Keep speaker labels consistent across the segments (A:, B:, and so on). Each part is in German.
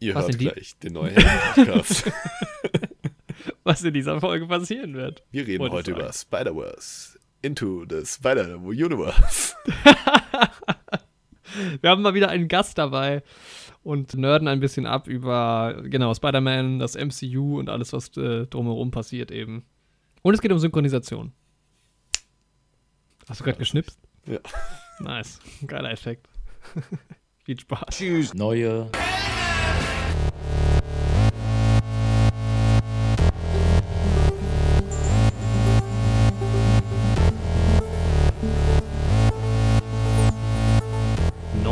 A: Ihr
B: Was
A: hört gleich den neuen Podcast.
B: Was in dieser Folge passieren wird.
A: Wir reden
B: Wollte
A: heute
B: sagen.
A: über Spider-Verse. Into the Spider-Universe.
B: Wir haben mal wieder einen Gast dabei und nerden ein bisschen ab über, genau, Spider-Man, das MCU und alles, was äh, drumherum passiert eben. Und es geht um Synchronisation. Hast du gerade geschnipst?
A: Ja.
B: Nice. Geiler Effekt. Viel Spaß.
C: Tschüss. Neue.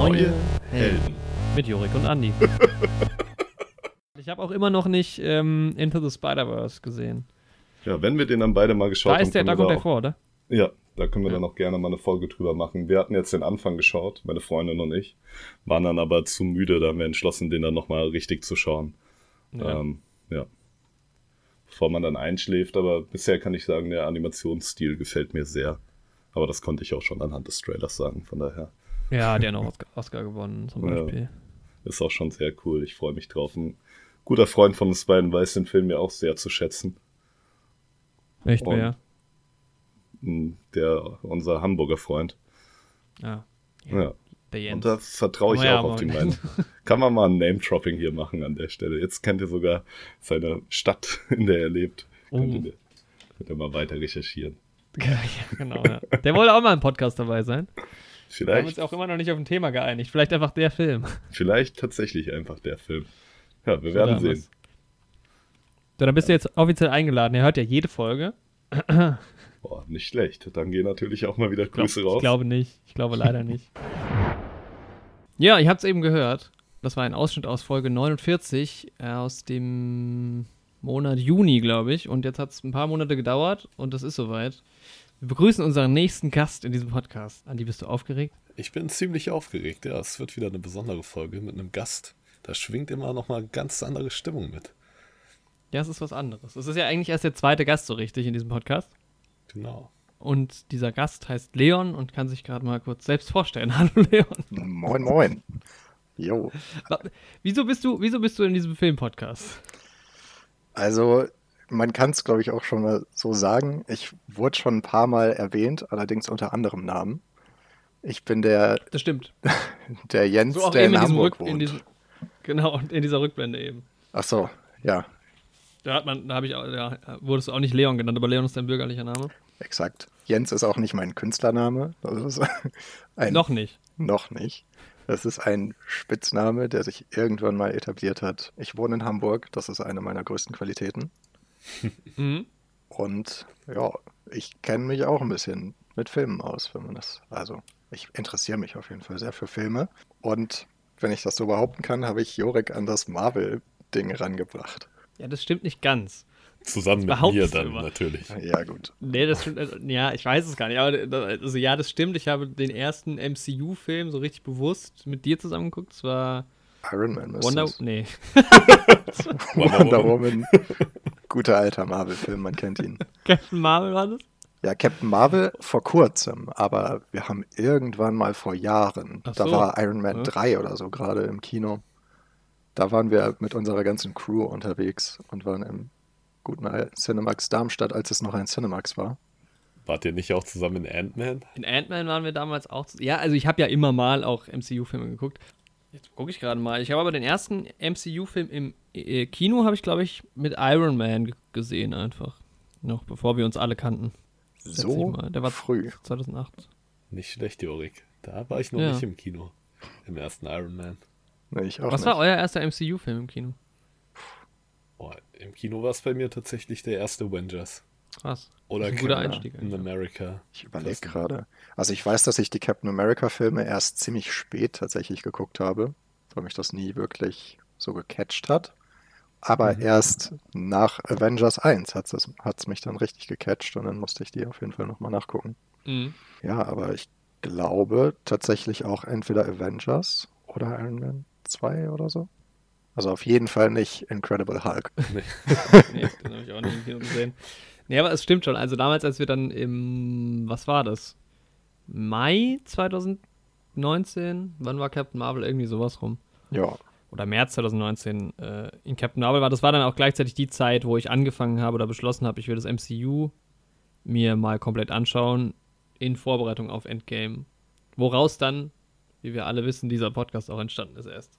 B: Neue
A: Helden.
B: Mit Jorik und Andi. ich habe auch immer noch nicht ähm, Into the Spider-Verse gesehen.
A: Ja, wenn wir den dann beide mal geschaut
B: Da ist der,
A: haben,
B: da kommt der vor, oder?
A: Ja, da können wir dann auch gerne mal eine Folge drüber machen. Wir hatten jetzt den Anfang geschaut, meine Freundin und ich, waren dann aber zu müde, da haben wir entschlossen, den dann nochmal richtig zu schauen.
B: Ja.
A: Ähm, ja. Bevor man dann einschläft, aber bisher kann ich sagen, der Animationsstil gefällt mir sehr. Aber das konnte ich auch schon anhand des Trailers sagen, von daher
B: Ja, der hat noch Oscar, Oscar gewonnen, zum
A: Ja.
B: Beispiel.
A: ist auch schon sehr cool. Ich freue mich drauf. Ein guter Freund von uns beiden weiß den Film ja auch sehr zu schätzen.
B: Echt,
A: Und-
B: wer?
A: Hm, Der, unser Hamburger Freund.
B: Ja.
A: Ja.
B: Der Jens.
A: Und da vertraue ich
B: Oh ja,
A: auch auf die
B: Mann.
A: Meinung. Kann man mal ein Name-Dropping hier machen an der Stelle. Jetzt kennt ihr sogar seine Stadt, in der er lebt.
B: Oh.
A: Könnt, ihr, könnt ihr mal weiter recherchieren.
B: ja, genau, ja. Der wollte auch mal im Podcast dabei sein. Wir haben uns
A: Vielleicht,
B: auch immer noch nicht auf ein Thema geeinigt. Vielleicht einfach der Film.
A: vielleicht tatsächlich einfach der Film. Ja, wir werden sehen.
B: So, dann bist du jetzt offiziell eingeladen. Er hört ja jede Folge.
A: Boah, nicht schlecht. Dann gehen natürlich auch mal wieder Grüße raus.
B: ich glaube nicht. Ich glaube leider nicht. Ja, ich habe es eben gehört. Das war ein Ausschnitt aus Folge 49 äh, aus dem Monat Juni, glaube ich. Und jetzt hat es ein paar Monate gedauert und es ist soweit. Wir begrüßen unseren nächsten Gast in diesem Podcast. Andi, bist du aufgeregt?
A: Ich bin ziemlich aufgeregt. Ja, es wird wieder eine besondere Folge mit einem Gast. Da schwingt immer noch mal ganz andere Stimmung mit.
B: Ja, es ist was anderes. Es ist ja eigentlich erst der zweite Gast so richtig in diesem Podcast.
A: Genau.
B: Und dieser Gast heißt Leon und kann sich gerade mal kurz selbst vorstellen. Hallo Leon.
D: Moin, moin. Jo.
B: Wieso bist du, wieso bist du in diesem Film-Podcast?
D: Also, man kann es, glaube ich, auch schon mal so sagen. Ich wurde schon ein paar Mal erwähnt, allerdings unter anderem Namen. Ich bin der,
B: Das stimmt.
D: der Jens,
B: So
D: der in Hamburg
B: Rück, in
D: wohnt.
B: diesem Genau, in dieser Rückblende eben.
D: Ach so, ja,
B: Da hat man, da habe ich auch, da wurdest du auch nicht Leon genannt, aber Leon ist dein bürgerlicher Name.
D: exakt. Jens ist auch nicht mein Künstlername. Ein,
B: Noch nicht.
D: Noch nicht. Das ist ein Spitzname, der sich irgendwann mal etabliert hat. Ich wohne in Hamburg, das ist eine meiner größten Qualitäten.
B: Mhm.
D: Und ja, ich kenne mich auch ein bisschen mit Filmen aus, wenn man das. Also, ich interessiere mich auf jeden Fall sehr für Filme. Und wenn ich das so behaupten kann, habe ich Jorik an das Marvel-Ding rangebracht.
B: Ja, das stimmt nicht ganz.
A: Zusammen mit
B: behauptest
A: mir dann
B: immer.
A: natürlich.
D: Ja, gut.
B: Nee, das stimmt. also, Ja, ich weiß es gar nicht. Aber da- also ja, das stimmt. Ich habe den ersten MCU-Film so richtig bewusst mit dir zusammengeguckt. Das war
D: Iron Man
B: Wonder.
D: es.
B: Nee.
D: Wonder Woman. Guter alter Marvel-Film, man kennt ihn.
B: Captain Marvel war das?
D: Ja, Captain Marvel vor kurzem, aber wir haben irgendwann mal vor Jahren,
B: Ach
D: da
B: so.
D: war Iron Man
B: Ja.
D: 3 oder so gerade im Kino. Da waren wir mit unserer ganzen Crew unterwegs und waren im guten alten Cinemax Darmstadt, als es noch ein Cinemax war.
A: Wart ihr nicht auch zusammen in Ant-Man?
B: In Ant-Man waren wir damals auch. Ja, also ich habe ja immer mal auch MCU-Filme geguckt. Jetzt gucke ich gerade mal. Ich habe aber den ersten MCU-Film im äh, Kino, habe ich glaube ich mit Iron Man gesehen einfach. Noch bevor wir uns alle kannten.
D: So.
B: Der war
D: früh.
B: 2008.
A: Nicht schlecht, Jorik. Da war ich noch
B: Ja.
A: nicht im Kino. Im ersten Iron Man.
D: Nee, ich auch
B: Was
D: nicht.
B: war euer erster MCU-Film im Kino?
A: Boah, Im Kino war es bei mir tatsächlich der erste Avengers.
B: Krass.
A: Oder
B: ein guter
A: Captain
B: Einstieg.
A: in. America.
D: Ich überlege gerade. Also ich weiß, dass ich die Captain America-Filme erst ziemlich spät tatsächlich geguckt habe, weil mich das nie wirklich so gecatcht hat. Aber
B: Mhm.
D: erst nach Avengers 1 hat es mich dann richtig gecatcht und dann musste ich die auf jeden Fall nochmal nachgucken.
B: Mhm.
D: Ja, aber ich glaube tatsächlich auch entweder Avengers oder Iron Man 2 oder so. Also auf jeden Fall nicht Incredible Hulk.
B: Nee, den habe ich auch nicht im Kino gesehen. Nee, aber es stimmt schon. Also damals, als wir dann im, was war das? Mai 2019? Wann war Captain Marvel? Irgendwie sowas rum.
D: Ja,
B: oder März 2019 äh, in Captain Marvel war. Das war dann auch gleichzeitig die Zeit, wo ich angefangen habe oder beschlossen habe, ich will das MCU mir mal komplett anschauen in Vorbereitung auf Endgame. Woraus dann, wie wir alle wissen, dieser Podcast auch entstanden ist erst.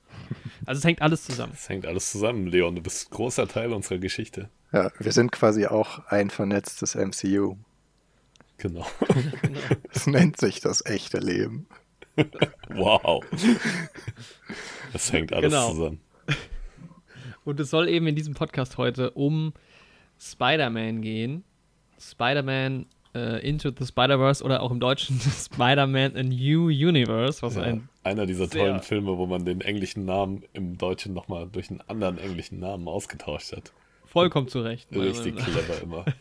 B: Also es hängt alles zusammen.
A: Es hängt alles zusammen, Leon. Du bist großer Teil unserer Geschichte.
D: Ja, wir sind quasi auch ein vernetztes MCU.
A: Genau.
D: Es nennt sich das echte Leben.
A: wow. Es hängt alles
B: Genau.
A: zusammen.
B: Und es soll eben in diesem Podcast heute um Spider-Man gehen. Spider-Man äh, Into the Spider-Verse oder auch im Deutschen Spider-Man A New Universe, was
A: Ja,
B: ein
A: einer dieser tollen Filme, wo man den englischen Namen im Deutschen nochmal durch einen anderen englischen Namen ausgetauscht hat.
B: Vollkommen zurecht.
A: Richtig clever immer.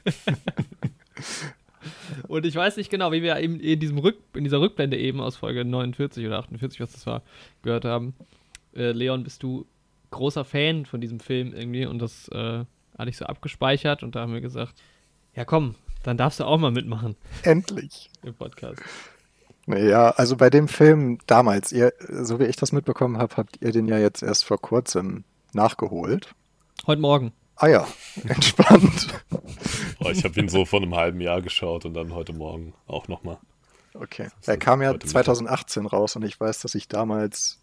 B: Und ich weiß nicht genau, wie wir eben in, diesem Rück, in dieser Rückblende eben aus Folge 49 oder 48, was das war, gehört haben. Äh, Leon, bist du großer Fan von diesem Film irgendwie und das äh, hatte ich so abgespeichert und da haben wir gesagt, ja komm, dann darfst du auch mal mitmachen
D: Endlich.
B: im Podcast.
D: Naja, also bei dem Film damals, ihr, so wie ich das mitbekommen habe, habt ihr den ja jetzt erst vor kurzem nachgeholt.
B: Heute Morgen.
D: Ah ja, entspannt.
A: Oh, ich habe ihn so vor einem halben Jahr geschaut und dann heute Morgen auch nochmal.
D: Okay. Er kam ja
A: heute Mittag.
D: 2018 raus und ich weiß, dass ich damals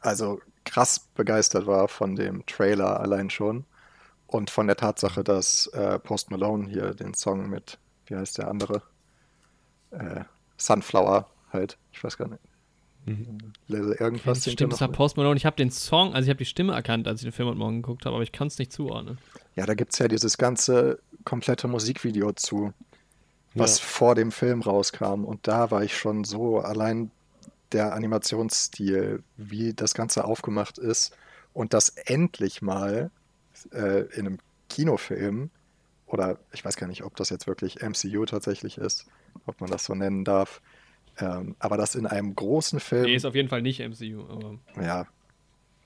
D: also krass begeistert war von dem Trailer allein schon und von der Tatsache, dass äh, Post Malone hier den Song mit, wie heißt der andere? Äh, Sunflower halt. Ich weiß gar nicht. Lese irgendwas. er
B: Stimmt, das war? Post Malone. Ich habe den Song, also ich habe die Stimme erkannt, als ich den Film heute Morgen geguckt habe, aber ich kann es nicht zuordnen.
D: Ja, da gibt es ja dieses ganze komplette Musikvideo zu, was
A: Ja.
D: vor dem Film rauskam. Und da war ich schon so allein der Animationsstil, wie das Ganze aufgemacht ist und das endlich mal äh, in einem Kinofilm oder ich weiß gar nicht, ob das jetzt wirklich MCU tatsächlich ist, ob man das so nennen darf, ähm, aber das in einem großen Film,
B: Nee, ist auf jeden Fall nicht MCU, aber
D: ja,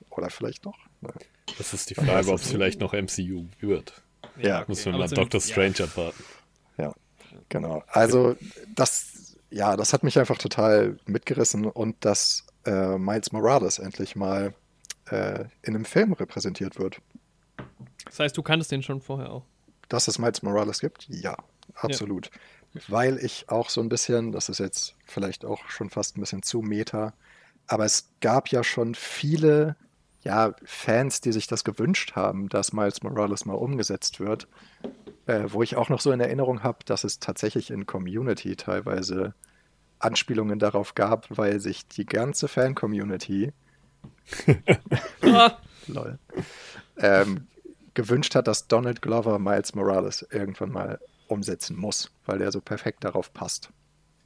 D: oder vielleicht doch. Ne?
A: Das ist die
D: Man
A: Frage, ob
D: es
A: vielleicht noch MCU wird.
D: Ja,
A: Müssen wir
B: aber
A: mal Doctor
B: ja.
A: Strange abwarten.
D: Ja, genau. Also das, ja, das hat mich einfach total mitgerissen und dass äh, Miles Morales endlich mal äh, in einem Film repräsentiert wird.
B: Das heißt, du kanntest den schon vorher auch.
D: Dass es Miles Morales gibt? Ja, absolut. Weil ich auch so ein bisschen, das ist jetzt vielleicht auch schon fast ein bisschen zu meta, aber es gab ja schon viele ja, Fans, die sich das gewünscht haben, dass Miles Morales mal umgesetzt wird, äh, wo ich auch noch so in Erinnerung habe, dass es tatsächlich in Community teilweise Anspielungen darauf gab, weil sich die ganze Fan-Community
B: Ah,
D: ähm, gewünscht hat, dass Donald Glover Miles Morales irgendwann mal umsetzen muss, weil der so perfekt darauf passt.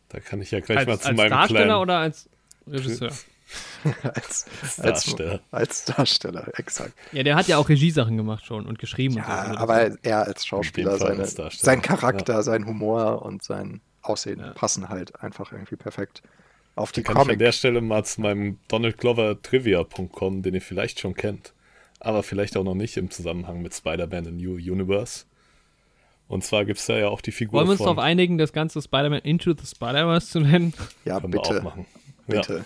A: Da kann ich ja gleich mal
B: als,
A: zu
B: als
A: meinem
B: Darsteller
A: kleinen
B: oder als Regisseur?
D: als, als,
A: Darsteller.
D: als Darsteller, exakt.
B: Ja, der hat ja auch Regiesachen gemacht schon und geschrieben. und so.
D: Ja,
B: Also
D: aber er als Schauspieler, seine, sein Charakter, sein Humor und sein Aussehen
B: Ja.
D: passen halt einfach irgendwie perfekt auf die
A: Da kann ich an
D: Comic.
A: der Stelle mal zu meinem Donald Glover Trivia.com, den ihr vielleicht schon kennt, aber vielleicht auch noch nicht im Zusammenhang mit Spider-Man in New Universe. Und zwar gibt es da ja auch die Figur
B: Wollen wir uns darauf einigen, das ganze Spider-Man Into the Spider-Verse zu nennen?
D: Ja,
A: Können wir auch
D: bitte,
A: machen. Ja.
D: bitte.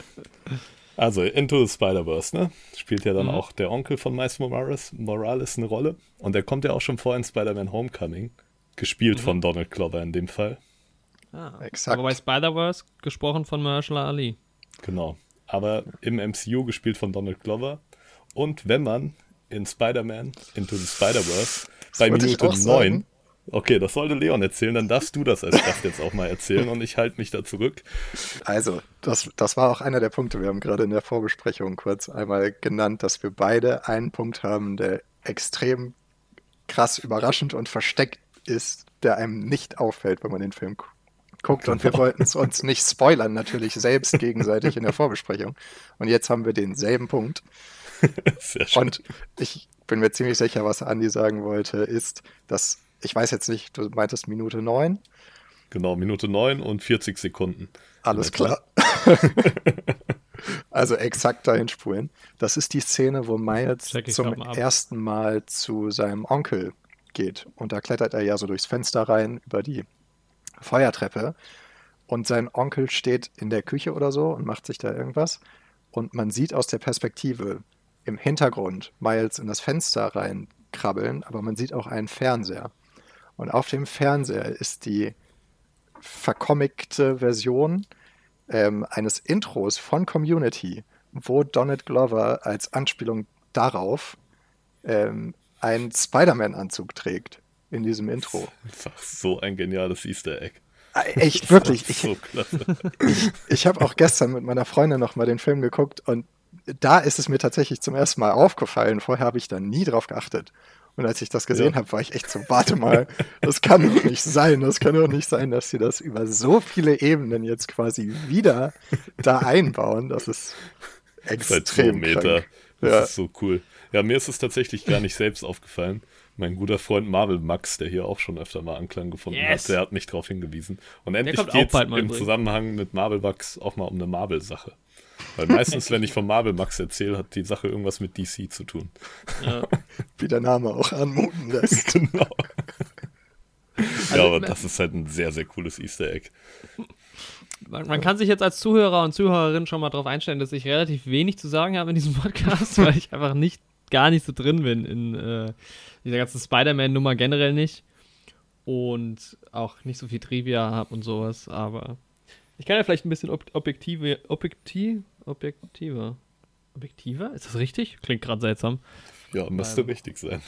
A: Also, Into the Spider-Verse, ne? Spielt ja dann
B: Mhm.
A: auch der Onkel von Miles Morales, Morales eine Rolle. Und der kommt ja auch schon vor in Spider-Man Homecoming. Gespielt von Donald Glover in dem Fall.
B: Ah,
D: Exakt.
B: Aber bei Spider-Verse gesprochen von Mahershala Ali.
A: Genau. Aber im MCU gespielt von Donald Glover. Und wenn man in Spider-Man Into the Spider-Verse bei Minute
D: auch sagen.
A: 9, okay, das sollte Leon erzählen, dann darfst du das als Gast jetzt auch mal erzählen und ich halte mich da zurück.
D: Also, das, das war auch einer der Punkte. Wir haben gerade in der Vorbesprechung kurz einmal genannt, dass wir beide einen Punkt haben, der extrem krass überraschend und versteckt ist, der einem nicht auffällt, wenn man den Film gu- guckt. Und wir
A: Genau.
D: wollten es uns nicht spoilern, natürlich selbst gegenseitig in der Vorbesprechung. Und jetzt haben wir denselben Punkt.
A: Sehr schön.
D: Und ich bin mir ziemlich sicher, was Andi sagen wollte, ist, dass, ich weiß jetzt nicht, du meintest Minute 9.
A: genau, Minute 9 und 40 Sekunden.
D: Alles klar. also exakt dahin spulen. Das ist die Szene, wo Miles zum ersten Mal zu seinem Onkel geht. Und da klettert er ja so durchs Fenster rein über die Feuertreppe. Und sein Onkel steht in der Küche oder so und macht sich da irgendwas. Und man sieht aus der Perspektive, im Hintergrund Miles in das Fenster reinkrabbeln, aber man sieht auch einen Fernseher. Und auf dem Fernseher ist die vercommicte Version ähm, eines Intros von Community, wo Donald Glover als Anspielung darauf ähm, einen Spider-Man-Anzug trägt in diesem Intro.
A: Einfach so ein geniales Easter Egg.
D: Äh, Echt, wirklich. Ich,
A: so klasse.
D: ich, ich habe auch gestern mit meiner Freundin noch mal den Film geguckt und da ist es mir tatsächlich zum ersten Mal aufgefallen. Vorher habe ich da nie drauf geachtet. Und als ich das gesehen
A: Ja.
D: habe, war ich echt so, warte mal, das kann doch nicht sein. Das kann doch nicht sein, dass sie das über so viele Ebenen jetzt quasi wieder da einbauen. Das ist
A: Seit zwei
D: extrem
A: Meter.
D: krank.
A: Das
D: Ja.
A: ist so cool. Ja, mir ist es tatsächlich gar nicht selbst aufgefallen. Mein guter Freund Marvel Max, der hier auch schon öfter mal Anklang gefunden
B: Yes.
A: hat, der hat mich darauf hingewiesen. Und endlich geht es im. Zusammenhang mit Marvel Max auch mal um eine Marvel-Sache. Weil meistens, wenn ich von Marvel Max erzähle, hat die Sache irgendwas mit DC zu tun.
B: Ja.
D: Wie der Name auch anmuten lässt.
A: Genau.
B: Also,
A: ja, aber
B: me-
A: das ist halt ein sehr, sehr cooles Easter Egg.
B: Man, man kann sich jetzt als Zuhörer und Zuhörerin schon mal darauf einstellen, dass ich relativ wenig zu sagen habe in diesem Podcast, weil ich einfach nicht, gar nicht so drin bin in äh, dieser ganzen Spider-Man-Nummer generell nicht. Und auch nicht so viel Trivia habe und sowas, aber ich kann ja vielleicht ein bisschen ob objektive, objektiv, objektiver. Objektiver? Ist das richtig? Klingt gerade seltsam.
A: Ja, müsste
B: Ähm.
A: richtig sein.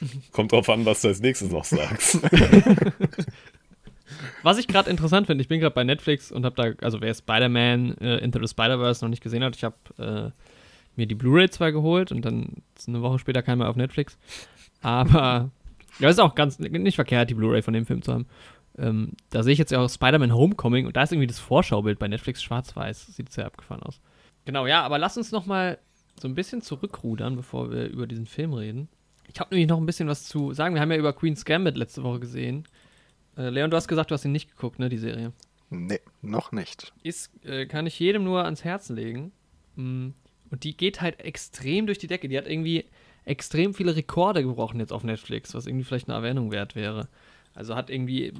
A: Kommt drauf an, was du als nächstes noch sagst.
B: Was ich gerade interessant finde, ich bin gerade bei Netflix und habe da, also wer Spider-Man äh, Into the Spider-Verse noch nicht gesehen hat, ich habe äh, mir die Blu-ray zwar geholt und dann ist eine Woche später kam er auf Netflix. Aber ja, ist auch ganz nicht verkehrt, die Blu-ray von dem Film zu haben. Ähm, da sehe ich jetzt ja auch Spider-Man Homecoming und da ist irgendwie das Vorschaubild bei Netflix schwarz-weiß. Sieht sehr abgefahren aus. Genau, ja, aber lass uns noch mal so ein bisschen zurückrudern, bevor wir über diesen Film reden. Ich habe nämlich noch ein bisschen was zu sagen. Wir haben ja über Queen's Gambit letzte Woche gesehen. Äh, Leon, du hast gesagt, du hast ihn nicht geguckt, ne, die Serie.
D: Nee, noch nicht.
B: Ist, äh, kann ich jedem nur ans Herzen legen. Mm, Und die geht halt extrem durch die Decke. Die hat irgendwie extrem viele Rekorde gebrochen jetzt auf Netflix, was irgendwie vielleicht eine Erwähnung wert wäre. Also hat irgendwie,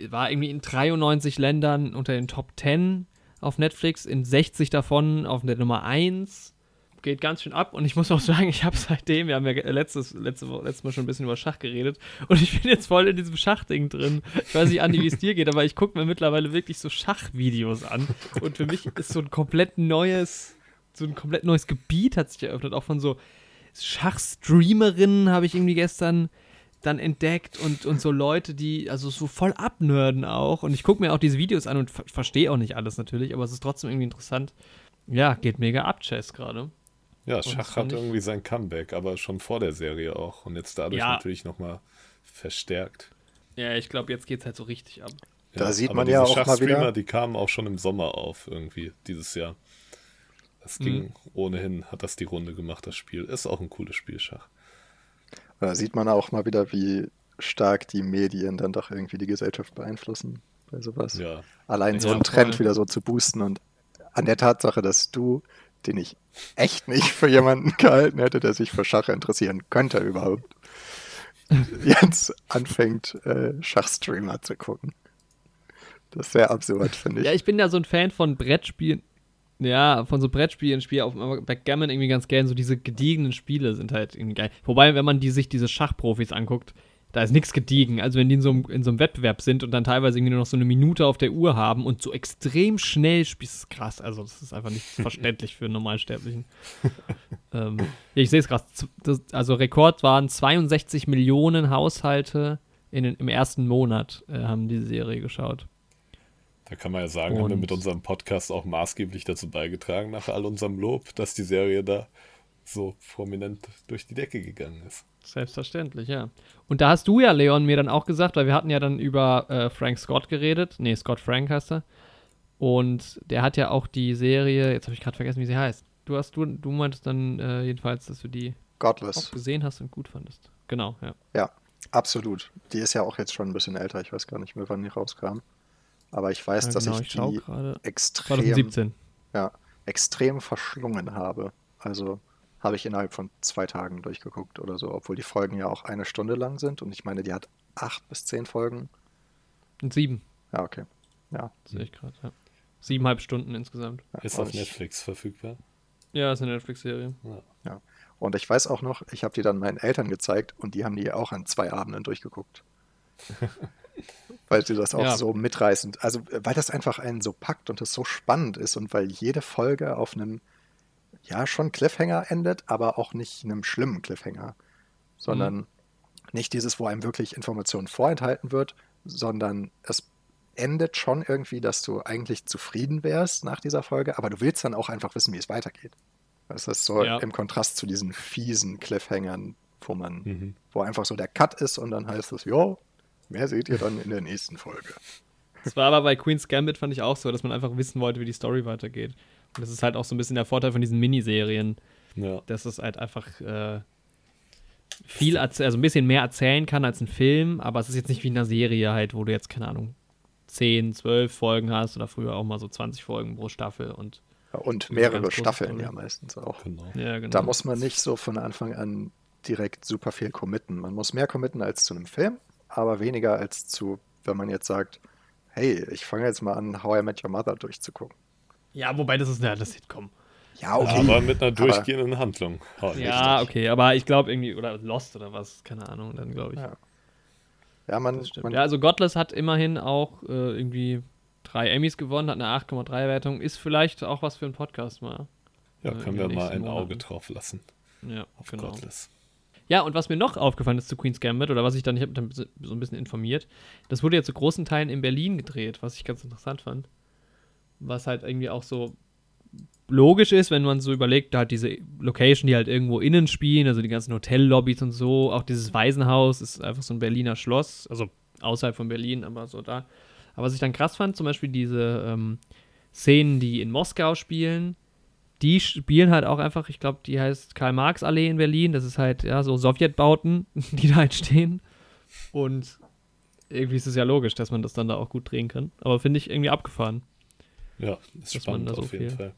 B: äh, war irgendwie in 93 Ländern unter den Top 10 auf Netflix, in 60 davon auf der Nummer 1. Geht ganz schön ab und ich muss auch sagen, ich habe seitdem, wir haben ja letztes, letzte, letztes Mal schon ein bisschen über Schach geredet und ich bin jetzt voll in diesem Schachding drin. Ich weiß nicht, Andi, wie es dir geht, aber ich gucke mir mittlerweile wirklich so Schachvideos an und für mich ist so ein komplett neues, so ein komplett neues Gebiet hat sich eröffnet, auch von so Schachstreamerinnen habe ich irgendwie gestern dann entdeckt und, und so Leute, die also so voll abnörden auch. Und ich gucke mir auch diese Videos an und ver verstehe auch nicht alles natürlich, aber es ist trotzdem irgendwie interessant. Ja, geht mega ab, Chess gerade.
A: Ja, Schach hat irgendwie sein Comeback, aber schon vor der Serie auch. Und jetzt dadurch
B: Ja.
A: natürlich nochmal verstärkt.
B: Ja, ich glaube, jetzt geht's halt so richtig ab.
D: Da sieht man ja auch mal
A: Schachstreamer,
D: wieder-
A: die kamen auch schon im Sommer auf irgendwie dieses Jahr. Das ging
B: Mhm.
A: ohnehin, hat das die Runde gemacht, das Spiel. Ist auch ein cooles Spiel, Schach.
D: Da sieht man auch mal wieder, wie stark die Medien dann doch irgendwie die Gesellschaft beeinflussen bei sowas.
A: Ja.
D: Allein so
B: Ja,
D: einen Trend
B: voll.
D: wieder so zu boosten und an der Tatsache, dass du, den ich echt nicht für jemanden gehalten hätte, der sich für Schach interessieren könnte überhaupt, jetzt anfängt, äh, Schachstreamer zu gucken. Das ist sehr absurd, finde ich.
B: Ja, ich bin ja so ein Fan von Brettspielen. Ja, von so Brettspielen, Spiele auf Backgammon irgendwie ganz gern. So diese gediegenen Spiele sind halt irgendwie geil. Wobei, wenn man die, sich diese Schachprofis anguckt, da ist nichts gediegen. Also wenn die in so, einem, in so einem Wettbewerb sind und dann teilweise irgendwie nur noch so eine Minute auf der Uhr haben und so extrem schnell spielen, das ist krass. Also das ist einfach nicht verständlich für einen Normalsterblichen. ähm, ich sehe es gerade. Also Rekord waren 62 Millionen Haushalte in im ersten Monat äh, haben die Serie geschaut.
A: Da kann man ja sagen, haben wir
B: Und-
A: mit unserem Podcast auch maßgeblich dazu beigetragen, nach all unserem Lob, dass die Serie da so prominent durch die Decke gegangen ist.
B: Selbstverständlich, ja. Und da hast du ja, Leon, mir dann auch gesagt, weil wir hatten ja dann über äh, Frank Scott geredet. Nee, Scott Frank heißt er. Und der hat ja auch die Serie, jetzt habe ich gerade vergessen, wie sie heißt. Du hast, du, du meintest dann äh, jedenfalls, dass du die
D: Godless.
B: auch gesehen hast und gut fandest. Genau, ja.
D: Ja, absolut. Die ist ja auch jetzt schon ein bisschen älter. Ich weiß gar nicht mehr, wann die rauskam. Aber ich weiß,
B: ja
D: dass
B: genau,
D: ich
B: schau
D: die
B: gerade.
D: extrem,
B: 2017.
D: ja, extrem verschlungen habe. Also habe ich innerhalb von zwei Tagen durchgeguckt oder so, obwohl die Folgen ja auch eine Stunde lang sind. Und ich meine, die hat acht bis zehn Folgen.
B: Und sieben,
D: Ja, okay. Ja,
B: sehe ich gerade, ja. Siebeneinhalb Stunden insgesamt.
D: ja
A: Ist auf
D: ich,
A: Netflix verfügbar.
B: Ja, ist eine Netflix-Serie.
D: Ja. Und ich weiß auch noch, ich habe die dann meinen Eltern gezeigt und die haben die auch an zwei Abenden durchgeguckt. weil sie das auch
B: Ja.
D: so mitreißend, also weil das einfach einen so packt und es so spannend ist und weil jede Folge auf einem, ja, schon Cliffhanger endet, aber auch nicht einem schlimmen Cliffhanger, sondern
B: Mhm.
D: nicht dieses, wo einem wirklich Informationen vorenthalten wird, sondern es endet schon irgendwie, dass du eigentlich zufrieden wärst nach dieser Folge, aber du willst dann auch einfach wissen, wie es weitergeht. Das ist so
B: Ja.
D: im Kontrast zu diesen fiesen Cliffhangern, wo man,
A: Mhm.
D: wo einfach so der Cut ist und dann heißt es, jo, mehr seht ihr dann in der nächsten Folge.
B: Das war aber bei Queen's Gambit fand ich auch so, dass man einfach wissen wollte, wie die Story weitergeht. Und das ist halt auch so ein bisschen der Vorteil von diesen Miniserien,
A: Ja.
B: dass es halt einfach äh, viel, also ein bisschen mehr erzählen kann als ein Film, aber es ist jetzt nicht wie in einer Serie halt, wo du jetzt, keine Ahnung, 10, 12 Folgen hast oder früher auch mal so 20 Folgen pro Staffel und
D: Und mehrere Staffeln
B: Story.
D: ja meistens auch.
A: Genau.
B: ja, genau.
D: Da muss man nicht so von Anfang an direkt super viel committen. Man muss mehr committen als zu einem Film, aber weniger als zu, wenn man jetzt sagt, hey, ich fange jetzt mal an, How I Met Your Mother durchzugucken.
B: ja, wobei das ist ja das Sitcom.
D: Ja, okay.
A: Aber mit einer
D: Aber-
A: durchgehenden Handlung. Halt.
B: Ja, okay, aber ich glaube irgendwie, oder Lost oder was, keine Ahnung, dann glaube ich.
D: Ja. Ja, man, man
B: Ja, also Godless hat immerhin auch äh, irgendwie drei Emmys gewonnen, hat eine 8,3 Wertung, ist vielleicht auch was für einen Podcast mal.
A: Ja,
B: Äh,
A: können wir mal ein Auge
B: Monaten.
A: drauf lassen.
B: Ja,
A: Auf
B: genau.
A: Godless.
B: Ja, und was mir noch aufgefallen ist zu Queen's Gambit, oder was ich dann, ich habe dann so ein bisschen informiert, das wurde ja zu großen Teilen in Berlin gedreht, was ich ganz interessant fand. Was halt irgendwie auch so logisch ist, wenn man so überlegt, da hat diese Location, die halt irgendwo innen spielen, also die ganzen Hotellobbys und so, auch dieses Waisenhaus ist einfach so ein Berliner Schloss, also außerhalb von Berlin, aber so da. Aber was ich dann krass fand, zum Beispiel diese ähm, Szenen, die in Moskau spielen, die spielen halt auch einfach, ich glaube, die heißt Karl-Marx-Allee in Berlin. Das ist halt, ja, so Sowjetbauten, die da halt stehen. Und irgendwie ist es ja logisch, dass man das dann da auch gut drehen kann. Aber finde ich irgendwie abgefahren.
A: Ja, ist spannend
B: so
A: auf jeden
B: viel-
A: Fall.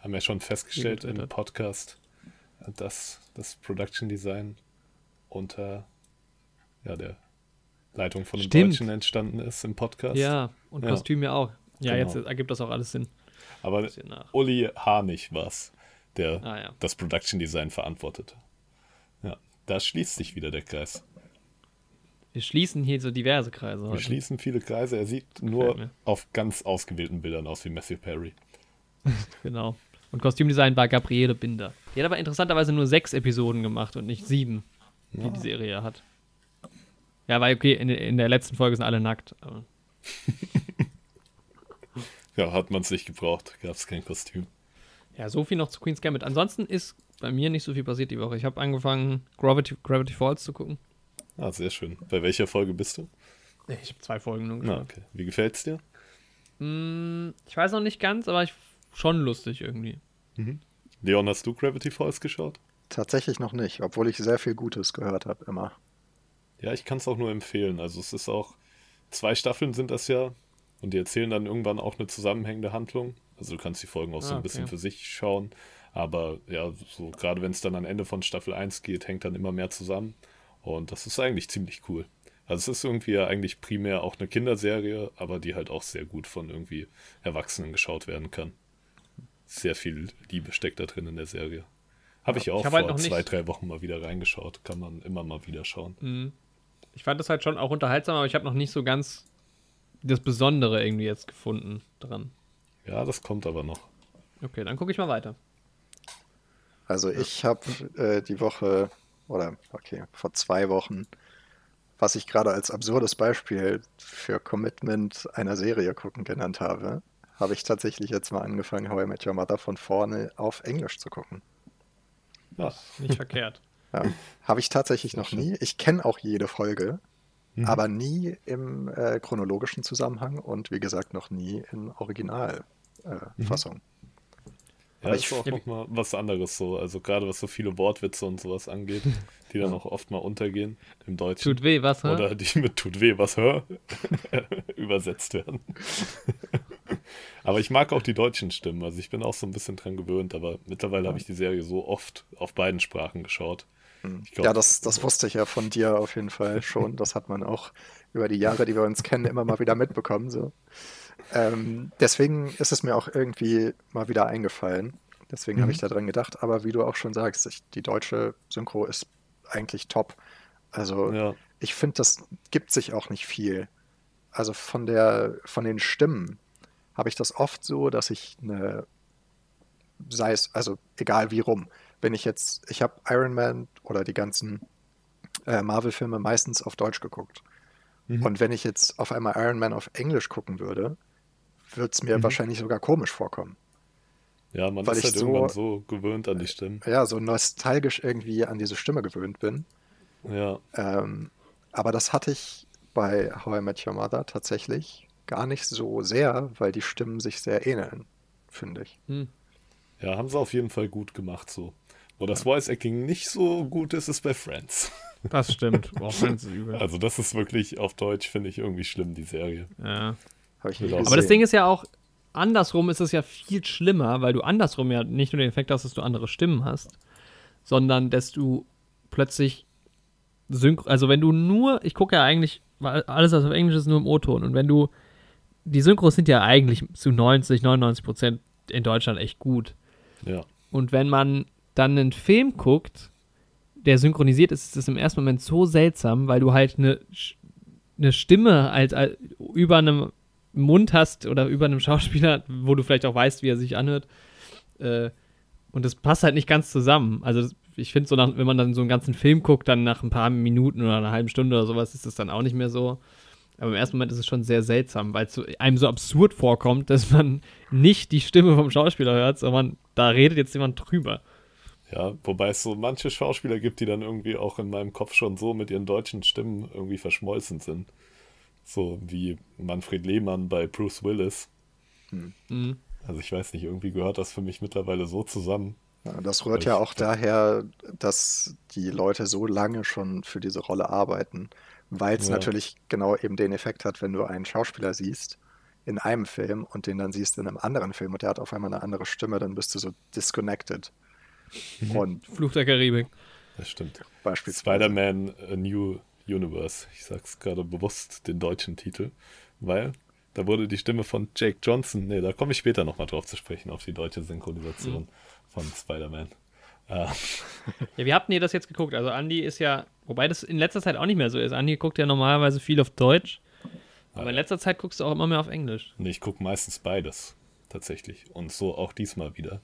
A: Haben ja schon festgestellt im. Podcast, dass das Production Design unter ja, der Leitung von einem
B: Stimmt.
A: Deutschen entstanden ist im Podcast.
B: Ja, und
A: Ja.
B: Kostüm ja auch. Ja,
A: Genau.
B: jetzt ergibt das auch alles Sinn.
A: Aber. Uli Harnig war es, der
B: Ah ja.
A: das Production Design verantwortete. Ja, da schließt sich wieder der Kreis.
B: Wir schließen hier so diverse Kreise
A: Wir
B: heute.
A: schließen viele Kreise. Er sieht
B: Gefällt
A: nur
B: mir.
A: auf ganz ausgewählten Bildern aus wie Matthew Perry.
B: Genau. Und Kostümdesign war Gabriele Binder. Die hat aber interessanterweise nur sechs Episoden gemacht und nicht sieben, die
A: Ja.
B: die Serie hat. Ja, weil okay, in, in der letzten Folge sind alle nackt.
A: Ja, hat man es nicht gebraucht. Gab es kein Kostüm.
B: Ja, so viel noch zu Queen's Gambit. Ansonsten ist bei mir nicht so viel passiert die Woche. Ich habe angefangen, Gravity, Gravity Falls zu gucken.
A: Ah, sehr schön. Bei welcher Folge bist du?
B: Ich habe zwei Folgen nur
A: Na,
B: geschaut.
A: okay. Wie gefällt's dir?
B: Mm, ich weiß noch nicht ganz, aber ich schon lustig irgendwie.
A: Leon, hast du Gravity Falls geschaut?
D: tatsächlich noch nicht, obwohl ich sehr viel Gutes gehört habe immer.
A: Ja, ich kann es auch nur empfehlen. Also es ist auch, zwei Staffeln sind das ja und die erzählen dann irgendwann auch eine zusammenhängende Handlung. Also du kannst die Folgen auch so
B: Ah,
A: ein bisschen
B: okay.
A: für sich schauen. Aber ja, so gerade wenn es dann am Ende von Staffel 1 geht, hängt dann immer mehr zusammen. Und das ist eigentlich ziemlich cool. Also es ist irgendwie ja eigentlich primär auch eine Kinderserie, aber die halt auch sehr gut von irgendwie Erwachsenen geschaut werden kann. Sehr viel Liebe steckt da drin in der Serie. Habe ich auch
B: Ich hab
A: vor
B: halt noch nicht-
A: zwei, drei Wochen mal wieder reingeschaut. Kann man immer mal wieder schauen.
B: Mm. Ich fand das halt schon auch unterhaltsam, aber ich habe noch nicht so ganz das Besondere irgendwie jetzt gefunden dran.
A: Ja, das kommt aber noch.
B: Okay, dann gucke ich mal weiter.
D: Also ich habe äh, die Woche, oder okay, vor zwei Wochen, was ich gerade als absurdes Beispiel für Commitment einer Serie gucken genannt habe, habe ich tatsächlich jetzt mal angefangen, How I Met Your Mother von vorne auf Englisch zu gucken.
A: Ja,
B: Nicht verkehrt.
D: Ja, habe ich tatsächlich noch nie. Ich kenne auch jede Folge,
A: Mhm.
D: aber nie im äh, chronologischen Zusammenhang und wie gesagt noch nie in Originalfassung. Äh, Fassung.
A: Ja,
D: Aber
A: ist
D: ich-
A: auch
B: ja,
A: nochmal was anderes so. Also gerade was so viele Wortwitze und sowas angeht, die dann auch oft mal untergehen im Deutschen.
B: Tut weh, was? hä?
A: Oder die mit tut weh, was hör übersetzt werden. aber ich mag auch die deutschen Stimmen. Also ich bin auch so ein bisschen dran gewöhnt, aber mittlerweile habe ich die Serie so oft auf beiden Sprachen geschaut. Ich glaub-
D: Ja, das, das wusste ich ja von dir auf jeden Fall schon. Das hat man auch über die Jahre, die wir uns kennen, immer mal wieder mitbekommen. So. Ähm, deswegen ist es mir auch irgendwie mal wieder eingefallen, Deswegen
A: Mhm.
D: habe ich da dran gedacht. Aber wie du auch schon sagst, ich, die deutsche Synchro ist eigentlich top. Also
A: Ja,
D: ich finde, das gibt sich auch nicht viel. Also von der, von den Stimmen habe ich das oft so, dass ich eine, sei es, also egal wie rum, wenn ich jetzt, ich habe Iron Man oder die ganzen äh, Marvel-Filme meistens auf Deutsch geguckt.
A: Mhm.
D: Und wenn ich jetzt auf einmal Iron Man auf Englisch gucken würde, würde es mir
A: Mhm.
D: wahrscheinlich sogar komisch vorkommen.
A: ja man
D: Weil
A: ist
D: ich
A: halt
D: so-
A: irgendwann so gewöhnt an die Stimmen.
D: Ja, so nostalgisch irgendwie an diese Stimme gewöhnt bin.
A: Ja,
D: Ähm, aber das hatte ich bei How I Met Your Mother tatsächlich gar nicht so sehr, weil die Stimmen sich sehr ähneln, finde ich.
B: Hm.
A: ja, haben sie auf jeden Fall gut gemacht so. Wo das Voice-Acting nicht so gut ist, ist bei Friends.
B: Das stimmt. Boah, Friends ist übel.
A: Also das ist wirklich auf Deutsch, finde ich, irgendwie schlimm, die Serie.
B: Ja.
D: Habe ich nie
A: Aber
B: das Ding ist ja auch, andersrum ist es ja viel schlimmer, weil du andersrum ja nicht nur den Effekt hast, dass du andere Stimmen hast, sondern dass du plötzlich synchro, also wenn du nur, ich gucke ja eigentlich, weil alles was auf Englisch ist, nur im O-Ton und wenn du, die Synchros sind ja eigentlich zu 90, 99 Prozent in Deutschland echt gut.
A: Ja,
B: Und wenn man dann einen Film guckt, der synchronisiert ist, ist es im ersten Moment so seltsam, weil du halt eine, eine Stimme halt äh, über einem Mund hast oder über einem Schauspieler, wo du vielleicht auch weißt, wie er sich anhört. Äh, und das passt halt nicht ganz zusammen. Also das, ich finde so, wenn man dann so einen ganzen Film guckt, dann nach ein paar Minuten oder einer halben Stunde oder sowas, ist das dann auch nicht mehr so. Aber im ersten Moment ist es schon sehr seltsam, weil es einem so absurd vorkommt, dass man nicht die Stimme vom Schauspieler hört, sondern da redet jetzt jemand drüber.
A: Ja, wobei es so manche Schauspieler gibt, die dann irgendwie auch in meinem Kopf schon so mit ihren deutschen Stimmen irgendwie verschmolzen sind. So wie Manfred Lehmann bei Bruce Willis.
B: Mhm.
A: Also ich weiß nicht, irgendwie gehört das für mich mittlerweile so zusammen.
D: Ja, das rührt ja auch daher, dass die Leute so lange schon für diese Rolle arbeiten, weil es
A: Ja.
D: natürlich genau eben den Effekt hat, wenn du einen Schauspieler siehst in einem Film und den dann siehst in einem anderen Film und der hat auf einmal eine andere Stimme, dann bist du so disconnected.
A: Mhm.
D: Und
B: Fluch der Karibik.
A: Das stimmt. Spider-Man A New Universe. Ich sag's gerade bewusst den deutschen Titel, weil da wurde die Stimme von Jake Johnson, nee, da komme ich später nochmal drauf zu sprechen, auf die deutsche Synchronisation von Spider-Man. Äh,
B: Ja, wie habt ihr das jetzt geguckt? Also Andi ist ja, wobei das in letzter Zeit auch nicht mehr so ist. Andi guckt ja normalerweise viel auf Deutsch, aber in letzter Zeit guckst du auch immer mehr auf Englisch.
A: nee, ich gucke meistens beides, tatsächlich. Und so auch diesmal wieder.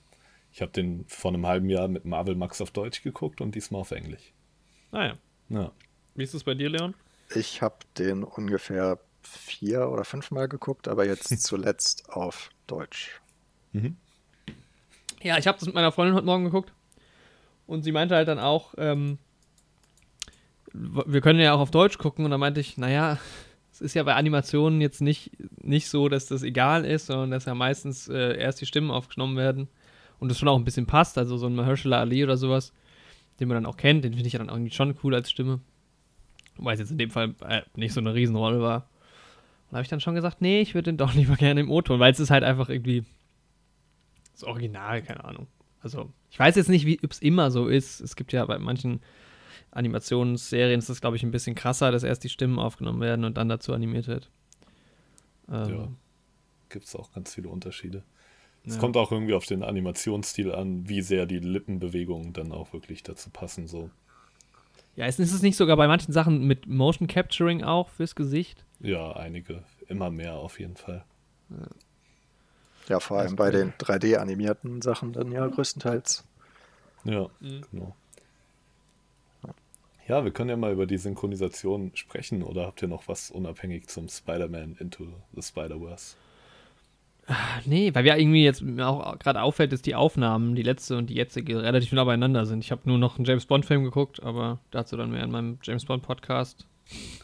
A: Ich habe den vor einem halben Jahr mit Marvel Max auf Deutsch geguckt und diesmal auf Englisch.
B: Naja.
A: Ja.
B: Wie ist es bei dir, Leon?
D: Ich habe den ungefähr vier oder fünfmal geguckt, aber jetzt zuletzt auf Deutsch.
A: Mhm.
B: Ja, ich habe das mit meiner Freundin heute Morgen geguckt und sie meinte halt dann auch, ähm, wir können ja auch auf Deutsch gucken und dann meinte ich, naja, es ist ja bei Animationen jetzt nicht, nicht so, dass das egal ist, sondern dass ja meistens äh, erst die Stimmen aufgenommen werden und das schon auch ein bisschen passt, also so ein Mahershala Ali oder sowas, den man dann auch kennt, den finde ich ja dann irgendwie schon cool als Stimme. Wobei es jetzt in dem Fall äh, nicht so eine Riesenrolle war. Und da habe ich dann schon gesagt, nee, ich würde den doch lieber gerne im O-Ton, weil es ist halt einfach irgendwie das Original, keine Ahnung. Also, ich weiß jetzt nicht, wie es immer so ist. Es gibt ja bei manchen Animationsserien ist das, glaube ich, ein bisschen krasser, dass erst die Stimmen aufgenommen werden und dann dazu animiert wird. Ähm,
A: Ja. Gibt es auch ganz viele Unterschiede. Es
B: Ja.
A: kommt auch irgendwie auf den Animationsstil an, wie sehr die Lippenbewegungen dann auch wirklich dazu passen. So.
B: Ja, ist, ist es nicht sogar bei manchen Sachen mit Motion Capturing auch fürs Gesicht?
A: Ja, einige. Immer mehr auf jeden Fall.
D: Ja, vor allem bei den 3D-animierten Sachen dann ja größtenteils.
A: Ja,
B: Mhm.
A: genau. Ja, wir können ja mal über die Synchronisation sprechen. Oder habt ihr noch was unabhängig zum Spider-Man Into the Spider-Verse?
B: Nee, weil wir irgendwie jetzt mir auch gerade auffällt, dass die Aufnahmen, die letzte und die jetzige, relativ nah beieinander sind. Ich habe nur noch einen James Bond-Film geguckt, aber dazu dann mehr in meinem James Bond-Podcast,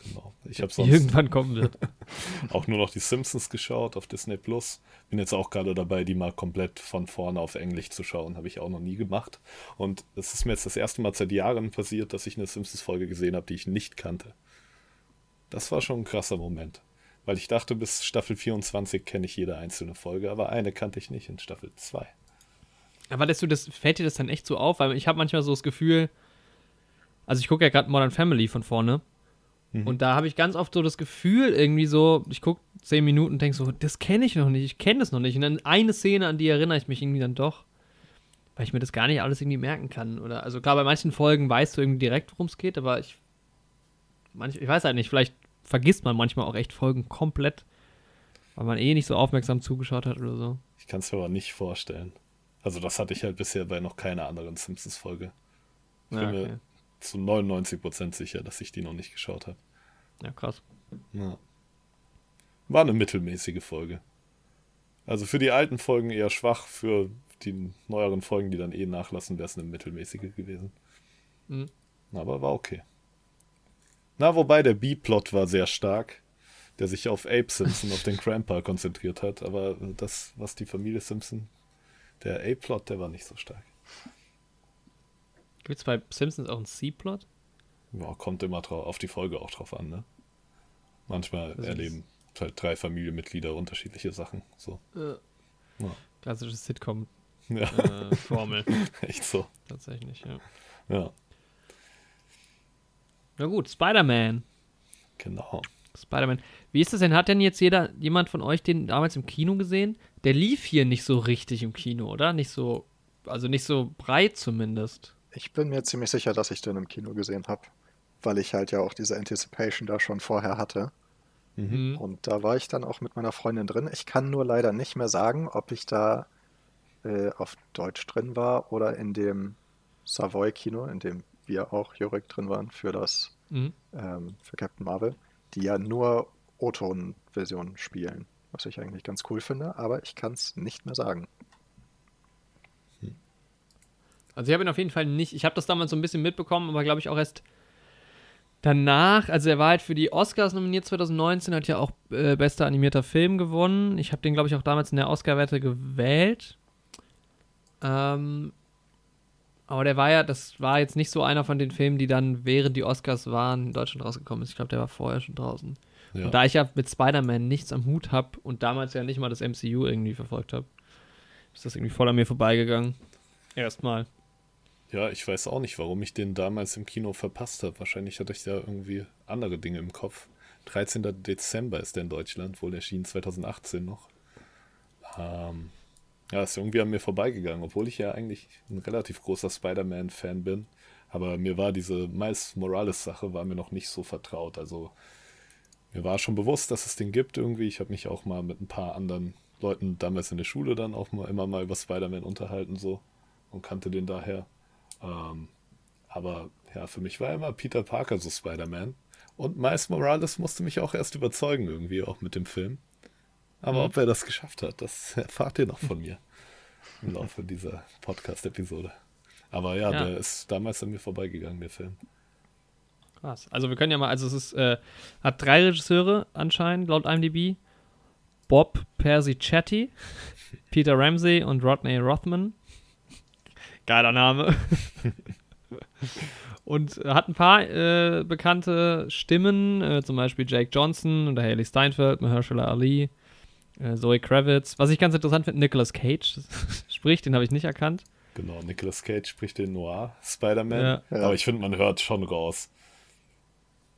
A: Genau. Ich habe sonst
B: irgendwann kommen wird.
A: auch nur noch die Simpsons geschaut auf Disney Plus. Bin jetzt auch gerade dabei, die mal komplett von vorne auf Englisch zu schauen. Habe ich auch noch nie gemacht. Und es ist mir jetzt das erste Mal seit Jahren passiert, dass ich eine Simpsons-Folge gesehen habe, die ich nicht kannte. Das war schon ein krasser Moment. Weil ich dachte, bis Staffel 24 kenne ich jede einzelne Folge, aber eine kannte ich nicht in Staffel 2.
B: Aber dass du das, fällt dir das dann echt so auf? Weil ich habe manchmal so das Gefühl, also ich gucke ja gerade Modern Family von vorne.
A: Mhm.
B: Und da habe ich ganz oft so das Gefühl, irgendwie so, ich gucke zehn Minuten und denke so, das kenne ich noch nicht, ich kenne das noch nicht. Und dann eine Szene, an die erinnere ich mich irgendwie dann doch. weil ich mir das gar nicht alles irgendwie merken kann. Oder, also klar, bei manchen Folgen weißt du irgendwie direkt, worum es geht, aber ich, manch, ich weiß halt nicht, vielleicht vergisst man manchmal auch echt Folgen komplett, weil man eh nicht so aufmerksam zugeschaut hat oder so.
A: Ich kann es mir aber nicht vorstellen. Also das hatte ich halt bisher bei noch keiner anderen Simpsons-Folge. Ich
B: Ja,
A: bin
B: okay.
A: mir zu 99% sicher, dass ich die noch nicht geschaut habe.
B: ja krass.
A: Ja. War eine mittelmäßige Folge. Also für die alten Folgen eher schwach, für die neueren Folgen, die dann eh nachlassen, wäre es eine mittelmäßige gewesen.
B: Mhm.
A: Aber war okay. Na, wobei der B-Plot war sehr stark, der sich auf Abe Simpson, auf den Grandpa konzentriert hat. Aber das, was die Familie Simpson, der A-Plot, der war nicht so stark.
B: Gibt es bei Simpsons auch einen C-Plot?
A: Ja, kommt immer drauf, auf die Folge auch drauf an, ne? Manchmal
B: ist-
A: erleben halt drei Familienmitglieder unterschiedliche Sachen. So. Ja.
B: Klassische Sitcom-Formel,
A: Ja, echt so.
B: tatsächlich, ja.
A: Ja,
B: Na gut, Spider-Man.
A: genau.
B: Spider-Man. Wie ist das denn? Hat denn jetzt jeder, jemand von euch den damals im Kino gesehen? Der lief hier nicht so richtig im Kino, oder? Nicht so, also nicht so breit zumindest.
D: Ich bin mir ziemlich sicher, dass ich den im Kino gesehen habe, weil ich halt ja auch diese Anticipation da schon vorher hatte.
B: Mhm.
D: Und da war ich dann auch mit meiner Freundin drin. Ich kann nur leider nicht mehr sagen, ob ich da äh, auf Deutsch drin war oder in dem Savoy-Kino, in dem wir auch Jurek drin waren für das
B: Mhm.
D: ähm, für Captain Marvel, die ja nur O-Ton-Versionen spielen, was ich eigentlich ganz cool finde, aber ich kann es nicht mehr sagen.
B: Also ich habe ihn auf jeden Fall nicht, ich habe das damals so ein bisschen mitbekommen, aber glaube ich auch erst danach, also er war halt für die Oscars nominiert 2019, hat ja auch äh, bester animierter Film gewonnen. Ich habe den glaube ich auch damals in der Oscar-Wette gewählt. Ähm, aber der war ja, das war jetzt nicht so einer von den Filmen, die dann während die Oscars waren in Deutschland rausgekommen ist. Ich glaube, der war vorher schon draußen.
A: Ja.
B: Und da ich ja mit Spider-Man nichts am Hut habe und damals ja nicht mal das MCU irgendwie verfolgt habe, ist das irgendwie voll an mir vorbeigegangen. Erstmal.
A: ja, ich weiß auch nicht, warum ich den damals im Kino verpasst habe. Wahrscheinlich hatte ich da irgendwie andere Dinge im Kopf. 13. Dezember ist der in Deutschland, wohl erschien 2018 noch. Ähm, ja, ist irgendwie an mir vorbeigegangen, obwohl ich ja eigentlich ein relativ großer Spider-Man-Fan bin. Aber mir war diese Miles Morales-Sache war mir noch nicht so vertraut. Also mir war schon bewusst, dass es den gibt irgendwie. Ich habe mich auch mal mit ein paar anderen Leuten damals in der Schule dann auch mal immer mal über Spider-Man unterhalten so und kannte den daher. Ähm, aber ja, für mich war immer Peter Parker so Spider-Man. Und Miles Morales musste mich auch erst überzeugen irgendwie, auch mit dem Film. Aber
B: Mhm.
A: ob er das geschafft hat, das erfahrt ihr noch von mir im Laufe dieser Podcast-Episode. Aber ja,
B: Ja.
A: der ist damals an mir vorbeigegangen, der Film.
B: Krass. Also wir können ja mal, also es ist, äh, hat drei Regisseure anscheinend, laut IMDb. Bob Persichetti, Peter Ramsey und Rodney Rothman. Geiler Name. und hat ein paar äh, bekannte Stimmen, äh, zum Beispiel Jake Johnson oder Haley Steinfeld, Mahershala Ali, äh, Zoe Kravitz. Was ich ganz interessant finde, Nicolas Cage spricht, den habe ich nicht erkannt.
A: Genau, Nicolas Cage spricht den Noir Spider-Man.
B: Ja.
A: Aber ich finde, man hört schon raus.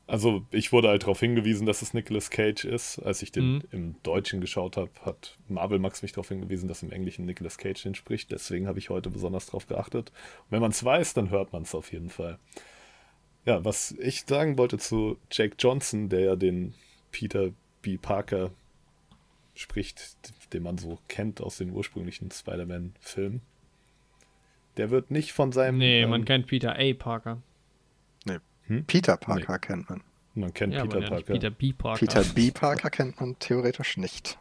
A: Also, ich wurde halt darauf hingewiesen, dass es Nicolas Cage ist. Als ich den
B: Mhm.
A: im Deutschen geschaut habe, hat Marvel Max mich darauf hingewiesen, dass im Englischen Nicolas Cage den spricht. Deswegen habe ich heute besonders darauf geachtet. Und wenn man es weiß, dann hört man es auf jeden Fall. Ja, was ich sagen wollte zu Jake Johnson, der ja den Peter B. Parker spricht, den man so kennt aus den ursprünglichen Spider-Man-Filmen. Der wird nicht von seinem.
B: Nee,
A: ähm,
B: man kennt Peter A. Parker.
D: Peter Parker kennt man.
A: man kennt
B: Ja,
A: Peter
B: ja nicht
A: Parker.
B: Peter B. Parker.
D: Peter B. Parker kennt man theoretisch nicht.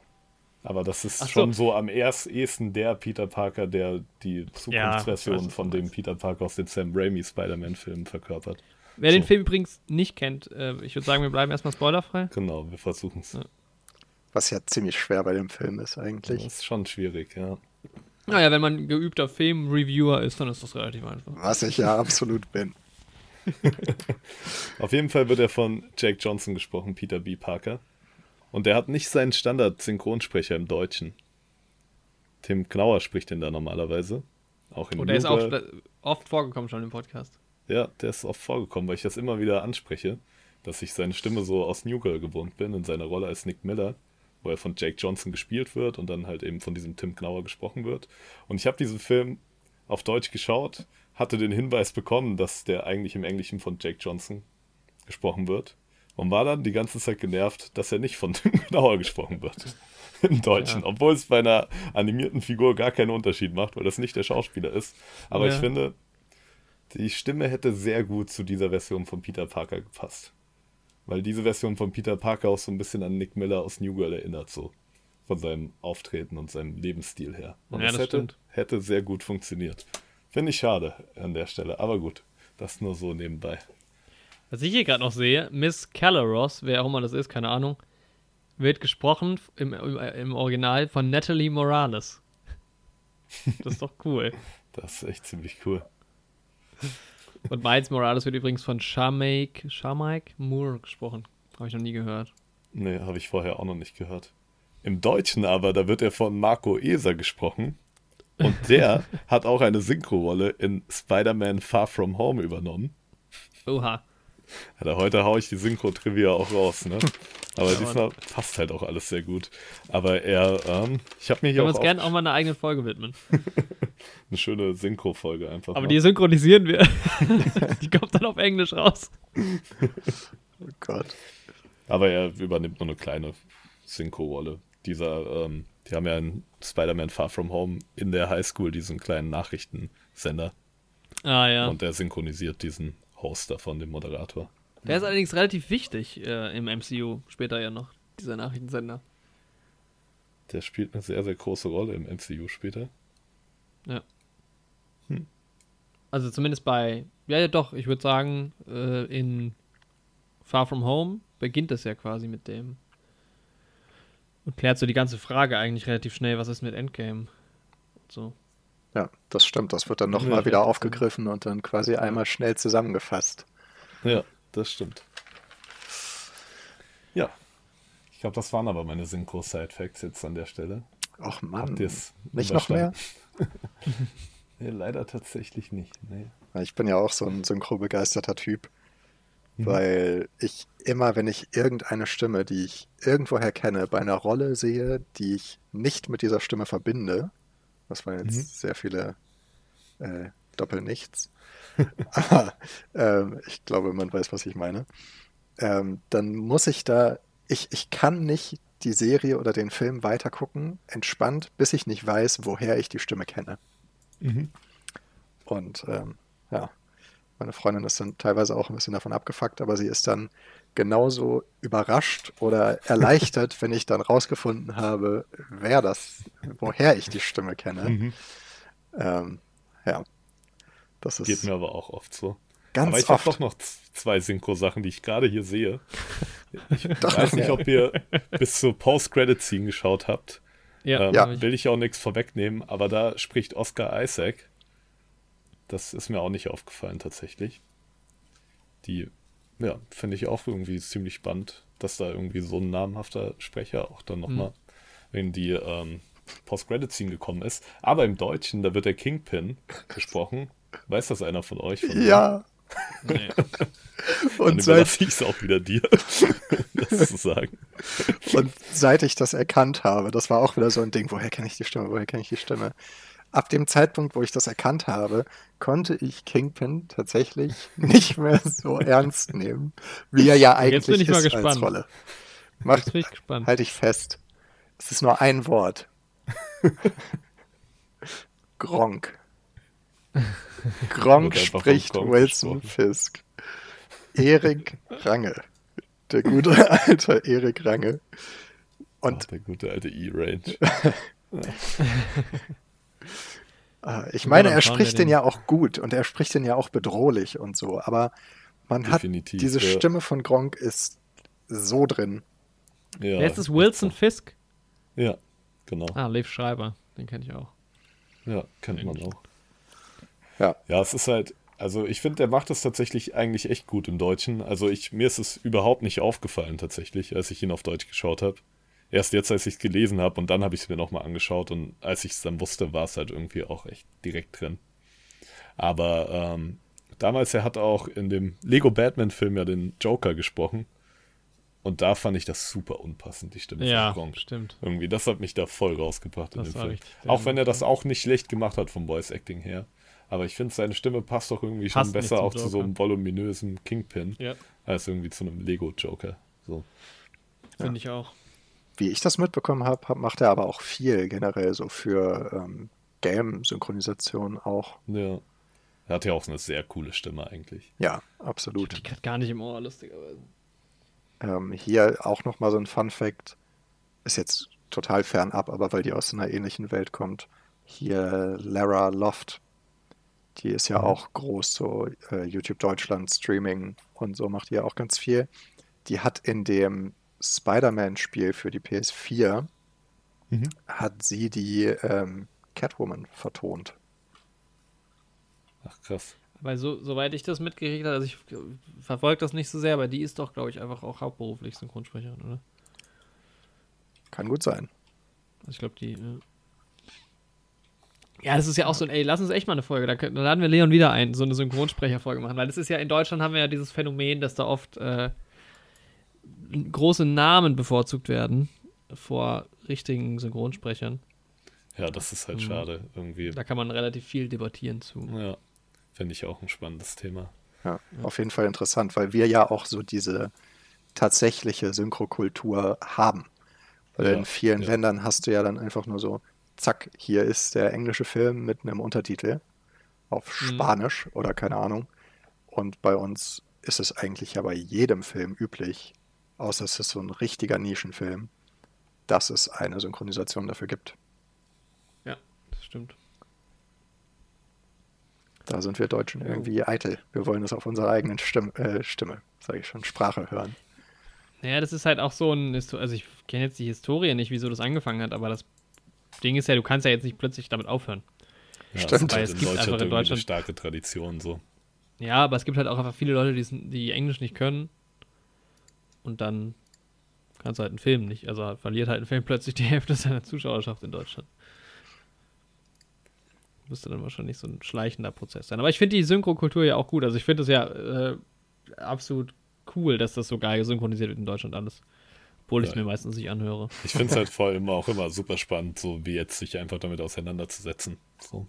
A: Aber das ist
B: so.
A: schon so am erst ehesten der Peter Parker, der die Zukunftsversion
B: weiß,
A: von dem Peter Parker aus den Sam Raimi Spider-Man-Filmen verkörpert.
B: Wer den
A: So.
B: Film übrigens nicht kennt, äh, ich würde sagen, wir bleiben erstmal spoilerfrei.
A: Genau, wir versuchen es.
B: Ja.
D: Was ja ziemlich schwer bei dem Film ist eigentlich.
A: Das ist schon schwierig, ja.
B: Naja, wenn man geübter Filmreviewer ist, dann ist das relativ einfach.
D: Was ich ja absolut bin.
A: Auf jeden Fall wird er von Jake Johnson gesprochen, Peter B. Parker. Und der hat nicht seinen Standard-Synchronsprecher im Deutschen. Tim Knauer spricht den da normalerweise. Auch in
B: Und der ist auch oft vorgekommen schon im Podcast.
A: Ja, der ist oft vorgekommen, weil ich das immer wieder anspreche, dass ich seine Stimme so aus New Girl gewohnt bin, in seiner Rolle als Nick Miller, wo er von Jake Johnson gespielt wird und dann halt eben von diesem Tim Knauer gesprochen wird. Und ich habe diesen Film auf Deutsch geschaut, hatte den Hinweis bekommen, dass der eigentlich im Englischen von Jake Johnson gesprochen wird. Und war dann die ganze Zeit genervt, dass er nicht von Tim Genauer gesprochen wird. Im Deutschen. Ja. Obwohl es bei einer animierten Figur gar keinen Unterschied macht, weil das nicht der Schauspieler ist. Aber ja. ich finde, die Stimme hätte sehr gut zu dieser Version von Peter Parker gepasst. Weil diese Version von Peter Parker auch so ein bisschen an Nick Miller aus New Girl erinnert, so. Von seinem Auftreten und seinem Lebensstil her. Und ja, das, das hätte, hätte sehr gut funktioniert. Finde ich schade an der Stelle, aber gut. Das nur so nebenbei.
B: Was ich hier gerade noch sehe, Miss Caleros, wer auch immer das ist, keine Ahnung, wird gesprochen im, im Original von Natalie Morales. Das ist doch cool.
A: das ist echt ziemlich cool.
B: Und Miles Morales wird übrigens von Shamaik, Shamaik Moore gesprochen. Habe ich noch nie gehört.
A: Nee, habe ich vorher auch noch nicht gehört. Im Deutschen aber, da wird er von Marco Eser gesprochen. Und der hat auch eine Synchro-Rolle in Spider-Man Far From Home übernommen.
B: Oha.
A: Ja, heute haue ich die Synchro-Trivia auch raus, ne? Aber ja, diesmal passt halt auch alles sehr gut. Aber er, ähm, ich habe mir hier
B: Können auch. uns gerne auch mal eine eigene Folge widmen.
A: eine schöne Synchro-Folge einfach.
B: Aber mal. die synchronisieren wir. die kommt dann auf Englisch raus.
D: oh Gott.
A: Aber er übernimmt nur eine kleine Synchro-Rolle. Dieser, ähm, die haben ja in Spider-Man Far From Home in der Highschool diesen kleinen Nachrichtensender.
B: Ah, ja.
A: Und der synchronisiert diesen Host davon, den Moderator.
B: Der ist allerdings relativ wichtig äh, im MCU, später ja noch, dieser Nachrichtensender.
A: Der spielt eine sehr, sehr große Rolle im MCU später.
B: Ja. Hm. Also zumindest bei, ja, ja doch, ich würde sagen, äh, in Far From Home beginnt es ja quasi mit dem. Und klärt so die ganze Frage eigentlich relativ schnell, was ist mit Endgame? So.
D: Ja, das stimmt. Das wird dann nochmal ja, wieder aufgegriffen und dann quasi einmal schnell zusammengefasst.
A: Ja, das stimmt. Ja. Ich glaube, das waren aber meine Synchro-Side-Facts jetzt an der Stelle.
D: Ach Mann. Nicht noch mehr?
A: nee, leider tatsächlich nicht. Nee.
D: Ich bin ja auch so ein synchro-begeisterter Typ. Mhm. Weil ich immer, wenn ich irgendeine Stimme, die ich irgendwoher kenne, bei einer Rolle sehe, die ich nicht mit dieser Stimme verbinde, das waren jetzt mhm. sehr viele äh, Doppelnichts. Aber ähm, ich glaube, man weiß, was ich meine. Ähm, dann muss ich da, ich, ich kann nicht die Serie oder den Film weitergucken, entspannt, bis ich nicht weiß, woher ich die Stimme kenne. Mhm. Und ähm, ja, meine Freundin ist dann teilweise auch ein bisschen davon abgefuckt, aber sie ist dann genauso überrascht oder erleichtert, wenn ich dann rausgefunden habe, wer das, woher ich die Stimme kenne. Mhm. Ähm, ja.
A: Das ist Geht mir aber auch oft so.
D: Ganz
A: aber ich habe doch noch zwei Synchro-Sachen, die ich gerade hier sehe. Ich weiß nicht, ob ihr bis zur Post-Credit-Scene geschaut habt. Ja, ähm, ja. Will ich auch nichts vorwegnehmen, aber da spricht Oscar Isaac. Das ist mir auch nicht aufgefallen tatsächlich. Die ja, finde ich auch irgendwie ziemlich spannend, dass da irgendwie so ein namhafter Sprecher auch dann nochmal mhm. in die ähm, Post-Credit-Scene gekommen ist. Aber im Deutschen, da wird der Kingpin gesprochen. Weiß das einer von euch? Von
D: ja. Nee.
A: Und seit ich es auch wieder dir, das zu sagen.
D: Und seit ich das erkannt habe, das war auch wieder so ein Ding, woher kenne ich die Stimme, woher kenne ich die Stimme? Ab dem Zeitpunkt, wo ich das erkannt habe, konnte ich Kingpin tatsächlich nicht mehr so ernst nehmen, wie er ja eigentlich Jetzt bin ich ist mal gespannt. als Rolle. Mach, Jetzt bin ich gespannt. Halte ich fest. Es ist nur ein Wort. Gronk. Gronk spricht Wilson Fisk. Erik Range. Der gute alte Erik Range.
A: Und Ach, der gute alte E-Range.
D: Äh, ich meine, er spricht den ja auch gut und er spricht den ja auch bedrohlich und so, aber man Definitiv, hat diese ja. Stimme von Gronk ist so drin.
B: Ja, Wer ist es? Wilson Fisk?
A: Ja, genau.
B: Ah, Leif Schreiber, den kenne ich auch.
A: Ja, kennt man auch. Ja. Ja, es ist halt, also ich finde, der macht das tatsächlich eigentlich echt gut im Deutschen. Also ich, mir ist es überhaupt nicht aufgefallen tatsächlich, als ich ihn auf Deutsch geschaut habe erst jetzt, als ich es gelesen habe und dann habe ich es mir nochmal angeschaut und als ich es dann wusste, war es halt irgendwie auch echt direkt drin. Aber ähm, damals, er hat auch in dem Lego Batman-Film ja den Joker gesprochen. Und da fand ich das super unpassend, die Stimme
B: ja, von Gronk. stimmt.
A: Irgendwie, das hat mich da voll rausgebracht das in dem Film. Auch wenn er das auch nicht schlecht gemacht hat vom Voice-Acting her. Aber ich finde, seine Stimme passt doch irgendwie schon
B: Passt nicht
A: besser auch zu so
B: Joker.
A: einem voluminösen Kingpin,
B: Ja.
A: als irgendwie zu einem Lego-Joker. So.
B: Finde ich auch.
D: Wie ich das mitbekommen habe, hab, macht er aber auch viel generell so für ähm, Game-Synchronisation auch.
A: Ja. Er hat ja auch eine sehr coole Stimme eigentlich.
D: Ja,
B: Ich hab
D: absolut.
B: die gerade gar nicht im Ohr, lustigerweise.
D: Ähm, hier auch nochmal so ein Fun-Fact. Ist jetzt total fernab, aber weil die aus einer ähnlichen Welt kommt. Hier Lara Loft. Die ist ja
A: Mhm.
D: auch groß, so äh, YouTube Deutschland, Streaming und so macht die ja auch ganz viel. Die hat in dem Spider-Man-Spiel für die PS4
A: Mhm.
D: hat sie die ähm, Catwoman vertont.
A: Ach krass.
B: Weil so, soweit ich das mitgekriegt habe, also ich verfolge das nicht so sehr, aber die ist doch, glaube ich, einfach auch hauptberuflich Synchronsprecherin, oder?
D: Kann gut sein.
B: Also ich glaube, die. Ja. ja, das ist ja auch so ein, ey, lass uns echt mal eine Folge, da, können- da laden wir Leon wieder ein, so eine Synchronsprecherfolge machen, weil das ist ja, in Deutschland haben wir ja dieses Phänomen, dass da oft äh, große Namen bevorzugt werden vor richtigen Synchronsprechern.
A: Ja, das ist halt
B: Mhm.
A: schade. Irgendwie.
B: Da kann man relativ viel debattieren zu.
A: Ja. Finde ich auch ein spannendes Thema.
D: Ja, auf jeden Fall interessant, weil wir ja auch so diese tatsächliche Synchrokultur haben. Weil
A: Ja,
D: in vielen
A: ja.
D: Ländern hast du ja dann einfach nur so, zack, hier ist der englische Film mit einem Untertitel auf
B: Mhm.
D: Spanisch oder keine Ahnung. Und bei uns ist es eigentlich ja bei jedem Film üblich, außer es ist so ein richtiger Nischenfilm, dass es eine Synchronisation dafür gibt.
B: Ja, das stimmt.
D: Da sind wir Deutschen
B: Ja.
D: irgendwie eitel. Wir wollen es auf unserer eigenen Stimme, äh, Stimme sage ich schon, Sprache hören.
B: Naja, das ist halt auch so ein, also ich kenne jetzt die Historie nicht, wieso das angefangen hat, aber das Ding ist ja, du kannst ja jetzt nicht plötzlich damit aufhören.
A: Ja,
D: Stimmt.
A: es
B: Weil
A: ist
B: es
A: halt
B: gibt
A: in
B: einfach
A: Deutschland
B: in
A: irgendwie eine
B: Deutschland-
A: starke Tradition so.
B: Ja, aber es gibt halt auch einfach viele Leute, die, die Englisch nicht können. Und dann kannst du halt einen Film nicht. Also verliert halt ein Film plötzlich die Hälfte seiner Zuschauerschaft in Deutschland. Müsste dann wahrscheinlich so ein schleichender Prozess sein. Aber ich finde die Synchrokultur ja auch gut. Also ich finde es ja äh, absolut cool, dass das so geil synchronisiert wird in Deutschland alles. Obwohl ich es
A: Ja.
B: mir meistens nicht anhöre.
A: Ich finde es halt vor allem auch immer super spannend, so wie jetzt sich einfach damit auseinanderzusetzen. So.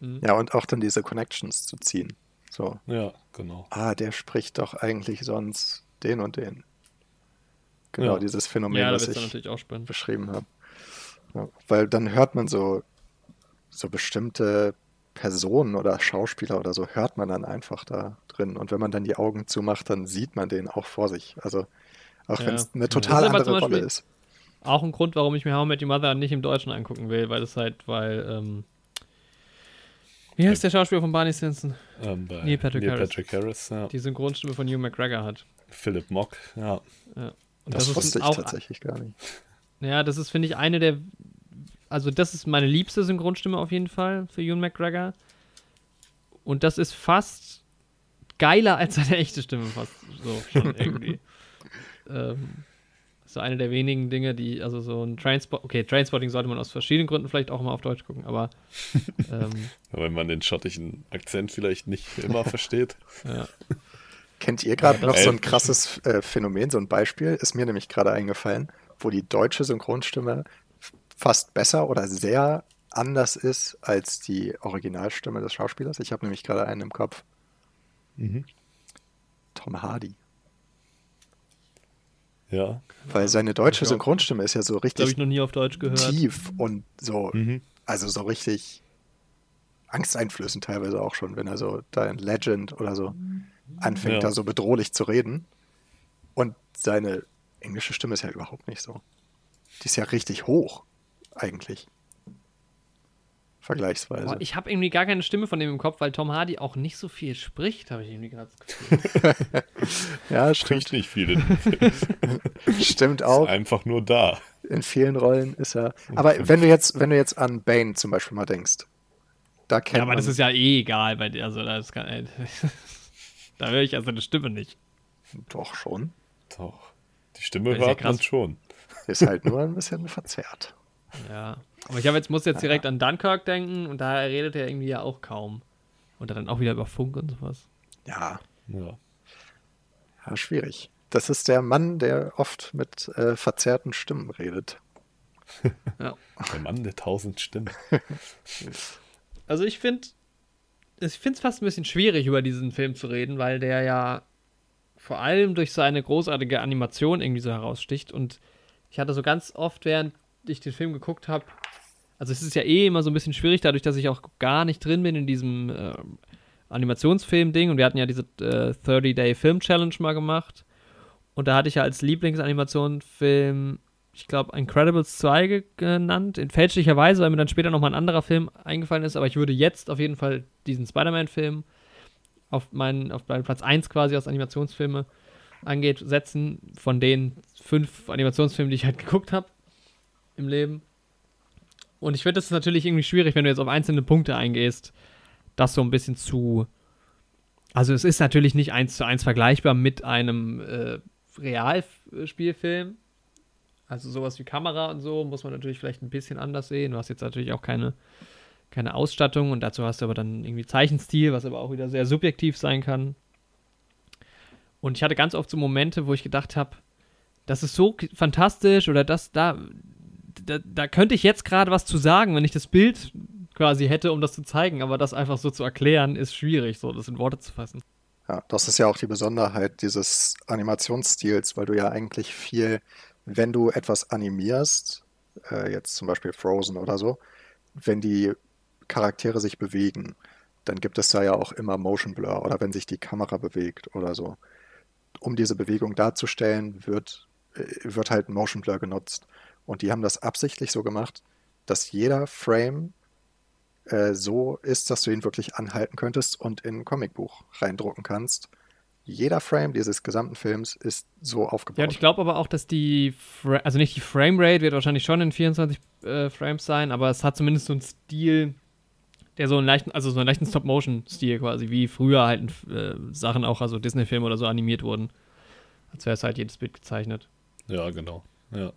D: Ja, und auch dann diese Connections zu ziehen. So,
A: Ja, genau.
D: ah, der spricht doch eigentlich sonst den und den. Genau,
A: Ja.
D: dieses Phänomen,
B: Ja,
D: was
B: das
D: ich
B: natürlich auch spannend.
D: beschrieben habe. Ja, weil dann hört man so, so bestimmte Personen oder Schauspieler oder so, hört man dann einfach da drin. Und wenn man dann die Augen zumacht, dann sieht man den auch vor sich. Also, auch
B: Ja.
D: wenn es eine
B: Das
D: total andere
B: zum
D: Rolle
B: Beispiel-
D: ist.
B: Auch ein Grund, warum ich mir How I Met Your Mother nicht im Deutschen angucken will, weil es halt, weil, ähm, wie heißt der Schauspieler von Barney Stinson?
A: Ähm, bei
B: Neil Patrick Harris.
A: Patrick Harris, ja.
B: Die Synchronstimme von Hugh McGregor hat.
A: Philip Mock, ja.
B: Und
D: Das,
B: ist
D: wusste ich
B: auch,
D: tatsächlich gar nicht.
B: Ja, das ist, finde ich, eine der, also das ist meine liebste Synchronstimme auf jeden Fall für Hugh McGregor. Und das ist fast geiler als seine echte Stimme, fast so schon irgendwie. ähm, so eine der wenigen Dinge, die, also so ein Trainspot, okay, Trainspotting sollte man aus verschiedenen Gründen vielleicht auch mal auf Deutsch gucken, aber ähm,
A: Wenn man den schottischen Akzent vielleicht nicht immer versteht.
B: ja.
D: Kennt ihr gerade noch so ein krasses äh, Phänomen, so ein Beispiel? Ist mir nämlich gerade eingefallen, wo die deutsche Synchronstimme fast besser oder sehr anders ist als die Originalstimme des Schauspielers. Ich habe nämlich gerade einen im Kopf.
A: Mhm.
D: Tom Hardy.
A: Ja.
D: Weil seine deutsche. Synchronstimme ist ja so
B: habe
D: richtig
B: ich noch nie auf Deutsch gehört.
D: tief und so,
A: Mhm.
D: also so richtig angsteinflößend teilweise auch schon, wenn er so da in Legend oder so anfängt,
A: Ja.
D: da so bedrohlich zu reden. Und seine englische Stimme ist ja überhaupt nicht so. Die ist ja richtig hoch, eigentlich. Vergleichsweise.
B: Boah, ich habe irgendwie gar keine Stimme von dem im Kopf, weil Tom Hardy auch nicht so viel spricht, habe ich irgendwie gerade das Gefühl.
D: ja, stimmt.
A: Spricht nicht viel. in dem Film.
D: Stimmt
A: Ist
D: auch.
A: einfach nur da.
D: In vielen Rollen ist er. Aber wenn du jetzt, wenn du jetzt an Bane zum Beispiel mal denkst, da kennt
B: Ja, aber
D: man,
B: das ist ja eh egal bei dir. Also, das kann, da höre ich also eine Stimme nicht.
D: doch schon.
A: Doch. Die Stimme
B: ja
A: hört man schon.
D: Ist halt nur ein bisschen verzerrt.
B: Ja. Aber ich jetzt, muss jetzt direkt an Dunkirk denken und da redet er irgendwie ja auch kaum. Und dann auch wieder über Funk und sowas.
D: Ja,
A: Ja.
D: ja, schwierig. Das ist der Mann, der oft mit äh, verzerrten Stimmen redet.
B: Ja.
A: Der Mann der tausend Stimmen.
B: Also ich finde, ich finde es fast ein bisschen schwierig, über diesen Film zu reden, weil der ja vor allem durch seine großartige Animation irgendwie so heraussticht. Und ich hatte so ganz oft, während ich den Film geguckt habe, also es ist ja eh immer so ein bisschen schwierig, dadurch, dass ich auch gar nicht drin bin in diesem äh, Animationsfilm-Ding. Und wir hatten ja diese äh, 30-Day-Film-Challenge mal gemacht. Und da hatte ich ja als Lieblingsanimationsfilm ich glaube, Incredibles 2 genannt, in fälschlicherweise, weil mir dann später nochmal ein anderer Film eingefallen ist, aber ich würde jetzt auf jeden Fall diesen Spider-Man-Film auf meinen, auf meinen Platz 1 quasi aus Animationsfilme angeht, setzen, von den fünf Animationsfilmen, die ich halt geguckt habe im Leben. Und ich finde es natürlich irgendwie schwierig, wenn du jetzt auf einzelne Punkte eingehst, das so ein bisschen zu. Also, es ist natürlich nicht eins zu eins vergleichbar mit einem äh, Realspielfilm, also sowas wie Kamera und so muss man natürlich vielleicht ein bisschen anders sehen. Du hast jetzt natürlich auch keine, keine Ausstattung und dazu hast du aber dann irgendwie Zeichenstil, was aber auch wieder sehr subjektiv sein kann. Und ich hatte ganz oft so Momente, wo ich gedacht habe, das ist so fantastisch oder das, da, da, da könnte ich jetzt gerade was zu sagen, wenn ich das Bild quasi hätte, um das zu zeigen, aber das einfach so zu erklären, ist schwierig, so das in Worte zu fassen.
D: Ja, das ist ja auch die Besonderheit dieses Animationsstils, weil du ja eigentlich viel wenn du etwas animierst, äh, jetzt zum Beispiel Frozen oder so, wenn die Charaktere sich bewegen, dann gibt es da ja auch immer Motion Blur oder wenn sich die Kamera bewegt oder so. Um diese Bewegung darzustellen, wird, äh, wird halt Motion Blur genutzt. Und die haben das absichtlich so gemacht, dass jeder Frame äh, so ist, dass du ihn wirklich anhalten könntest und in ein Comicbuch reindrucken kannst jeder Frame dieses gesamten Films ist so aufgebaut.
B: Ja, und ich glaube aber auch, dass die, Fra also nicht die Framerate wird wahrscheinlich schon in 24 äh, Frames sein, aber es hat zumindest so einen Stil, der so einen leichten, also so einen leichten Stop-Motion-Stil quasi, wie früher halt äh, Sachen auch, also Disney-Filme oder so animiert wurden. Als wäre es halt jedes Bild gezeichnet.
A: Ja, genau. Ja.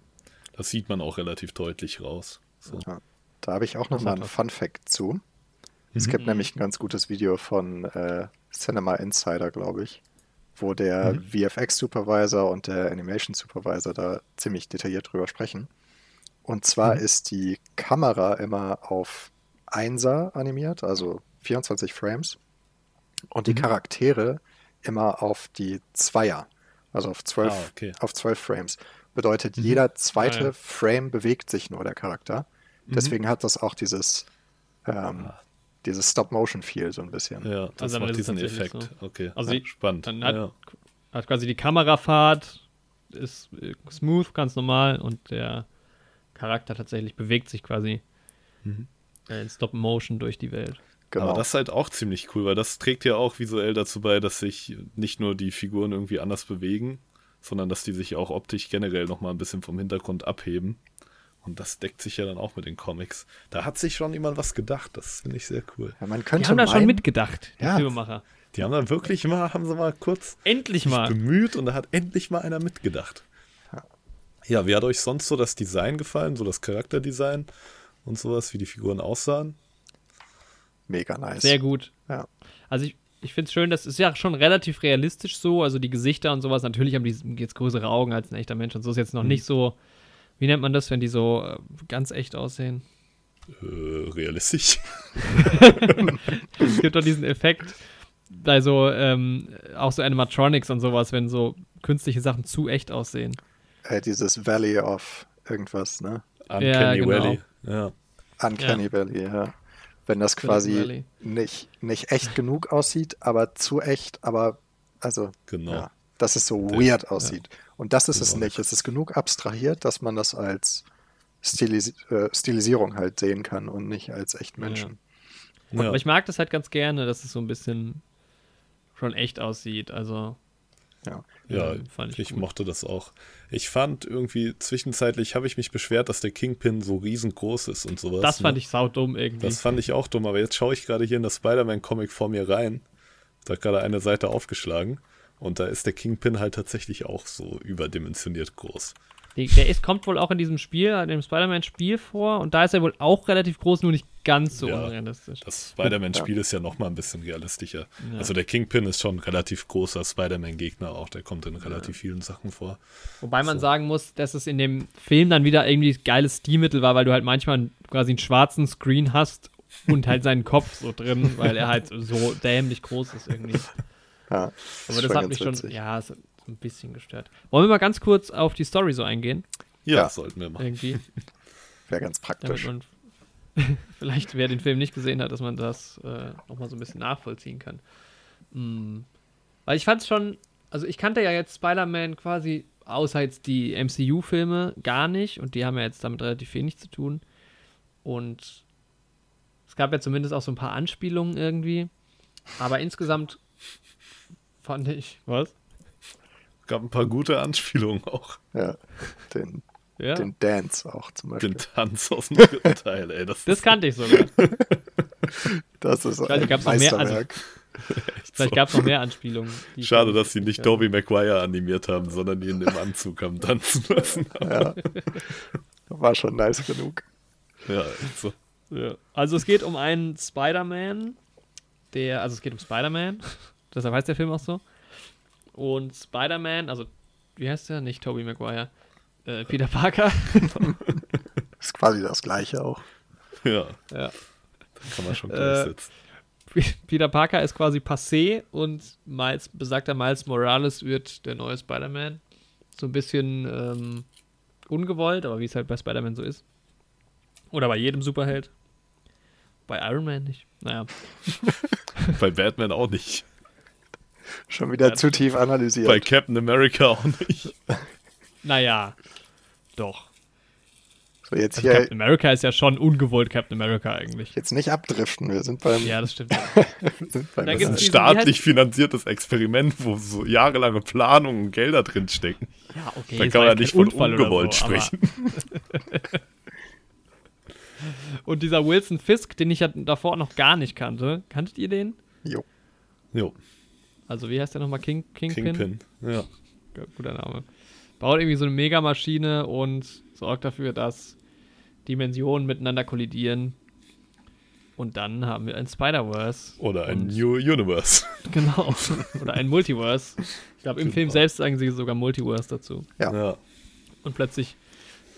A: Das sieht man auch relativ deutlich raus. So.
D: Ja. Da habe ich auch noch mal einen Fun-Fact zu. Es mhm. gibt nämlich ein ganz gutes Video von äh, Cinema Insider, glaube ich wo der mhm. VFX-Supervisor und der Animation-Supervisor da ziemlich detailliert drüber sprechen. Und zwar mhm. ist die Kamera immer auf 1er animiert, also 24 Frames, und die mhm. Charaktere immer auf die Zweier, also auf 12, ah, okay. auf 12 Frames. Bedeutet, mhm. jeder zweite ah, ja. Frame bewegt sich nur, der Charakter. Mhm. Deswegen hat das auch dieses ähm, ah dieses Stop-Motion-Feel so ein bisschen.
A: Ja, das also macht diesen Effekt. So. Okay,
B: also ja, spannend. Dann hat, ja. hat, quasi die Kamerafahrt ist äh, smooth, ganz normal und der Charakter tatsächlich bewegt sich quasi mhm. in Stop-Motion durch die Welt.
A: Genau. Aber das ist halt auch ziemlich cool, weil das trägt ja auch visuell dazu bei, dass sich nicht nur die Figuren irgendwie anders bewegen, sondern dass die sich auch optisch generell nochmal ein bisschen vom Hintergrund abheben. Und das deckt sich ja dann auch mit den Comics. Da hat sich schon jemand was gedacht. Das finde ich sehr cool.
B: Ja, man könnte die haben da schon mitgedacht,
A: die ja, Filmemacher. Die haben dann wirklich mal, haben sie mal kurz
B: endlich mal
A: bemüht und da hat endlich mal einer mitgedacht. Ja, wie hat euch sonst so das Design gefallen, so das Charakterdesign und sowas, wie die Figuren aussahen?
D: Mega nice.
B: Sehr gut. Ja. Also ich, ich finde es schön, das ist ja schon relativ realistisch so, also die Gesichter und sowas, natürlich haben die jetzt größere Augen als ein echter Mensch und so ist jetzt noch mhm. nicht so wie nennt man das, wenn die so äh, ganz echt aussehen?
A: Äh, realistisch.
B: es gibt doch diesen Effekt bei so, ähm, auch so Animatronics und sowas, wenn so künstliche Sachen zu echt aussehen.
D: Äh, dieses Valley of irgendwas, ne?
A: Uncanny ja, genau. Valley. Ja.
D: Uncanny ja. Valley, ja. Wenn das quasi nicht, nicht echt genug aussieht, aber zu echt, aber also,
A: genau. Ja,
D: dass es so weird aussieht. Ja. Und das ist es nicht. Es ist genug abstrahiert, dass man das als Stilis äh, Stilisierung halt sehen kann und nicht als echt Menschen.
B: Ja. Ja. Aber ich mag das halt ganz gerne, dass es so ein bisschen schon echt aussieht. Also.
A: Ja, ja äh, ich, ich mochte das auch. Ich fand irgendwie, zwischenzeitlich habe ich mich beschwert, dass der Kingpin so riesengroß ist und sowas.
B: Das fand ne? ich saudumm irgendwie.
A: Das fand ich auch dumm, aber jetzt schaue ich gerade hier in das Spider-Man-Comic vor mir rein. Da hat gerade eine Seite aufgeschlagen. Und da ist der Kingpin halt tatsächlich auch so überdimensioniert groß.
B: Der ist, kommt wohl auch in diesem Spiel, in dem Spider-Man-Spiel vor und da ist er wohl auch relativ groß, nur nicht ganz so ja, unrealistisch.
A: Das Spider-Man-Spiel ja. ist ja nochmal ein bisschen realistischer. Ja. Also der Kingpin ist schon ein relativ großer Spider-Man-Gegner auch, der kommt in relativ vielen Sachen vor.
B: Wobei man so. sagen muss, dass es in dem Film dann wieder irgendwie geiles Stilmittel war, weil du halt manchmal quasi einen schwarzen Screen hast und halt seinen Kopf so drin, weil er halt so dämlich groß ist irgendwie.
D: Ja,
B: Aber das hat mich schon, ja, so ein bisschen gestört. Wollen wir mal ganz kurz auf die Story so eingehen?
A: Ja,
D: Ja.
A: sollten wir machen.
B: Irgendwie.
D: Wäre ganz
B: damit
D: praktisch.
B: man vielleicht, wer den Film nicht gesehen hat, dass man das äh, nochmal so ein bisschen nachvollziehen kann. Mm. Weil ich fand es schon, also ich kannte ja jetzt Spider-Man quasi, außer jetzt die MCU-Filme, gar nicht und die haben ja jetzt damit relativ wenig zu tun. Und es gab ja zumindest auch so ein paar Anspielungen irgendwie. Aber insgesamt fand ich. Was?
A: Gab ein paar gute Anspielungen auch.
D: Ja, den,
B: Ja.
D: den Dance auch zum Beispiel.
A: Den Tanz aus dem dritten Teil, ey. Das,
B: Das kannte ich sogar.
D: Das ist
B: weiß
D: ein
B: gab's noch mehr? Also-
D: Meisterwerk.
B: Vielleicht
A: so.
B: gab es noch mehr Anspielungen. ich
A: Schade, dass sie nicht
B: ja.
A: Tobey Maguire animiert haben, sondern ihn im Anzug haben tanzen lassen.
D: Ja. War schon nice genug.
A: Ja, echt so.
B: Ja. Also es geht um einen Spider-Man, der, also es geht um Spider-Man, deshalb heißt der Film auch so. Und Spider-Man, also wie heißt der? Nicht Tobey Maguire. Äh, Peter Parker.
D: Ist quasi das gleiche auch.
A: Ja,
B: ja.
A: kann man schon
B: Äh,
A: gleichsetzen.
B: Peter Parker ist quasi passé und Miles, besagter Miles Morales wird der neue Spider-Man. So ein bisschen ähm, ungewollt, aber wie es halt bei Spider-Man so ist. Oder bei jedem Superheld. Bei Iron Man nicht. Naja.
A: Bei Batman auch nicht.
D: Schon wieder
B: Ja,
D: zu tief analysiert.
A: Bei Captain America auch nicht.
B: Naja. Doch.
D: so, jetzt
B: Also
D: hier
B: Captain America ist ja schon ungewollt Captain America eigentlich.
D: jetzt nicht abdriften. Wir sind beim,
B: Ja, das stimmt.
D: wir sind beim
B: Da
A: Das ist
B: gibt's
A: ein staatlich finanziertes Experiment, wo so jahrelange Planung und Gelder drin stecken.
B: Ja, okay.
A: Dann
B: es
A: kann man
B: kein
A: nicht von
B: Unfall
A: ungewollt
B: so,
A: sprechen.
B: Und dieser Wilson Fisk, den ich ja davor noch gar nicht kannte. Kanntet ihr den?
D: Jo.
A: Jo,
B: Also, wie heißt der nochmal? King, Kingpin?
A: Kingpin. Ja.
B: Guter Name. Baut irgendwie so eine Megamaschine und sorgt dafür, dass Dimensionen miteinander kollidieren. Und dann haben wir ein Spider-Verse.
A: Oder ein New Universe.
B: Genau. Oder ein Multiverse. Ich glaube, im Film
A: Genau.
B: selbst sagen sie sogar Multiverse dazu.
D: Ja.
A: Ja.
B: Und plötzlich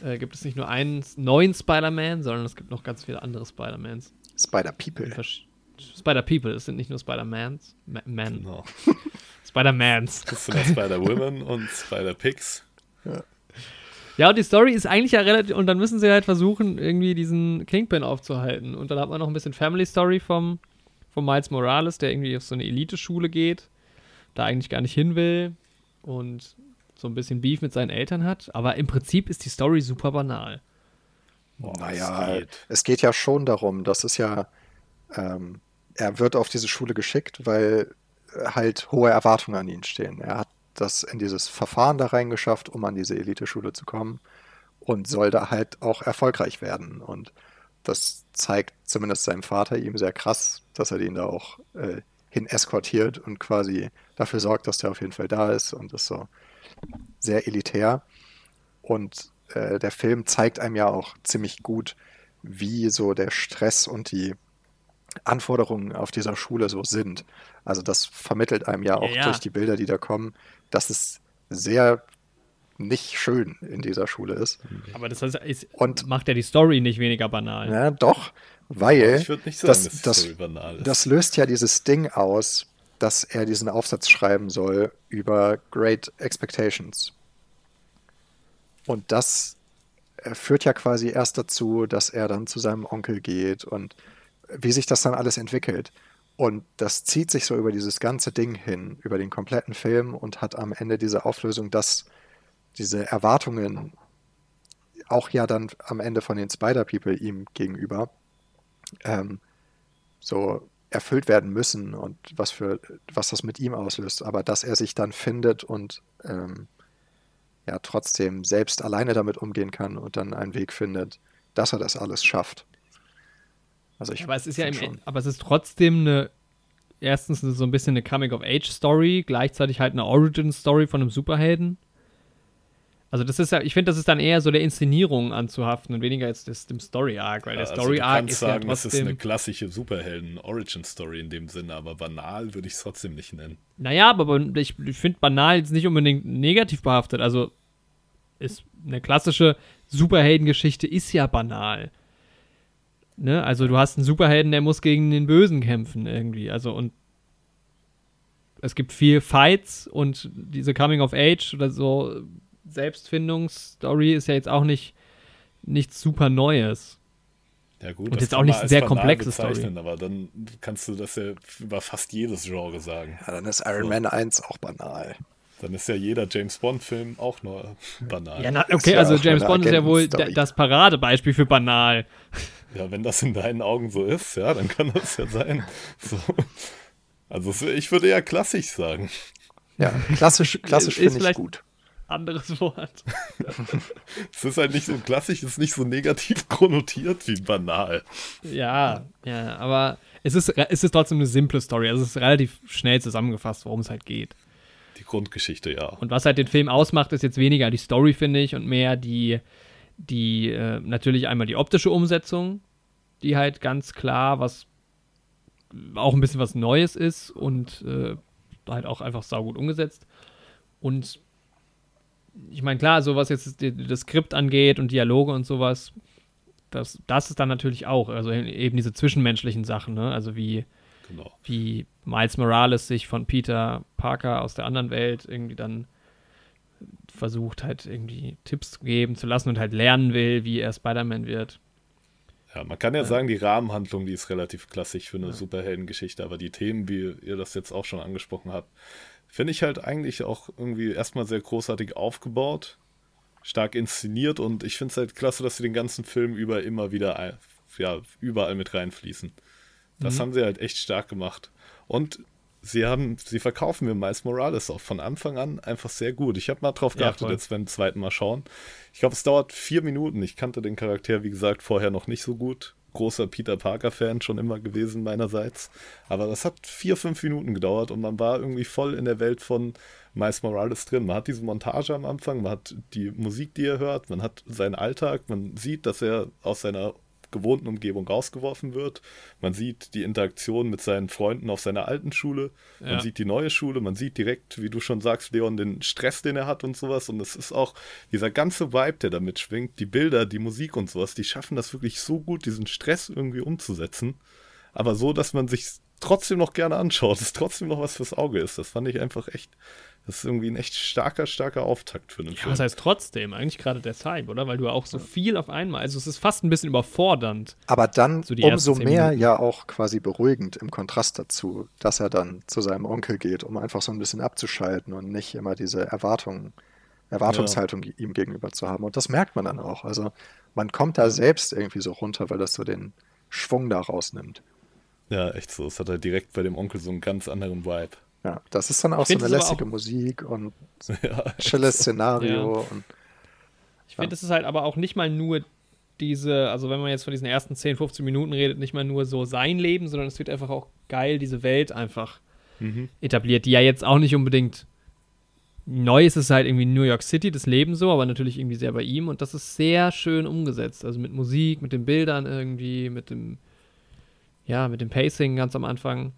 B: äh, gibt es nicht nur einen neuen Spider-Man, sondern es gibt noch ganz viele andere Spider-Mans.
D: Spider-People.
B: Spider-People, es sind nicht nur Spider-Mans. Ma Man.
A: Genau.
B: Spider-Mans.
A: Das sind Spider-Women und Spider-Pigs.
B: Ja, und die Story ist eigentlich ja relativ. Und dann müssen sie halt versuchen, irgendwie diesen Kingpin aufzuhalten. Und dann hat man noch ein bisschen Family Story vom, vom Miles Morales, der irgendwie auf so eine Elite-Schule geht, da eigentlich gar nicht hin will und so ein bisschen Beef mit seinen Eltern hat. Aber im Prinzip ist die Story super banal.
A: Boah,
D: Naja,
A: es geht.
D: es geht ja schon darum, dass es ja, ähm, er wird auf diese Schule geschickt, weil äh, halt hohe Erwartungen an ihn stehen. Er hat das in dieses Verfahren da reingeschafft, um an diese Eliteschule zu kommen und soll da halt auch erfolgreich werden. Und das zeigt zumindest seinem Vater ihm sehr krass, dass er den da auch äh, hin eskortiert und quasi dafür sorgt, dass der auf jeden Fall da ist und ist so sehr elitär. Und äh, der Film zeigt einem ja auch ziemlich gut, wie so der Stress und die Anforderungen auf dieser Schule so sind. Also das vermittelt einem ja auch
B: Ja.
D: durch die Bilder, die da kommen, dass es sehr nicht schön in dieser Schule ist.
B: Aber das heißt, ist,
D: Und-
B: macht ja die Story nicht weniger banal.
D: Ja, doch, weil
A: Ich würde nicht sagen,
D: das, das,
A: Story banal ist.
D: das löst ja dieses Ding aus, dass er diesen Aufsatz schreiben soll über Great Expectations. Und das äh, führt ja quasi erst dazu, dass er dann zu seinem Onkel geht und wie sich das dann alles entwickelt. Und das zieht sich so über dieses ganze Ding hin, über den kompletten Film und hat am Ende diese Auflösung, dass diese Erwartungen auch ja dann am Ende von den Spider-People ihm gegenüber ähm, so erfüllt werden müssen und was für was das mit ihm auslöst, aber dass er sich dann findet und ähm, ja trotzdem selbst alleine damit umgehen kann und dann einen Weg findet, dass er das alles schafft. Also ich
B: Aber es ist ja im,
D: schon.
B: aber es ist trotzdem eine erstens so ein bisschen eine Coming of Age Story, gleichzeitig halt eine Origin Story von einem Superhelden. Also das ist ja, ich finde, das ist dann eher so der Inszenierung anzuhaften und weniger jetzt des, dem Story Arc, weil der
A: also
B: Story Arc ist
A: sagen,
B: ja
A: es ist eine
B: trotzdem.
A: klassische Superhelden-Origin-Story in dem Sinne, aber banal würde ich es trotzdem nicht nennen.
B: Naja, aber ich, ich finde banal jetzt nicht unbedingt negativ behaftet. Also ist eine klassische Superheldengeschichte ist ja banal. Ne? Also du hast einen Superhelden, der muss gegen den Bösen kämpfen irgendwie. Also und es gibt viel Fights und diese Coming of Age oder so Selbstfindungsstory ist ja jetzt auch nicht nichts super Neues.
A: Ja gut,
B: Und
A: das
B: jetzt
A: kann
B: auch nicht sehr komplexe Story.
A: Aber dann kannst du das ja über fast jedes Genre sagen.
D: Ja, dann ist Iron
A: So.
D: Man 1 auch banal.
A: Dann ist ja jeder James Bond-Film auch nur banal.
B: Ja, na, okay,
D: ja
B: also James Bond ist ja wohl das Paradebeispiel für banal.
A: Ja, wenn das in deinen Augen so ist, ja, dann kann das ja sein. So. Also ich würde eher klassisch sagen.
D: Ja, klassisch, klassisch
B: Ist
D: finde ich
B: vielleicht-
D: gut.
B: Anderes Wort.
A: Es ist halt nicht so klassisch, es ist nicht so negativ konnotiert wie banal.
B: Ja, ja, aber es ist, es ist trotzdem eine simple Story. Also es ist relativ schnell zusammengefasst, worum es halt geht.
A: Die Grundgeschichte, ja.
B: Und was halt den Film ausmacht, ist jetzt weniger die Story, finde ich, und mehr die, die äh, natürlich einmal die optische Umsetzung, die halt ganz klar was auch ein bisschen was Neues ist und äh, halt auch einfach saugut umgesetzt. Und ich meine, klar, so was jetzt das Skript angeht und Dialoge und sowas, das, das ist dann natürlich auch, also eben diese zwischenmenschlichen Sachen, ne? Also wie,
A: Genau.
B: wie Miles Morales sich von Peter Parker aus der anderen Welt irgendwie dann versucht halt irgendwie Tipps geben zu lassen und halt lernen will, wie er Spider-Man wird.
A: Ja, man kann ja sagen, die Rahmenhandlung, die ist relativ klassisch für eine Superheldengeschichte, aber die Themen, wie ihr das jetzt auch schon angesprochen habt, finde ich halt eigentlich auch irgendwie erstmal sehr großartig aufgebaut, stark inszeniert und ich finde es halt klasse, dass sie den ganzen Film über immer wieder ja, überall mit reinfließen. Das
B: Mhm.
A: haben sie halt echt stark gemacht. Und sie haben, sie verkaufen mir Miles Morales auch von Anfang an einfach sehr gut. Ich habe mal drauf
B: Ja,
A: geachtet,
B: voll.
A: jetzt beim zweiten Mal schauen. Ich glaube, es dauert vier Minuten. Ich kannte den Charakter, wie gesagt, vorher noch nicht so gut. Großer Peter Parker-Fan schon immer gewesen meinerseits. Aber das hat vier, fünf Minuten gedauert und man war irgendwie voll in der Welt von Miles Morales drin. Man hat diese Montage am Anfang, man hat die Musik, die er hört, man hat seinen Alltag, man sieht, dass er aus seiner gewohnten Umgebung rausgeworfen wird. Man sieht die Interaktion mit seinen Freunden auf seiner alten Schule. Man
B: Ja.
A: sieht die neue Schule. Man sieht direkt, wie du schon sagst, Leon, den Stress, den er hat und sowas. Und es ist auch dieser ganze Vibe, der damit schwingt, die Bilder, die Musik und sowas, die schaffen das wirklich so gut, diesen Stress irgendwie umzusetzen. Aber so, dass man sich trotzdem noch gerne anschaut, es trotzdem noch was fürs Auge ist. Das fand ich einfach echt, das ist irgendwie ein echt starker, starker Auftakt für einen
B: Ja,
A: Film.
B: was heißt trotzdem? Eigentlich gerade deshalb, oder? Weil du auch so viel auf einmal, also es ist fast ein bisschen überfordernd.
D: Aber dann
B: So die
D: umso mehr
B: Minuten.
D: ja auch quasi beruhigend im Kontrast dazu, dass er dann zu seinem Onkel geht, um einfach so ein bisschen abzuschalten und nicht immer diese Erwartungen, Erwartungshaltung ihm gegenüber zu haben. Und das merkt man dann auch. Also man kommt da selbst irgendwie so runter, weil das so den Schwung da rausnimmt.
A: Ja, echt so. Es hat halt direkt bei dem Onkel so einen ganz anderen Vibe.
D: Ja, das ist dann auch
B: Ich
D: so eine lässige
B: auch-
D: Musik und
A: ja,
D: Szenario. Und
B: Ich finde, es ist halt aber auch nicht mal nur diese, also wenn man jetzt von diesen ersten 10, 15 Minuten redet, nicht mal nur so sein Leben, sondern es wird einfach auch geil, diese Welt einfach
A: Mhm.
B: etabliert, die ja jetzt auch nicht unbedingt neu ist, es ist halt irgendwie New York City, das Leben so, aber natürlich irgendwie sehr bei ihm und das ist sehr schön umgesetzt, also mit Musik, mit den Bildern irgendwie, mit dem, ja, mit dem Pacing ganz am Anfang.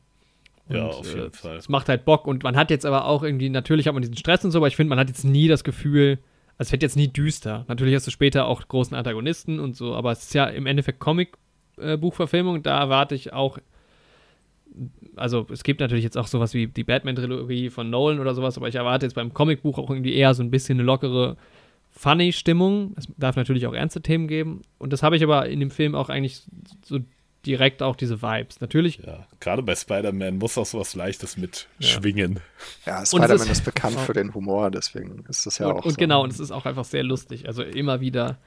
A: Ja, auf jeden
B: äh,
A: Fall.
B: Es macht halt Bock und man hat jetzt aber auch irgendwie, natürlich hat man diesen Stress und so, aber ich finde, man hat jetzt nie das Gefühl, also es wird jetzt nie düster. Natürlich hast du später auch großen Antagonisten und so, aber es ist ja im Endeffekt Comic-Buchverfilmung, da erwarte ich auch, also es gibt natürlich jetzt auch sowas wie die Batman-Trilogie von Nolan oder sowas, aber ich erwarte jetzt beim Comicbuch auch irgendwie eher so ein bisschen eine lockere, funny Stimmung. Es darf natürlich auch ernste Themen geben und das habe ich aber in dem Film auch eigentlich so direkt auch diese Vibes. Natürlich
A: Ja, gerade bei Spider-Man muss auch sowas Leichtes mitschwingen.
D: ja,
B: es
D: Spider-Man
B: ist-
D: ist, bekannt für den Humor, deswegen ist das ja
B: und,
D: auch
B: und
D: so.
B: genau, und es ist auch einfach sehr lustig. Also immer wieder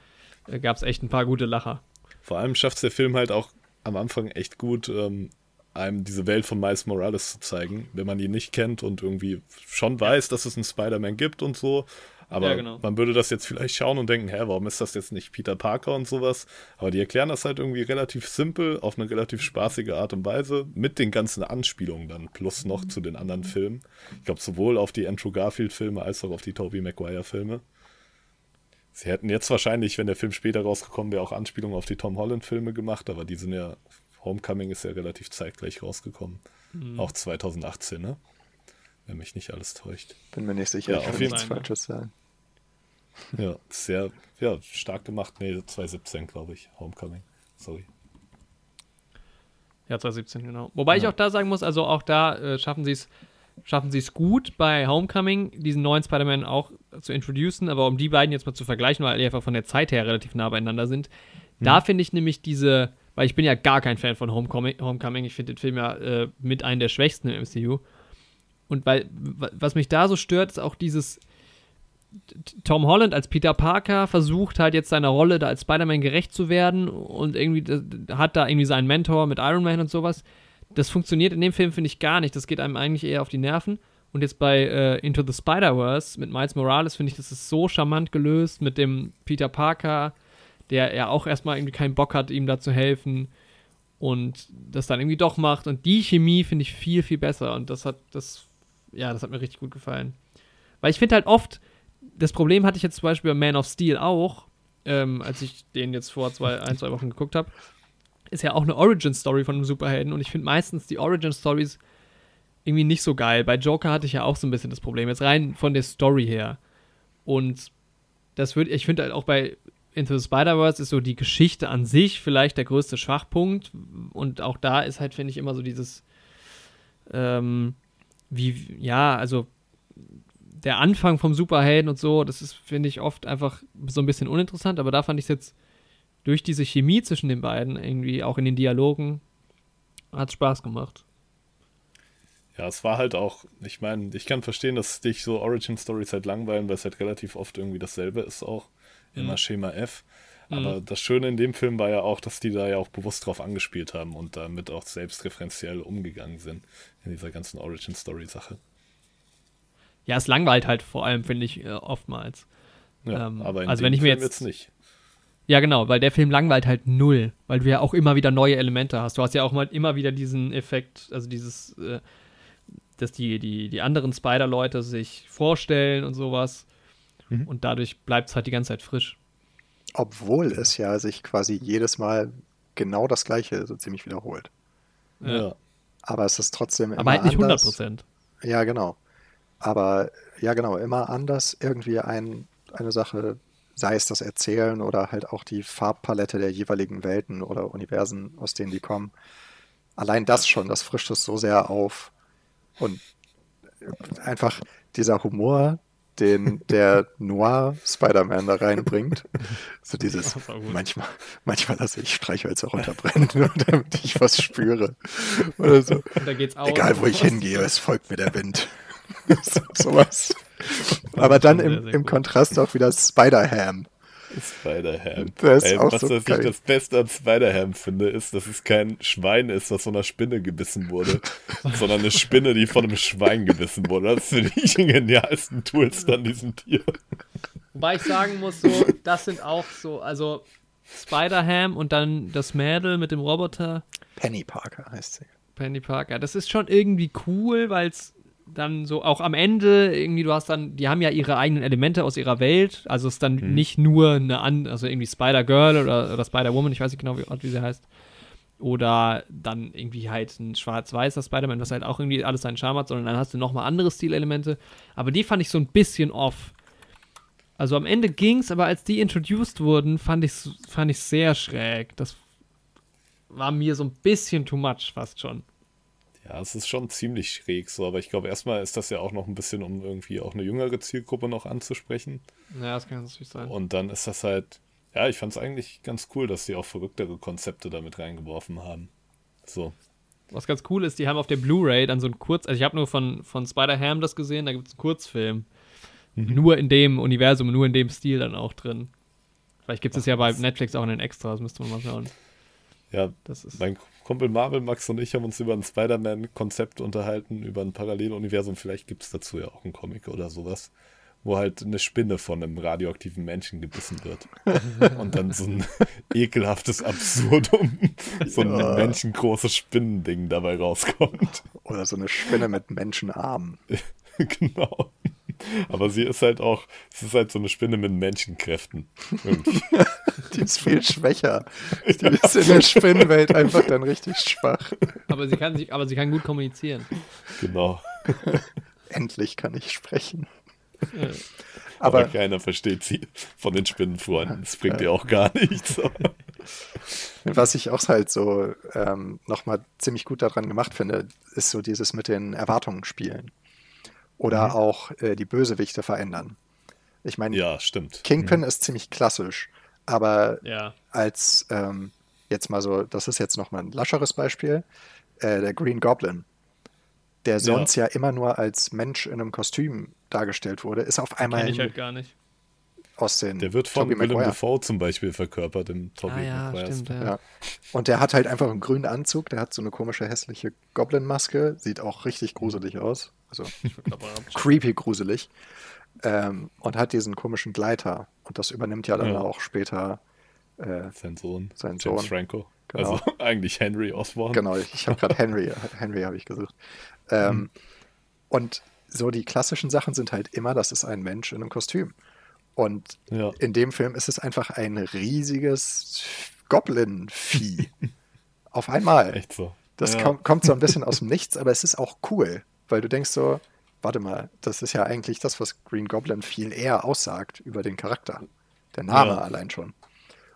B: äh, gab es echt ein paar gute Lacher.
A: Vor allem schafft es der Film halt auch am Anfang echt gut, ähm, einem diese Welt von Miles Morales zu zeigen, wenn man ihn nicht kennt und irgendwie schon weiß, dass es einen Spider-Man gibt und so. Aber
B: Ja, genau.
A: man würde das jetzt vielleicht schauen und denken, hä, warum ist das jetzt nicht Peter Parker und sowas? Aber die erklären das halt irgendwie relativ simpel, auf eine relativ spaßige Art und Weise, mit den ganzen Anspielungen dann, plus noch zu den anderen Filmen. Ich glaube, sowohl auf die Andrew Garfield-Filme als auch auf die Tobey Maguire-Filme. Sie hätten jetzt wahrscheinlich, wenn der Film später rausgekommen wäre, auch Anspielungen auf die Tom Holland-Filme gemacht, aber die sind ja, Homecoming ist ja relativ zeitgleich rausgekommen. Auch 2018, ne? Wenn mich nicht alles täuscht.
D: Bin mir nicht sicher,
A: Ja,
D: ich
A: jeden
D: nichts
B: Fall.
D: Falsches sagen.
A: Ja, sehr, ja, stark gemacht. Nee, 2017, glaube ich, Homecoming. Sorry.
B: Ja, 2017, genau. Wobei ich auch da sagen muss, also auch da äh, schaffen sie es schaffen sie es gut bei Homecoming, diesen neuen Spider-Man auch zu introducen, aber um die beiden jetzt mal zu vergleichen, weil die einfach von der Zeit her relativ nah beieinander sind, mhm. da finde ich nämlich diese, weil ich bin ja gar kein Fan von Homecoming, Homecoming ich finde den Film ja äh, mit einem der schwächsten im MCU. Und weil, was mich da so stört, ist auch dieses, Tom Holland als Peter Parker versucht halt jetzt seiner Rolle da als Spider-Man gerecht zu werden und irgendwie hat da irgendwie seinen Mentor mit Iron Man und sowas. Das funktioniert in dem Film, finde ich, gar nicht. Das geht einem eigentlich eher auf die Nerven. Und jetzt bei äh, Into the Spider-Verse mit Miles Morales finde ich, das ist so charmant gelöst mit dem Peter Parker, der ja auch erstmal irgendwie keinen Bock hat, ihm da zu helfen und das dann irgendwie doch macht. Und die Chemie finde ich viel, viel besser. Und das hat, das, ja, das hat mir richtig gut gefallen. Weil ich finde halt oft, das Problem hatte ich jetzt zum Beispiel bei Man of Steel auch, ähm, als ich den jetzt vor zwei, ein, zwei Wochen geguckt habe. Ist ja auch eine Origin-Story von einem Superhelden und ich finde meistens die Origin-Stories irgendwie nicht so geil. Bei Joker hatte ich ja auch so ein bisschen das Problem, jetzt rein von der Story her. Und das würde, ich finde halt auch bei Into the Spider-Verse ist so die Geschichte an sich vielleicht der größte Schwachpunkt. Und auch da ist halt, finde ich, immer so dieses, ähm, wie, ja, also der Anfang vom Superhelden und so, das ist, finde ich, oft einfach so ein bisschen uninteressant, aber da fand ich es jetzt durch diese Chemie zwischen den beiden, irgendwie auch in den Dialogen, hat Spaß gemacht.
A: Ja, es war halt auch, ich meine, ich kann verstehen, dass dich so Origin Stories halt langweilen, weil es halt relativ oft irgendwie dasselbe ist auch. Immer mhm. Schema F. Aber mhm. das Schöne in dem Film war ja auch, dass die da ja auch bewusst drauf angespielt haben und damit auch selbstreferenziell umgegangen sind in dieser ganzen Origin Story Sache.
B: Ja, es langweilt halt vor allem, finde ich, äh, oftmals.
A: Ja, ähm, aber in also wenn ich mir jetzt, jetzt nicht.
B: Ja, genau, weil der Film langweilt halt null, weil du ja auch immer wieder neue Elemente hast. Du hast ja auch mal immer wieder diesen Effekt, also dieses, äh, dass die, die, die anderen Spider-Leute sich vorstellen und sowas. Mhm. Und dadurch bleibt es halt die ganze Zeit frisch.
D: Obwohl es ja sich quasi jedes Mal genau das Gleiche so ziemlich wiederholt.
A: Ja.
D: Aber es ist trotzdem
B: immer Aber halt nicht 100 Prozent.
D: Ja, genau. Aber ja, genau, immer anders irgendwie ein, eine Sache, sei es das Erzählen oder halt auch die Farbpalette der jeweiligen Welten oder Universen, aus denen die kommen. Allein das schon, das frischt es so sehr auf. Und einfach dieser Humor, den der Noir Spider-Man da reinbringt. So dieses, manchmal, manchmal lasse ich Streichhölzer runterbrennen, nur damit ich was spüre. Oder so. Egal wo ich hingehe, es folgt mir der Wind. Sowas. Aber dann im, im Kontrast auch wieder Spider-Ham.
A: Spider-Ham. was so ich das Beste an Spider-Ham finde, ist, dass es kein Schwein ist, das von einer Spinne gebissen wurde, sondern eine Spinne, die von einem Schwein gebissen wurde. Das sind die genialsten Tools an diesem Tier.
B: Wobei ich sagen muss, so, das sind auch so, also Spider-Ham und dann das Mädel mit dem Roboter.
D: Penny Parker heißt sie.
B: Penny Parker. Das ist schon irgendwie cool, weil es dann so auch am Ende irgendwie, du hast dann, die haben ja ihre eigenen Elemente aus ihrer Welt, also es ist dann mhm. nicht nur eine, an, also irgendwie Spider-Girl oder, oder Spider-Woman, ich weiß nicht genau, wie, wie sie heißt, oder dann irgendwie halt ein schwarz-weißer Spider-Man, was halt auch irgendwie alles seinen Charme hat, sondern dann hast du nochmal andere Stilelemente, aber die fand ich so ein bisschen off. Also am Ende ging's, aber als die introduced wurden, fand ich fand ich sehr schräg. Das war mir so ein bisschen too much fast schon.
A: Ja, es ist schon ziemlich schräg so, aber ich glaube, erstmal ist das ja auch noch ein bisschen, um irgendwie auch eine jüngere Zielgruppe noch anzusprechen.
B: Ja, das kann natürlich sein.
A: Und dann ist das halt, ja, ich fand es eigentlich ganz cool, dass sie auch verrücktere Konzepte damit reingeworfen haben. So.
B: Was ganz cool ist, die haben auf der Blu-ray dann so ein Kurz, also ich habe nur von, von Spider-Ham das gesehen, da gibt es einen Kurzfilm. Mhm. Nur in dem Universum, nur in dem Stil dann auch drin. Vielleicht gibt es ja bei Netflix auch einen Extra, das müsste man mal schauen.
A: Ja, das ist mein Kumpel Marvel, Max und ich haben uns über ein Spider-Man-Konzept unterhalten, über ein Paralleluniversum. Vielleicht gibt es dazu ja auch einen Comic oder sowas, wo halt eine Spinne von einem radioaktiven Menschen gebissen wird. und dann so ein ekelhaftes Absurdum, so ein ja. menschengroßes Spinnending dabei rauskommt.
D: Oder so eine Spinne mit Menschenarmen.
A: genau. Aber sie ist halt auch, es ist halt so eine Spinne mit Menschenkräften.
D: die ist viel schwächer. Die ist in der Spinnenwelt einfach dann richtig schwach.
B: Aber sie kann, sich, aber sie kann gut kommunizieren.
A: Genau.
D: Endlich kann ich sprechen.
A: Aber, aber, keiner versteht sie von den Spinnenfreunden. Das bringt ja auch gar nichts.
D: Was ich auch halt so ähm, nochmal ziemlich gut daran gemacht finde, ist so dieses mit den Erwartungen spielen. Oder
A: Mhm.
D: auch äh, die Bösewichte verändern. Ich meine,
A: Ja, stimmt.
D: Kingpin ist ziemlich klassisch, aber
B: Ja.
D: als ähm, jetzt mal so, das ist jetzt nochmal ein lascheres Beispiel, äh, der Green Goblin, der sonst ja. immer nur als Mensch in einem Kostüm dargestellt wurde, ist auf einmal
B: halt gar nicht.
D: Aus den
A: Der wird von
D: Tobey
A: Willem. Dafoe zum Beispiel verkörpert im Tobey
B: Ah ja, stimmt, ja.
D: Ja. Und der hat halt einfach einen grünen Anzug, der hat so eine komische hässliche Goblin-Maske, sieht auch richtig gruselig aus. Also creepy gruselig. Ähm, und hat diesen komischen Gleiter. Und das übernimmt ja dann
A: Ja.
D: auch später. Äh,
A: Sein Sohn,
D: Sein
A: James
D: Sohn.
A: Franco.
D: Genau.
A: Also eigentlich Henry Osborn.
D: genau, ich, ich habe gerade Henry, Henry habe ich gesucht. Ähm, Und so die klassischen Sachen sind halt immer, das ist ein Mensch in einem Kostüm. Und
A: Ja.
D: in dem Film ist es einfach ein riesiges Goblin-Vieh. Auf einmal.
A: Echt so.
D: Das
A: ja.
D: kommt, kommt so ein bisschen aus dem Nichts, aber es ist auch cool, weil du denkst so, warte mal, das ist ja eigentlich das, was Green Goblin viel eher aussagt über den Charakter. Der Name
A: Ja.
D: allein schon.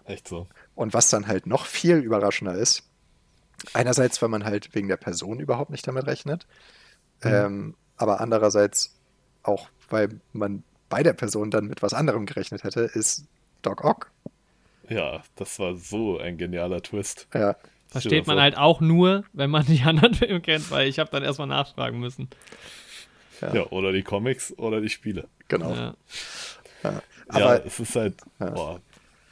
A: Echt so.
D: Und was dann halt noch viel überraschender ist, einerseits, weil man halt wegen der Person überhaupt nicht damit rechnet, ähm, aber andererseits auch, weil man bei der Person dann mit was anderem gerechnet hätte, ist Doc Ock.
A: Ja, das war so ein genialer Twist.
D: Ja,
B: Versteht man halt auch nur, wenn man die anderen Filme kennt, weil ich habe dann erstmal nachfragen müssen.
D: ja,
A: Ja, oder die Comics oder die Spiele.
D: genau.
B: Ja.
A: ja,
D: Aber
A: es ist halt.
D: Ja.
A: Boah.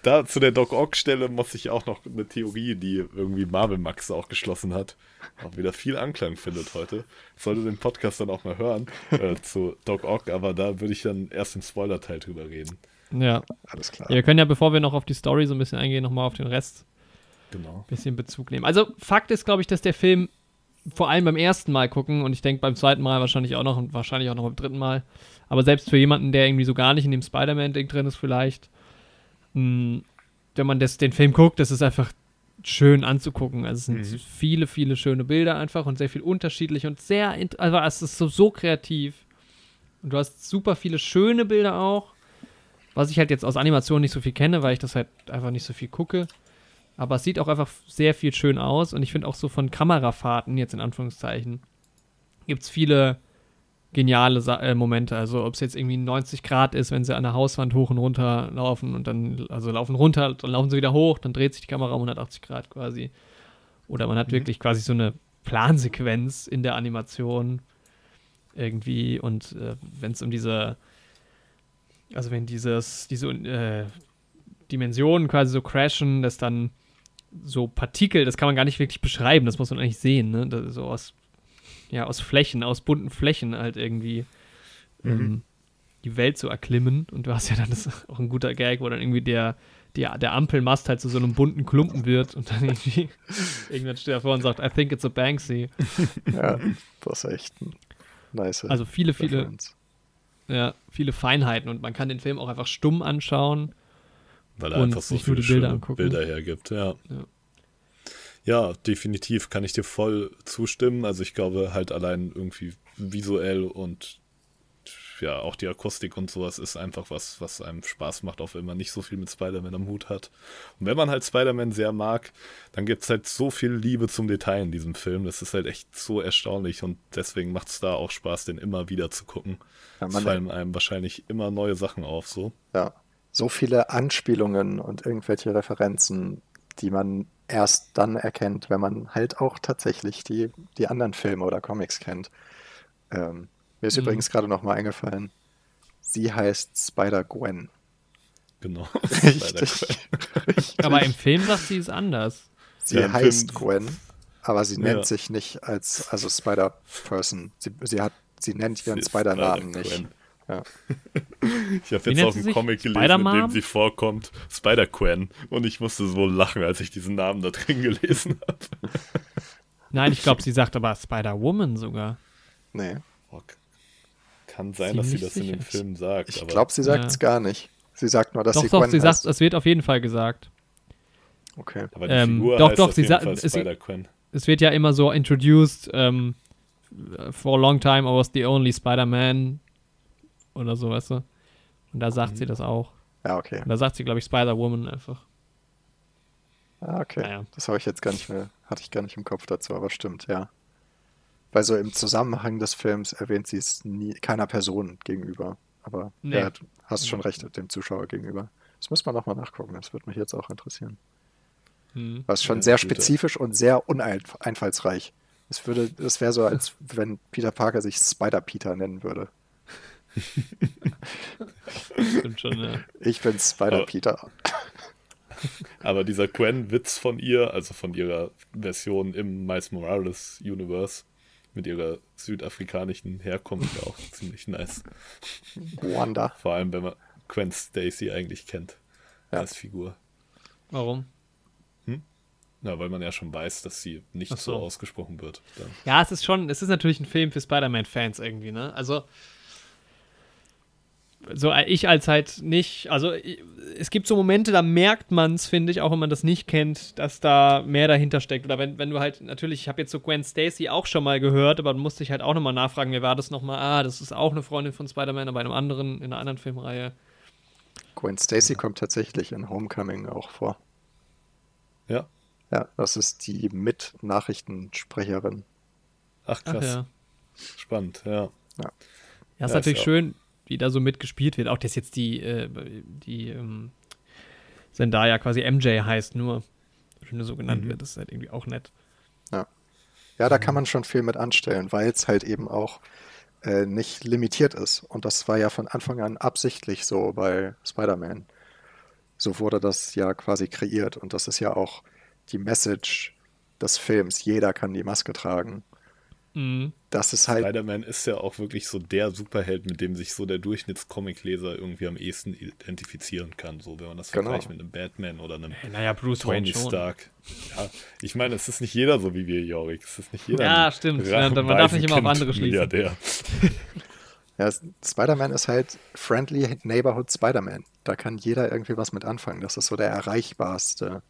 A: Da zu der Doc Ock-Stelle muss ich auch noch eine Theorie, die irgendwie Marvel Max auch geschlossen hat, auch wieder viel Anklang findet heute. Sollte den Podcast dann auch mal hören äh, zu Doc Ock, aber da würde ich dann erst im Spoiler-Teil drüber reden.
B: ja.
D: alles klar.
B: Wir können ja, bevor wir noch auf die Story so ein bisschen eingehen, nochmal auf den Rest
A: Genau.
B: ein bisschen Bezug nehmen. Also, Fakt ist, glaube ich, dass der Film vor allem beim ersten Mal gucken und ich denke beim zweiten Mal wahrscheinlich auch noch und wahrscheinlich auch noch beim dritten Mal, aber selbst für jemanden, der irgendwie so gar nicht in dem Spider-Man-Ding drin ist, vielleicht, mh, wenn man das, den Film guckt, das ist einfach schön anzugucken. Also es sind
A: Mhm.
B: viele, viele schöne Bilder einfach und sehr viel unterschiedlich und sehr, also es ist so, so kreativ. Und du hast super viele schöne Bilder auch, was ich halt jetzt aus Animation nicht so viel kenne, weil ich das halt einfach nicht so viel gucke. Aber es sieht auch einfach sehr viel schön aus und ich finde auch so von Kamerafahrten, jetzt in Anführungszeichen, gibt es viele geniale Sa äh, Momente. Also ob es jetzt irgendwie 90 Grad ist, wenn sie an der Hauswand hoch und runter laufen und dann, also laufen runter, dann laufen sie wieder hoch, dann dreht sich die Kamera um 180 Grad quasi. Oder man hat wirklich quasi so eine Plansequenz in der Animation irgendwie und äh, wenn es um diese, also wenn dieses, diese äh, Dimensionen quasi so crashen, dass dann so Partikel, das kann man gar nicht wirklich beschreiben, das muss man eigentlich sehen, ne? Das, so aus, ja, aus Flächen, aus bunten Flächen halt irgendwie ähm, die Welt zu erklimmen. Und du hast ja dann das ist auch ein guter Gag, wo dann irgendwie der, der, der Ampelmast halt zu so einem bunten Klumpen wird und dann irgendwie irgendwann steht er vor und sagt, I think it's a Banksy.
D: Ja, das ist echt ein nice.
B: Also viele, viele, ja, viele Feinheiten und man kann den Film auch einfach stumm anschauen.
A: Weil er
B: Und
A: einfach so
B: sich
A: viele
B: die Bilder angucken.
A: Bilder hergibt, ja.
B: Ja.
A: Ja, definitiv kann ich dir voll zustimmen. Also ich glaube halt allein irgendwie visuell und ja, auch die Akustik und sowas ist einfach was, was einem Spaß macht, auch wenn man nicht so viel mit Spider-Man am Hut hat. Und wenn man halt Spider-Man sehr mag, dann gibt es halt so viel Liebe zum Detail in diesem Film. Das ist halt echt so erstaunlich und deswegen macht es da auch Spaß, den immer wieder zu gucken.
D: Ja,
A: es fallen einem wahrscheinlich immer neue Sachen auf, so.
D: Ja, so viele Anspielungen und irgendwelche Referenzen, die man erst dann erkennt, wenn man halt auch tatsächlich die, die anderen Filme oder Comics kennt. Ähm, mir ist
B: Mhm.
D: übrigens gerade noch mal eingefallen, sie heißt Spider-Gwen.
A: Genau.
D: Richtig, richtig.
B: Aber im Film sagt sie es anders.
D: Sie
A: Ja,
D: heißt
A: Film-
D: Gwen, aber sie nennt
A: Ja.
D: sich nicht als also Spider-Person. Sie, sie, hat, sie nennt ihren Spider-Namen nicht. Ja.
A: Ich habe jetzt auch
B: sie
A: einen? Comic gelesen, in dem sie vorkommt. Spider-Quen. Und ich musste so lachen, als ich diesen Namen da drin gelesen habe.
B: Nein, ich glaube, sie sagt aber Spider-Woman sogar.
D: Nee,
A: Oh, kann sein, dass sie das in dem
B: sicher.
A: Film sagt.
D: ich glaube, sie sagt es
B: Ja.
D: gar nicht. Sie sagt nur, dass
B: doch,
D: sie
B: doch,
D: Gwen
B: sie
D: heißt.
B: sagt, es wird auf jeden Fall gesagt.
D: Okay.
A: aber die
B: ähm,
A: Figur
B: doch,
A: heißt
B: doch,
A: auf
B: sie sagt- es-
A: Spider-Quen.
B: Es wird ja immer so introduced, ähm, for a long time I was the only Spider-Man oder so, weißt du? Und da sagt
A: Mhm.
B: sie das auch.
D: Ja, okay.
B: Und da sagt sie, glaube ich, Spider-Woman einfach.
D: Ah, okay.
B: Naja.
D: Das habe ich jetzt gar nicht mehr, hatte ich gar nicht im Kopf dazu, aber stimmt, ja. Weil so im Zusammenhang des Films erwähnt sie es nie, keiner Person gegenüber. Aber
B: Nee.
D: ja, du hast schon recht, dem Zuschauer gegenüber. Das muss man nochmal nachgucken, das würde mich jetzt auch interessieren.
B: Hm.
D: War es schon
A: Ja,
D: sehr spezifisch und sehr uneinfallsreich. Es würde, es wäre so, als wenn Peter Parker sich Spider-Peter nennen würde.
B: Stimmt schon, ja.
D: Ich bin Spider-Peter.
A: Aber dieser Gwen-Witz von ihr, also von ihrer Version im Miles Morales Universe, mit ihrer südafrikanischen Herkunft, ja auch ziemlich nice.
D: Wanda.
A: Vor allem, wenn man Gwen Stacy eigentlich kennt
D: Ja.
A: als Figur.
B: Warum?
A: Ja, weil man ja schon weiß, dass sie nicht
B: so.
A: so ausgesprochen wird. Dann.
B: Ja, es ist schon, es ist natürlich ein Film für Spider-Man-Fans irgendwie, ne? Also, so äh, ich als halt nicht, also ich, es gibt so Momente, da merkt man es, finde ich, auch wenn man das nicht kennt, dass da mehr dahinter steckt. Oder wenn, wenn du halt, natürlich, ich habe jetzt so Gwen Stacy auch schon mal gehört, aber dann musste ich halt auch nochmal nachfragen, wer war das nochmal? Ah, das ist auch eine Freundin von Spider-Man, aber in einem anderen, in einer anderen Filmreihe.
D: Gwen Stacy kommt tatsächlich in Homecoming auch vor.
A: Ja.
D: Ja, das ist die Mit-Nachrichtensprecherin.
A: Ach
B: Ach
A: krass.
B: ja.
A: Spannend, ja.
B: Ja, ist
A: Ja,
B: natürlich
A: ist ja-
B: schön, wie da so mitgespielt wird. Auch dass jetzt die, äh, die ähm, Zendaya quasi MJ heißt, nur, nur so genannt
A: Mhm.
B: wird, das ist halt irgendwie auch nett.
D: Ja, da kann man schon viel mit anstellen, weil es halt eben auch äh, nicht limitiert ist. Und das war ja von Anfang an absichtlich so bei Spider-Man. So wurde das ja quasi kreiert. Und das ist ja auch die Message des Films. Jeder kann die Maske tragen.
B: Mhm.
D: Das ist halt,
A: Spider-Man ist ja auch wirklich so der Superheld, mit dem sich so der Durchschnittscomicleser irgendwie am ehesten identifizieren kann. So, wenn man das
D: Genau.
A: vergleicht mit einem Batman oder einem
B: Naja, Bruce Wayne
A: Tony
B: schon.
A: Stark. Ja, ich meine, es ist nicht jeder so wie wir, Jorik. Es ist nicht jeder.
B: Ja, stimmt. Ja, man darf nicht immer auf andere schließen.
A: Milliardär.
D: ja, Spider-Man ist halt Friendly Neighborhood Spider-Man. Da kann jeder irgendwie was mit anfangen. Das ist so der erreichbarste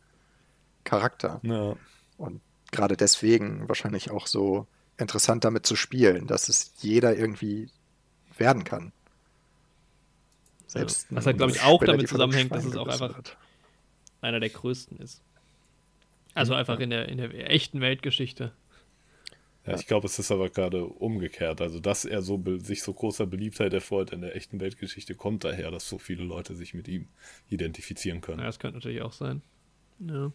D: Charakter.
A: Ja.
D: Und gerade deswegen wahrscheinlich auch so interessant damit zu spielen, dass es jeder irgendwie werden kann. Selbst
B: Ja. Was halt,
D: ein
B: glaub ich, auch
D: Spinner,
B: damit zusammenhängt, dass es auch einfach-
D: wird.
B: Einer der größten ist. Also einfach in der, in der echten Weltgeschichte.
A: Ja, ich glaube, es ist aber gerade umgekehrt. Also, dass er so sich so großer Beliebtheit erfreut in der echten Weltgeschichte, kommt daher, dass so viele Leute sich mit ihm identifizieren können.
B: Ja, das könnte natürlich auch sein. Ja.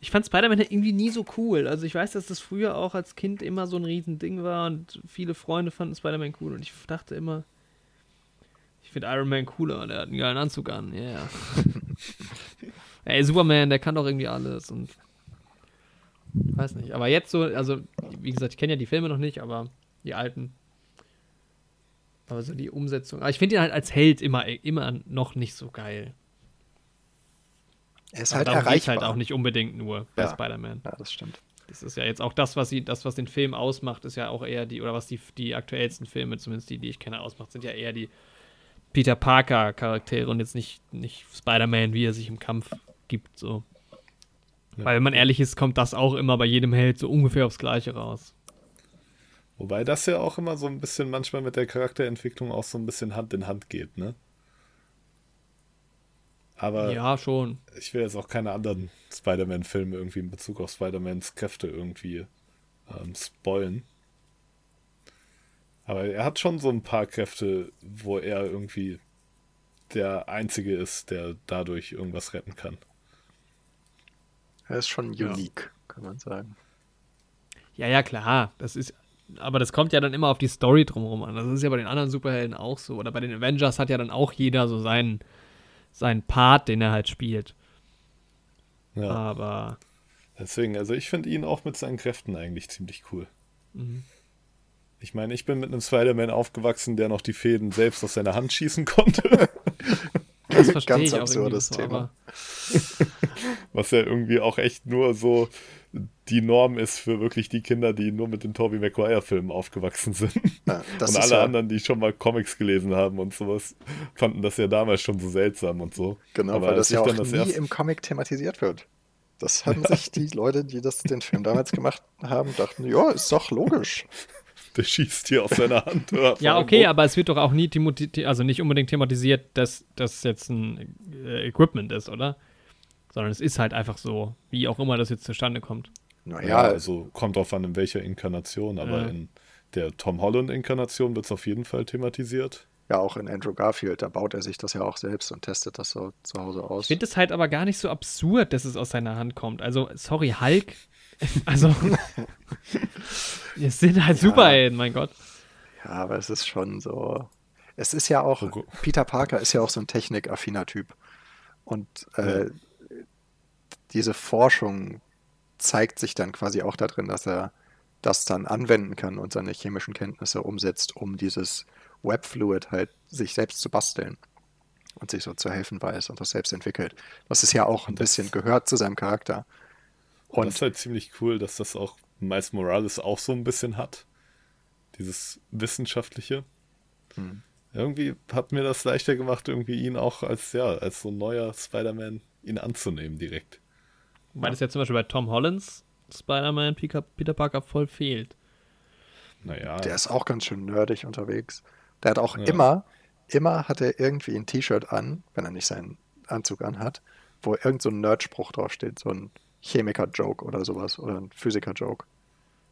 B: Ich fand Spider-Man halt irgendwie nie so cool. Also ich weiß, dass das früher auch als Kind immer so ein Riesending war und viele Freunde fanden Spider-Man cool und ich dachte immer, ich finde Iron Man cooler, der hat einen geilen Anzug an, yeah. Ey, Superman, der kann doch irgendwie alles und weiß nicht. Aber jetzt so, also wie gesagt, ich kenne ja die Filme noch nicht, aber die alten. Aber so die Umsetzung. Aber ich finde ihn halt als Held immer, immer noch nicht so geil.
D: Er ist halt
B: geht's
D: erreichbar.
B: halt auch nicht unbedingt nur bei
D: Ja.
B: Spider-Man.
D: Ja, das stimmt.
B: Das ist ja jetzt auch das, was sie, das, was den Film ausmacht, ist ja auch eher die, oder was die, die aktuellsten Filme, zumindest die, die ich kenne, ausmacht, sind ja eher die Peter Parker-Charaktere und jetzt nicht, nicht Spider-Man, wie er sich im Kampf gibt, so.
A: Ja.
B: Weil, wenn man ehrlich ist, kommt das auch immer bei jedem Held so ungefähr aufs Gleiche raus.
A: Wobei das ja auch immer so ein bisschen manchmal mit der Charakterentwicklung auch so ein bisschen Hand in Hand geht, ne? Aber
B: ja, schon.
A: ich will jetzt auch keine anderen Spider-Man-Filme irgendwie in Bezug auf Spider-Mans Kräfte irgendwie ähm, spoilen. Aber er hat schon so ein paar Kräfte, wo er irgendwie der Einzige ist, der dadurch irgendwas retten kann.
D: Er ist schon
B: Ja.
D: unique, kann man sagen.
B: Ja, ja, klar. Das ist, aber das kommt ja dann immer auf die Story drumherum an. Das ist ja bei den anderen Superhelden auch so. Oder bei den Avengers hat ja dann auch jeder so seinen, seinen Part, den er halt spielt.
A: Ja,
B: Aber
A: deswegen, also ich finde ihn auch mit seinen Kräften eigentlich ziemlich cool.
B: Mhm.
A: Ich meine, ich bin mit einem Spider-Man aufgewachsen, der noch die Fäden selbst aus seiner Hand schießen konnte.
B: das verstehe
D: Ganz
B: ich auch
D: absurdes
B: so,
D: Thema.
B: aber
A: Was ja irgendwie auch echt nur so die Norm ist für wirklich die Kinder, die nur mit den Tobey Maguire-Filmen aufgewachsen sind.
D: Ja, das
A: und
D: ist
A: alle
D: ja,
A: anderen, die schon mal Comics gelesen haben und sowas, fanden das ja damals schon so seltsam und so.
D: Genau,
A: Aber
D: weil das ja auch
A: dann das
D: nie im Comic thematisiert wird. Das haben sich die Leute, die das den Film damals gemacht haben, dachten, ja, ist doch logisch.
A: Der schießt hier aus seiner Hand. Oder
B: ja, okay, aber es wird doch auch nie also nicht unbedingt thematisiert, dass das jetzt ein äh, Equipment ist, oder? Sondern es ist halt einfach so, wie auch immer das jetzt zustande kommt.
D: Naja,
A: Ja, also kommt drauf an, in welcher Inkarnation, aber
B: Ja.
A: in der Tom Holland-Inkarnation wird es auf jeden Fall thematisiert.
D: ja, auch in Andrew Garfield, da baut er sich das ja auch selbst und testet das so zu Hause aus.
B: Ich finde es halt aber gar nicht so absurd, dass es aus seiner Hand kommt. Also, sorry, Hulk. Also, es sind halt Superhelden, mein Gott.
D: Ja, aber es ist schon so. Es ist ja auch, Peter Parker ist ja auch so ein technikaffiner Typ. Und äh, diese Forschung zeigt sich dann quasi auch darin, dass er das dann anwenden kann und seine chemischen Kenntnisse umsetzt, um dieses Webfluid halt sich selbst zu basteln und sich so zu helfen weiß und das selbst entwickelt. Das ist ja auch ein
A: das-
D: bisschen gehört zu seinem Charakter.
A: Und das ist halt ziemlich cool, dass das auch Miles Morales auch so ein bisschen hat. Dieses Wissenschaftliche.
D: Hm.
A: Irgendwie hat mir das leichter gemacht, irgendwie ihn auch als, ja, als so ein neuer Spider-Man ihn anzunehmen direkt.
B: Weil das ja zum Beispiel bei Tom Hollands Spider-Man Peter, Peter Parker voll fehlt.
A: Naja,
D: Der ist auch ganz schön nerdig unterwegs. Der hat auch
A: Ja.
D: immer, immer hat er irgendwie ein T-Shirt an, wenn er nicht seinen Anzug anhat, wo irgend so ein Nerdspruch draufsteht, so ein Chemiker-Joke oder sowas oder ein Physiker-Joke.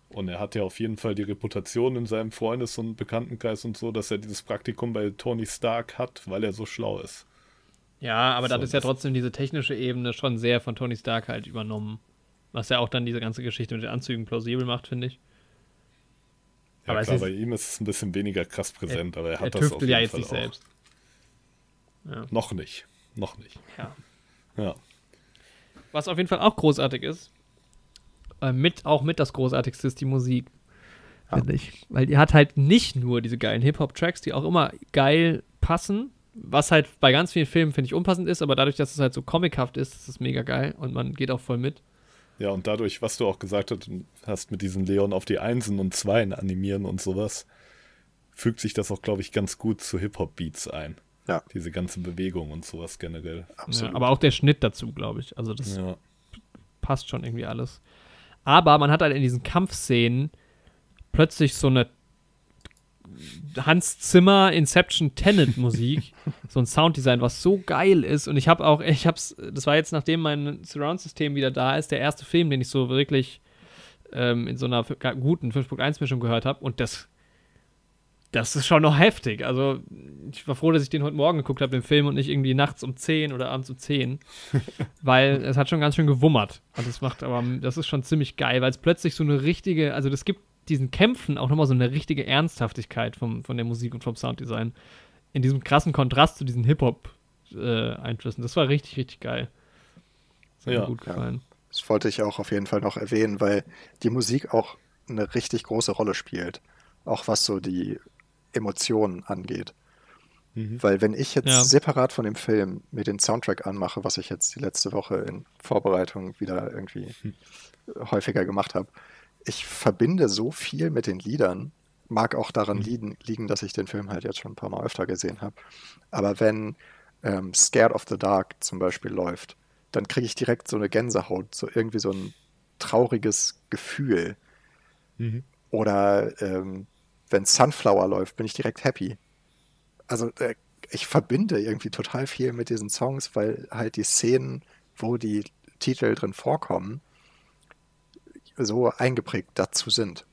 A: und er hat ja auf jeden Fall die Reputation in seinem Freundes- und Bekanntenkreis und so, dass er dieses Praktikum bei Tony Stark hat, weil er so schlau ist.
B: Ja, aber
A: So,
B: das ist ja trotzdem diese technische Ebene schon sehr von Tony Stark halt übernommen. Was ja auch dann diese ganze Geschichte mit den Anzügen plausibel macht, finde ich.
A: Ja,
B: Aber
A: klar, bei ihm ist es ein bisschen weniger krass präsent, aber er
B: Er
A: hat das auf jeden
B: ja jetzt
A: Fall
B: nicht
A: auch.
B: selbst. Ja.
A: Noch nicht. Noch nicht.
B: ja.
A: Ja.
B: Was auf jeden Fall auch großartig ist, äh, mit, auch mit das Großartigste ist die Musik. Finde ich. Weil die hat halt nicht nur diese geilen Hip-Hop-Tracks, die auch immer geil passen, was halt bei ganz vielen Filmen, finde ich, unpassend ist, aber dadurch, dass es halt so comichaft ist, ist es mega geil und man geht auch voll mit.
A: Ja, und dadurch, was du auch gesagt hast, hast mit diesen Leon auf die Einsen und Zweien animieren und sowas, fügt sich das auch, glaube ich, ganz gut zu Hip-Hop-Beats ein.
D: Ja.
A: Diese ganze Bewegung und sowas generell.
D: Absolut.
B: Ja, aber auch der Schnitt dazu, glaube ich. Also das
A: Ja.
B: passt schon irgendwie alles. Aber man hat halt in diesen Kampfszenen plötzlich so eine Hans Zimmer Inception Tenet Musik, so ein Sounddesign, was so geil ist und ich habe auch ich hab's das war jetzt nachdem mein Surround System wieder da ist, der erste Film, den ich so wirklich ähm, in so einer guten 5.1 Mischung gehört habe und das das ist schon noch heftig. Also, ich war froh, dass ich den heute Morgen geguckt habe, den Film, und nicht irgendwie nachts um 10 oder abends um 10 weil es hat schon ganz schön gewummert. Und das macht aber, das ist schon ziemlich geil, weil es plötzlich so eine richtige, also das gibt diesen Kämpfen auch nochmal so eine richtige Ernsthaftigkeit vom, von der Musik und vom Sounddesign. In diesem krassen Kontrast zu diesen Hip-Hop-Einflüssen. das war richtig, richtig geil. Das hat
A: Ja,
B: mir gut
D: ja.
B: gefallen.
D: Das wollte ich auch auf jeden Fall noch erwähnen, weil die Musik auch eine richtig große Rolle spielt. Auch was so die Emotionen angeht.
A: Mhm.
D: Weil wenn ich jetzt
B: Ja.
D: separat von dem Film mir den Soundtrack anmache, was ich jetzt die letzte Woche in Vorbereitung wieder irgendwie häufiger gemacht habe, ich verbinde so viel mit den Liedern. Mag auch daran liegen, liegen, dass ich den Film halt jetzt schon ein paar Mal öfter gesehen habe. Aber wenn ähm, Scared of the Dark zum Beispiel läuft, dann kriege ich direkt so eine Gänsehaut, so irgendwie so ein trauriges Gefühl.
A: Mhm.
D: Oder ähm, wenn Sunflower läuft, bin ich direkt happy. Also äh, ich verbinde irgendwie total viel mit diesen Songs, weil halt die Szenen, wo die Titel drin vorkommen, so eingeprägt dazu sind.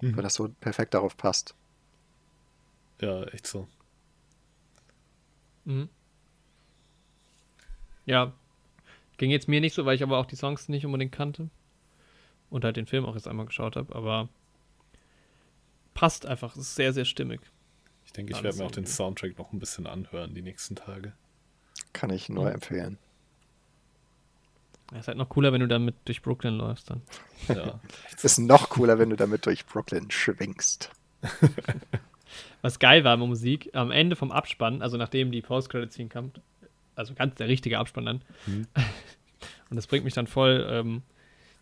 A: Mhm.
D: Weil das so perfekt darauf passt.
A: Ja, echt so.
B: Mhm. Ja, ging jetzt mir nicht so, weil ich aber auch die Songs nicht unbedingt kannte. Und halt den Film auch jetzt einmal geschaut habe, aber passt einfach, ist sehr, sehr stimmig.
A: Ich denke, ich werde mir auch den. Soundtrack noch ein bisschen anhören die nächsten Tage.
D: Kann ich nur
B: Mhm.
D: empfehlen.
B: Ja, ist halt noch cooler, wenn du damit durch Brooklyn läufst dann.
A: Ja.
D: Ist noch cooler, wenn du damit durch Brooklyn schwingst.
B: Was geil war mit Musik, am Ende vom Abspann, also nachdem die Post-Credit-Scene kam, also ganz der richtige Abspann dann.
A: Mhm.
B: Und das bringt mich dann voll ähm,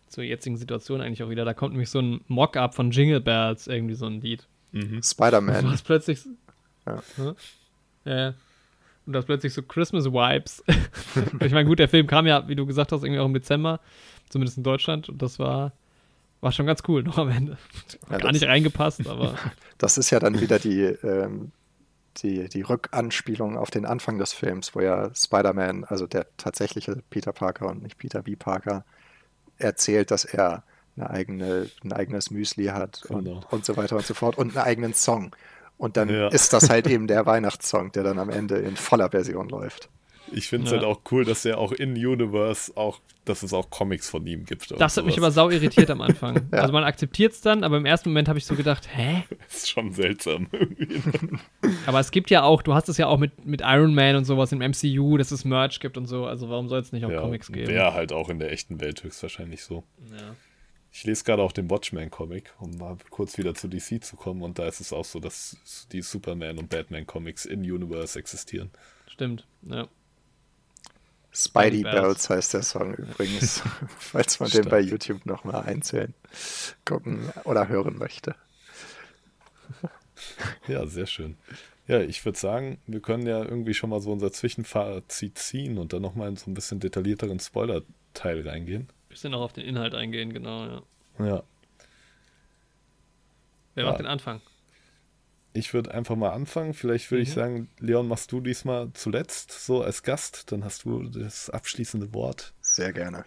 B: zur jetzigen Situation eigentlich auch wieder. Da kommt nämlich so ein Mock-up von Jingle Bells, irgendwie so ein Lied.
A: Mhm.
B: Du
D: Spider-Man.
B: hast plötzlich.
D: Ja.
B: Hä? Ja. Und du hast plötzlich so Christmas-Vibes. ich meine, gut, der Film kam ja, wie du gesagt hast, irgendwie auch im Dezember, zumindest in Deutschland. Und das war, war schon ganz cool noch am Ende.
D: Ja,
B: Gar
D: das-
B: nicht reingepasst, aber
D: Das ist ja dann wieder die, ähm, die, die Rückanspielung auf den Anfang des Films, wo ja Spider-Man, also der tatsächliche Peter Parker und nicht Peter B. Parker, erzählt, dass er eine eigene, ein eigenes Müsli hat und,
A: Genau.
D: und so weiter und so fort und einen eigenen Song. Und dann
A: Ja.
D: ist das halt eben der Weihnachtssong, der dann am Ende in voller Version läuft.
A: Ich finde es
B: Ja.
A: halt auch cool, dass er auch in Universe auch, dass es auch Comics von ihm gibt.
B: Das hat mich aber sau irritiert am Anfang.
D: Ja.
B: Also man akzeptiert es dann, aber im ersten Moment habe ich so gedacht, hä?
A: Das ist schon seltsam. irgendwie.
B: Aber es gibt ja auch, du hast es ja auch mit, mit Iron Man und sowas im MCU, dass es Merch gibt und so. Also warum soll es nicht auch
A: ja,
B: Comics geben?
A: Wäre halt auch in der echten Welt höchstwahrscheinlich so.
B: Ja.
A: Ich lese gerade auch den Watchmen-Comic, um mal kurz wieder zu DC zu kommen. Und da ist es auch so, dass die Superman- und Batman-Comics in Universe existieren.
B: Stimmt, ja.
D: Spidey
B: Bells.
D: Heißt der Song übrigens, falls man den
A: Stark.
D: bei YouTube nochmal einzeln gucken oder hören möchte.
A: Ja, sehr schön. Ja, ich würde sagen, wir können ja irgendwie schon mal so unser Zwischenfazit ziehen und dann nochmal in so ein bisschen detaillierteren Spoiler-Teil reingehen.
B: Bisschen auch auf den Inhalt eingehen, genau, ja.
A: Ja,
B: Wer
A: Ja.
B: macht den Anfang?
A: ich würde einfach mal anfangen. Vielleicht würde ich
B: Mhm.
A: sagen, Leon, machst du diesmal zuletzt, so als Gast. Dann hast du das abschließende Wort.
D: Sehr gerne.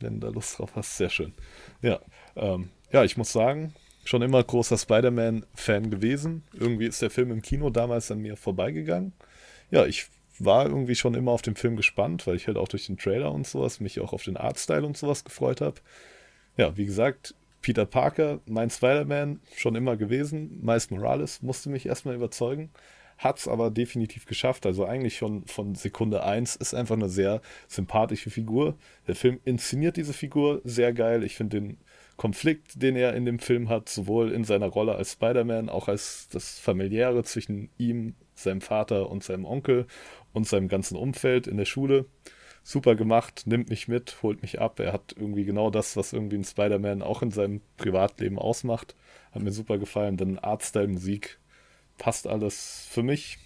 A: wenn du da Lust drauf hast. Sehr schön. Ja, ähm, ja, ich muss sagen, schon immer großer Spider-Man-Fan gewesen. Irgendwie ist der Film im Kino damals an mir vorbeigegangen. Ja, ich war irgendwie schon immer auf den Film gespannt, weil ich halt auch durch den Trailer und sowas mich auch auf den Artstyle und sowas gefreut habe. Ja, wie gesagt, Peter Parker, mein Spider-Man, schon immer gewesen. Miles Morales musste mich erstmal überzeugen. Hat's aber definitiv geschafft. Also eigentlich schon von Sekunde 1 ist einfach eine sehr sympathische Figur. Der Film inszeniert diese Figur sehr geil. Ich finde den Konflikt, den er in dem Film hat, sowohl in seiner Rolle als Spider-Man, auch als das familiäre zwischen ihm, seinem Vater und seinem Onkel und seinem ganzen Umfeld in der Schule. Super gemacht, nimmt mich mit, holt mich ab. Er hat irgendwie genau das, was irgendwie ein Spider-Man auch in seinem Privatleben ausmacht. Hat mir super gefallen. Dann Artstyle, Musik, passt alles für mich.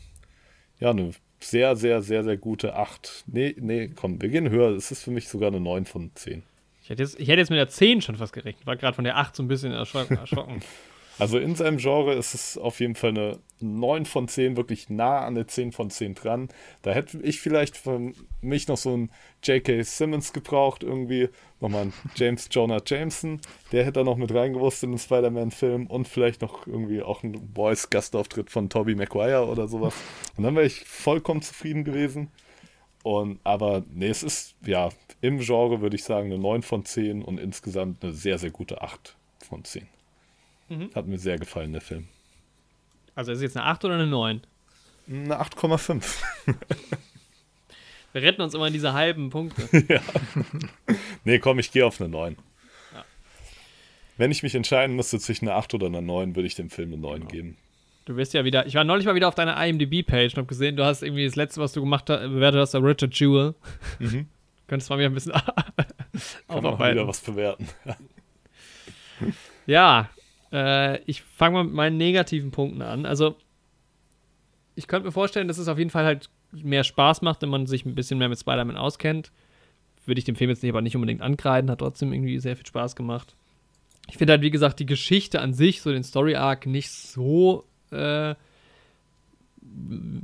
A: Ja, eine sehr, sehr, sehr, sehr gute 8. Nee, nee, komm, wir gehen höher. Es ist für mich sogar eine 9 von 10.
B: Ich hätte, jetzt, ich hätte jetzt mit der 10 schon fast gerechnet. War gerade von der 8 so ein bisschen erschrocken.
A: Also in seinem Genre ist es auf jeden Fall eine 9 von 10, wirklich nah an der 10 von 10 dran. Da hätte ich vielleicht für mich noch so einen J.K. Simmons gebraucht, irgendwie nochmal einen James Jonah Jameson, der hätte da noch mit reingewusst in den Spider-Man-Film und vielleicht noch irgendwie auch einen Voice-Gastauftritt von Tobey Maguire oder sowas. Und dann wäre ich vollkommen zufrieden gewesen. Und, aber nee, es ist, ja, im Genre würde ich sagen eine 9 von 10 und insgesamt eine sehr, sehr gute 8 von 10. Hat mir sehr gefallen, der Film.
B: Also ist es jetzt eine 8 oder eine 9?
A: Eine 8,5.
B: Wir retten uns immer in diese halben Punkte.
A: nee, komm, ich gehe auf eine 9.
B: Ja.
A: Wenn ich mich entscheiden müsste zwischen einer 8 oder einer 9, würde ich dem Film eine
B: Genau.
A: 9 geben.
B: Du bist ja wieder, ich war neulich mal wieder auf deiner IMDb-Page und habe gesehen, du hast irgendwie das letzte, was du gemacht hast, bewertet hast, der Richard Jewell.
A: Mhm.
B: Könntest mal wieder ein bisschen
A: Kann auch
B: aufarbeiten.
A: wieder was bewerten.
B: Ja, äh, ich fange mal mit meinen negativen Punkten an. Also, ich könnte mir vorstellen, dass es auf jeden Fall halt mehr Spaß macht, wenn man sich ein bisschen mehr mit Spider-Man auskennt. Würde ich dem Film jetzt nicht, aber nicht unbedingt ankreiden, hat trotzdem irgendwie sehr viel Spaß gemacht. Ich finde halt, wie gesagt, die Geschichte an sich, so den Story-Arc, nicht so äh,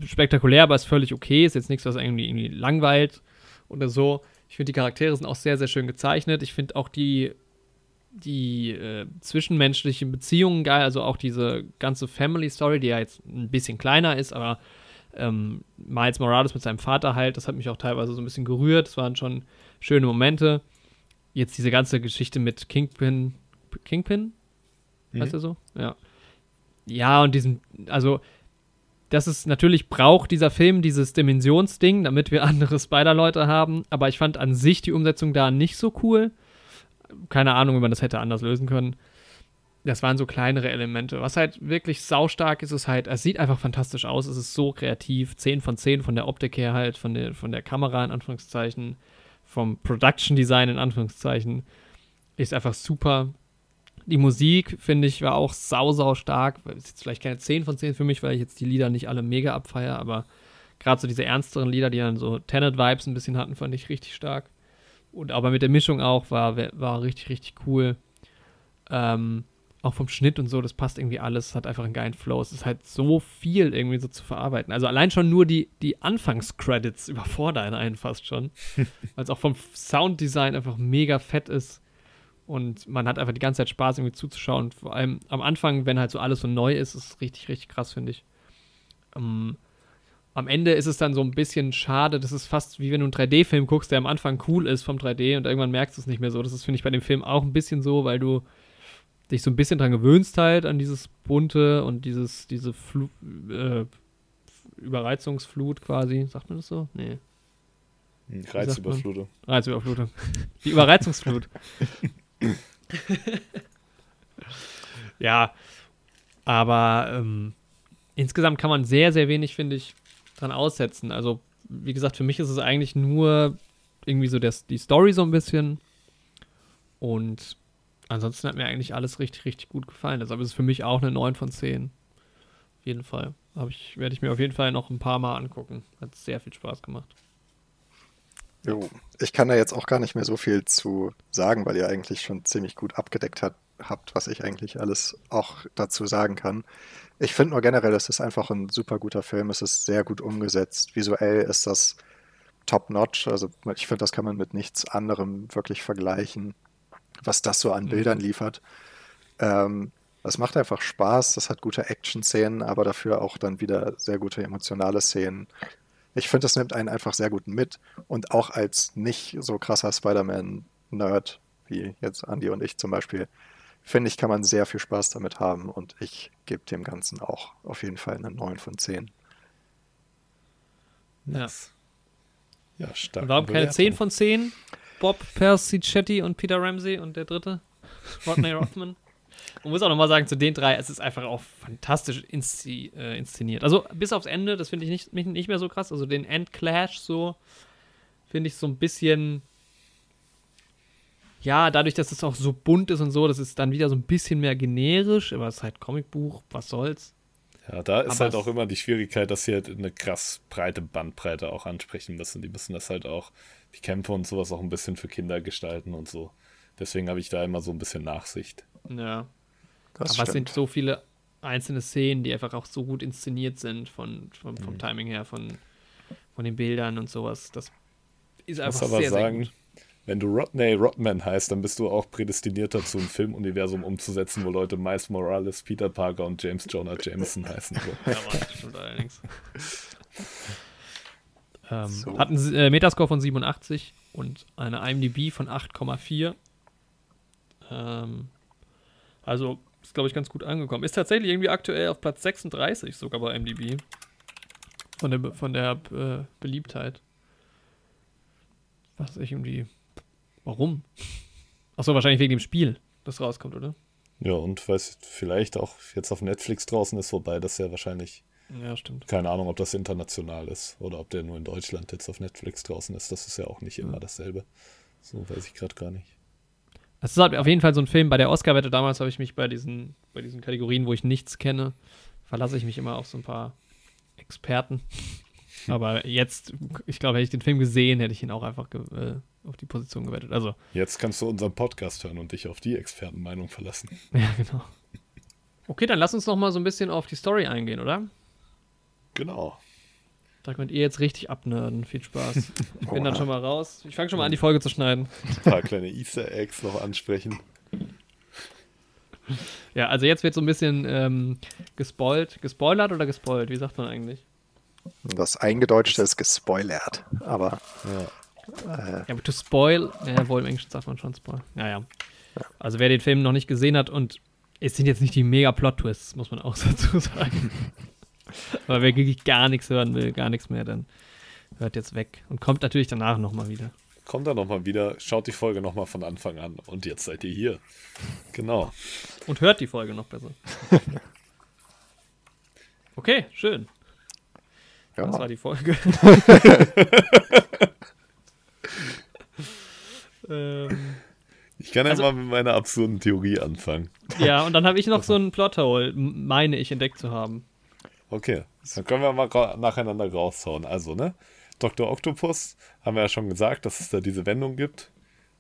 B: spektakulär, aber ist völlig okay. Ist jetzt nichts, was irgendwie, irgendwie langweilt oder so. Ich finde, die Charaktere sind auch sehr, sehr schön gezeichnet. Ich finde auch die die äh, zwischenmenschlichen Beziehungen geil, also auch diese ganze Family Story, die ja jetzt ein bisschen kleiner ist, aber ähm, Miles Morales mit seinem Vater halt, das hat mich auch teilweise so ein bisschen gerührt. Es waren schon schöne Momente. Jetzt diese ganze Geschichte mit Kingpin, Kingpin? Heißt
A: Mhm.
B: er so? Ja. Ja, und diesen, also, das ist natürlich braucht dieser Film dieses Dimensionsding, damit wir andere Spider-Leute haben, aber ich fand an sich die Umsetzung da nicht so cool keine Ahnung, wie man das hätte anders lösen können. Das waren so kleinere Elemente. Was halt wirklich saustark ist, ist halt, es sieht einfach fantastisch aus, es ist so kreativ. 10 von 10 von der Optik her halt, von der, von der Kamera in Anführungszeichen, vom Production Design in Anführungszeichen. Ist einfach super. Die Musik, finde ich, war auch sau, sau stark. Ist jetzt vielleicht keine 10 von 10 für mich, weil ich jetzt die Lieder nicht alle mega abfeier, aber gerade so diese ernsteren Lieder, die dann so Tenet-Vibes ein bisschen hatten, fand ich richtig stark. Und aber mit der Mischung auch war, war richtig, richtig cool. Ähm, auch vom Schnitt und so, das passt irgendwie alles, hat einfach einen geilen Flow. Es ist halt so viel irgendwie so zu verarbeiten. Also allein schon nur die, die Anfangscredits überfordern einen fast schon. Weil es auch vom Sounddesign einfach mega fett ist. Und man hat einfach die ganze Zeit Spaß, irgendwie zuzuschauen. Vor allem am Anfang, wenn halt so alles so neu ist, ist es richtig, richtig krass, finde ich. Um, am Ende ist es dann so ein bisschen schade. Das ist fast wie wenn du einen 3D-Film guckst, der am Anfang cool ist vom 3D und irgendwann merkst du es nicht mehr so. Das ist, finde ich, bei dem Film auch ein bisschen so, weil du dich so ein bisschen dran gewöhnst halt an dieses bunte und dieses, diese Flu äh, Überreizungsflut quasi. Sagt man das so? Nee.
A: Hm, Reizüberflutung.
B: Reizüberflutung. Die Überreizungsflut. ja, aber ähm, insgesamt kann man sehr, sehr wenig, finde ich, dran aussetzen. Also, wie gesagt, für mich ist es eigentlich nur irgendwie so das, die Story so ein bisschen. Und ansonsten hat mir eigentlich alles richtig, richtig gut gefallen. Deshalb ist es für mich auch eine 9 von 10. Auf jeden Fall. Ich, werde ich mir auf jeden Fall noch ein paar Mal angucken. Hat sehr viel Spaß gemacht.
D: Jo, ich kann da jetzt auch gar nicht mehr so viel zu sagen, weil ihr eigentlich schon ziemlich gut abgedeckt hat, habt, was ich eigentlich alles auch dazu sagen kann. Ich finde nur generell, es ist einfach ein super guter Film. Es ist sehr gut umgesetzt. Visuell ist das top-notch. Also ich finde, das kann man mit nichts anderem wirklich vergleichen, was das so an mhm. Bildern liefert. Ähm, es macht einfach Spaß. Das hat gute Action-Szenen, aber dafür auch dann wieder sehr gute emotionale Szenen. Ich finde, das nimmt einen einfach sehr gut mit. Und auch als nicht so krasser Spider-Man-Nerd, wie jetzt Andy und ich zum Beispiel, finde ich, kann man sehr viel Spaß damit haben. Und ich gebe dem Ganzen auch auf jeden Fall eine 9 von 10.
B: Ja. Ja, stark. Und warum keine 10 von 10? Bob Persichetti und Peter Ramsey und der dritte? Rodney Rothman. Man muss auch nochmal sagen, zu den drei, es ist einfach auch fantastisch inszi äh, inszeniert. Also bis aufs Ende, das finde ich nicht, nicht mehr so krass. Also den Endclash so, finde ich so ein bisschen. Ja, dadurch, dass es auch so bunt ist und so, das ist dann wieder so ein bisschen mehr generisch, aber es ist halt Comicbuch, was soll's.
A: Ja, da ist aber halt auch immer die Schwierigkeit, dass sie halt eine krass breite Bandbreite auch ansprechen müssen. Die müssen das halt auch, die Kämpfe und sowas auch ein bisschen für Kinder gestalten und so. Deswegen habe ich da immer so ein bisschen Nachsicht.
B: Ja. Das Aber stimmt. es sind so viele einzelne Szenen, die einfach auch so gut inszeniert sind von, von vom mhm. Timing her, von, von den Bildern und sowas. Das ist einfach
A: ich muss aber sehr, sagen, sehr gut. Wenn du Rodney Rodman heißt, dann bist du auch prädestiniert dazu, ein Filmuniversum umzusetzen, wo Leute Miles Morales, Peter Parker und James Jonah Jameson heißen. So. Ja, Mann, stimmt allerdings.
B: ähm, so. Hat einen äh, Metascore von 87 und eine IMDb von 8,4. Ähm, also ist, glaube ich, ganz gut angekommen. Ist tatsächlich irgendwie aktuell auf Platz 36 sogar bei MDB. Von der, von der äh, Beliebtheit. Was ich irgendwie. Warum? Achso, wahrscheinlich wegen dem Spiel, das rauskommt, oder?
A: Ja, und weil es vielleicht auch jetzt auf Netflix draußen ist, wobei das ja wahrscheinlich.
B: Ja, stimmt.
A: Keine Ahnung, ob das international ist oder ob der nur in Deutschland jetzt auf Netflix draußen ist. Das ist ja auch nicht immer dasselbe. So weiß ich gerade gar nicht.
B: Es ist halt auf jeden Fall so ein Film. Bei der Oscar-Wette damals habe ich mich bei diesen, bei diesen Kategorien, wo ich nichts kenne, verlasse ich mich immer auf so ein paar Experten. Aber jetzt, ich glaube, hätte ich den Film gesehen, hätte ich ihn auch einfach äh, auf die Position gewettet. Also,
A: jetzt kannst du unseren Podcast hören und dich auf die Expertenmeinung verlassen.
B: Ja, genau. Okay, dann lass uns noch mal so ein bisschen auf die Story eingehen, oder?
A: Genau.
B: Da könnt ihr jetzt richtig abnörden. Viel Spaß. Ich bin dann schon mal raus. Ich fange schon mal an, die Folge zu schneiden.
A: Ein paar kleine Easter Eggs noch ansprechen.
B: Ja, also jetzt wird so ein bisschen ähm, gespoilt. Gespoilert oder gespoilt? Wie sagt man eigentlich?
D: Das Eingedeutschte ist gespoilert, aber.
B: Ja, äh, ja aber to spoil, ja, wohl im Englischen sagt man schon spoil. Naja. Ja. Also wer den Film noch nicht gesehen hat und es sind jetzt nicht die mega Plot-Twists, muss man auch dazu sagen. Aber wer wirklich gar nichts hören will, gar nichts mehr, dann hört jetzt weg und kommt natürlich danach nochmal wieder.
A: Kommt dann nochmal wieder, schaut die Folge nochmal von Anfang an und jetzt seid ihr hier. Genau.
B: Und hört die Folge noch besser. Okay, schön. Ja. Das war die Folge.
A: ähm, ich kann ja also, mal mit meiner absurden Theorie anfangen.
B: Ja, und dann habe ich noch so einen Plothole, meine ich entdeckt zu haben.
A: Okay, dann können wir mal nacheinander raushauen. Also, ne? Dr. Octopus, haben wir ja schon gesagt, dass es da diese Wendung gibt.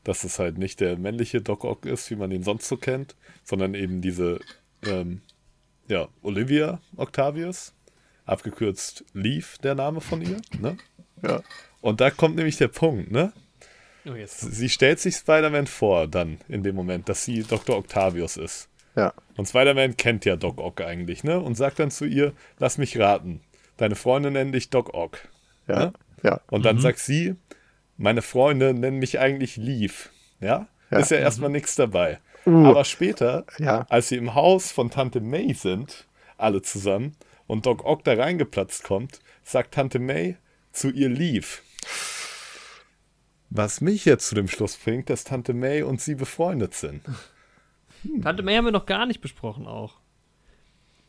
A: dass es halt nicht der männliche Doc Ock ist, wie man ihn sonst so kennt, sondern eben diese, ähm, ja, Olivia Octavius, abgekürzt Leaf, der Name von ihr, ne?
D: Ja.
A: Und da kommt nämlich der Punkt, ne?
B: Oh, jetzt.
A: Sie stellt sich Spider-Man vor, dann in dem Moment, dass sie Dr. Octavius ist.
D: Ja.
A: Und Spider-Man kennt ja Doc Ock eigentlich, ne? Und sagt dann zu ihr, lass mich raten. Deine Freunde nennen dich Doc Ock.
D: Ja.
A: Ne?
D: Ja.
A: Und dann sagt sie, meine Freunde nennen mich eigentlich Leaf. Ja?
D: Ja.
A: Ist ja erstmal nichts dabei.
D: Uh.
A: Aber später,
D: Ja.
A: als sie im Haus von Tante May sind, alle zusammen, und Doc Ock da reingeplatzt kommt, sagt Tante May zu ihr Leaf. Was mich jetzt zu dem Schluss bringt, dass Tante May und sie befreundet sind.
B: Tante May haben wir noch gar nicht besprochen auch.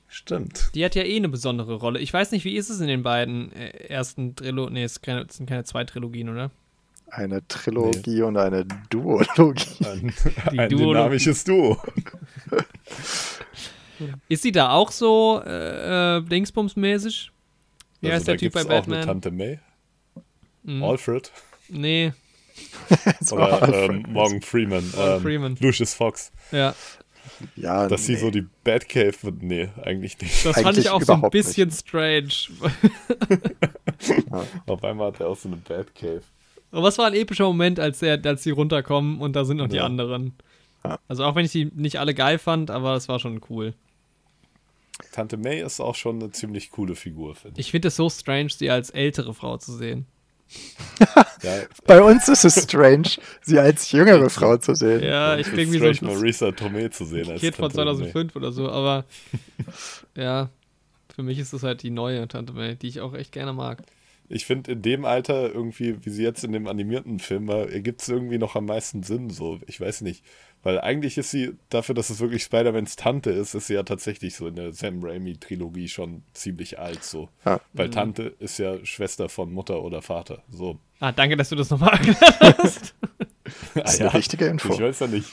A: Stimmt.
B: Die hat ja eh eine besondere Rolle. Ich weiß nicht, wie ist es in den beiden äh, ersten Trilogien? Nee, es sind keine, es sind keine zwei Trilogien, oder?
D: Eine Trilogie und eine Duologie.
A: Ein, ein
B: Duo-
A: dynamisches Duo.
B: Ist sie da auch so äh, äh, Dingsbums-mäßig? Wie heißt der
A: da
B: Typ bei
A: gibt's auch eine
B: Batman?
A: Tante May.
B: Mhm.
A: Alfred.
B: Nee,
A: Oder
D: Alfred.
A: ähm, Morgan Freeman.
B: Morgan
A: ähm,
B: Freeman.
A: Lucius Fox.
B: ja.
D: Ja,
A: Dass sie
D: nee.
A: so die Batcave wird. Nee, eigentlich nicht.
B: Das fand
D: Eigentlich
B: ich auch so ein bisschen strange.
A: Auf einmal hat er auch so eine Batcave.
B: Aber was war ein epischer Moment, als, der, als die runterkommen und da sind noch die
A: Ja.
B: anderen.
D: Ja.
B: Also auch wenn ich die nicht alle geil fand, aber es war schon cool.
A: Tante May ist auch schon eine ziemlich coole Figur, finde ich.
B: Ich finde es so strange, sie als ältere Frau zu sehen.
A: Ja,
D: Bei uns ist es strange, sie als jüngere Frau zu sehen.
B: Ja, ich bin
A: ist
B: irgendwie
A: strange,
B: so ein
A: Marisa Tomei zu sehen als
B: Kind von
A: Tante May.
B: 2005 oder so, aber ja, für mich ist das halt die neue Tante May, die ich auch echt gerne mag.
A: Ich finde, in dem Alter irgendwie, wie sie jetzt in dem animierten Film war, ergibt es irgendwie noch am meisten Sinn. So, ich weiß nicht. Weil eigentlich ist sie, dafür, dass es wirklich Spider-Mans Tante ist, ist sie ja tatsächlich so in der Sam Raimi-Trilogie schon ziemlich alt. So.
D: Ja.
A: Weil Tante ist ja Schwester von Mutter oder Vater. So.
B: Ah, danke, dass du das nochmal erklärt hast.
D: Das ist eine wichtige Info.
A: Ich weiß ja nicht.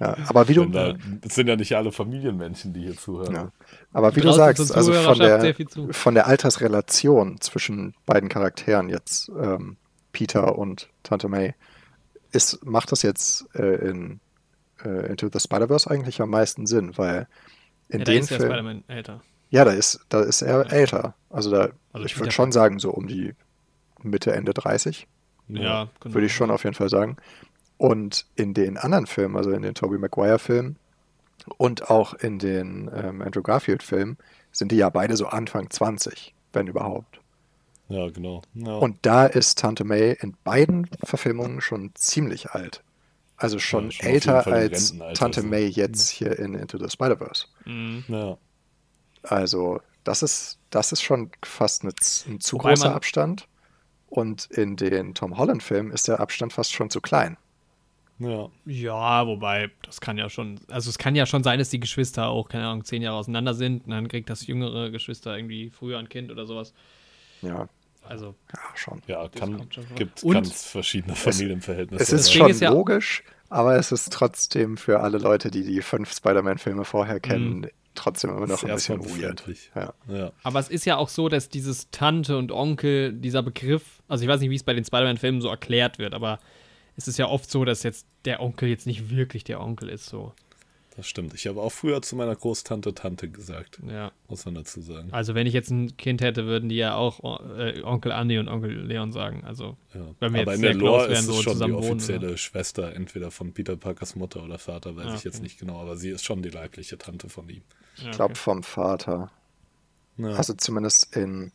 D: Ja, aber wie du,
A: da, es sind ja nicht alle Familienmenschen, die hier zuhören.
D: ja. aber wie du sagst, also von der, von der Altersrelation zwischen beiden Charakteren jetzt, ähm, Peter und Tante May, ist, macht das jetzt äh, in äh, Into the Spider-Verse eigentlich am meisten Sinn, weil in
B: Ja, da
D: den
B: ist der
D: Filmen,
B: Spider-Man älter.
D: ja, da ist, da ist er älter. Also da,
B: Also
D: ich würde schon sagen, so um die Mitte, Ende 30.
B: Ja, genau.
D: würde ich schon auf jeden Fall sagen. Und in den anderen Filmen, also in den Tobey Maguire-Filmen und auch in den ähm, Andrew Garfield-Filmen, sind die ja beide so Anfang 20, wenn überhaupt.
A: Ja, genau. Ja.
D: Und da ist Tante May in beiden Verfilmungen schon ziemlich alt. Also schon
A: Ja, schon
D: älter als Tante. May jetzt hier in Into the Spider-Verse.
B: Mhm.
A: ja.
D: Also das ist, das ist schon fast eine, ein zu
B: Wobei
D: großer Abstand. Und in den Tom Holland-Filmen ist der Abstand fast schon zu klein.
A: Ja.
B: Ja, wobei, das kann ja schon, also es kann ja schon sein, dass die Geschwister auch, keine Ahnung, zehn Jahre auseinander sind und dann kriegt das jüngere Geschwister irgendwie früher ein Kind oder sowas.
D: Ja,
B: Also,
D: ja schon.
A: Ja, kann,
B: schon
A: gibt
B: Und-
A: ganz verschiedene Familienverhältnisse.
D: Es ist
B: Deswegen
D: schon
B: ist ja-
D: logisch, aber es ist trotzdem für alle Leute, die die fünf Spider-Man-Filme vorher kennen, trotzdem immer noch
A: Ist
D: ein bisschen weird. Ja.
A: ja.
B: aber es ist ja auch so, dass dieses Tante und Onkel, dieser Begriff, also ich weiß nicht, wie es bei den Spider-Man-Filmen so erklärt wird, aber es ist ja oft so, dass jetzt der Onkel jetzt nicht wirklich der Onkel ist, so.
A: Das stimmt. Ich habe auch früher zu meiner Großtante Tante gesagt,
B: Ja.
A: muss man dazu sagen.
B: Also, wenn ich jetzt ein Kind hätte, würden die ja auch äh, Onkel Andi und Onkel Leon sagen. Also,
A: Ja.
B: Wenn wir
A: Aber
B: jetzt
A: in der Lore ist
B: wären,
A: es
B: so
A: schon die
B: zusammen wohnen,
A: offizielle Schwester, entweder von Peter Parkers Mutter oder Vater, weiß
B: Ah,
A: ich jetzt
B: okay.
A: nicht genau, aber sie ist schon die leibliche Tante von ihm.
B: ja,
D: Ich glaube
B: okay.
D: vom Vater.
A: Ja.
D: Also zumindest in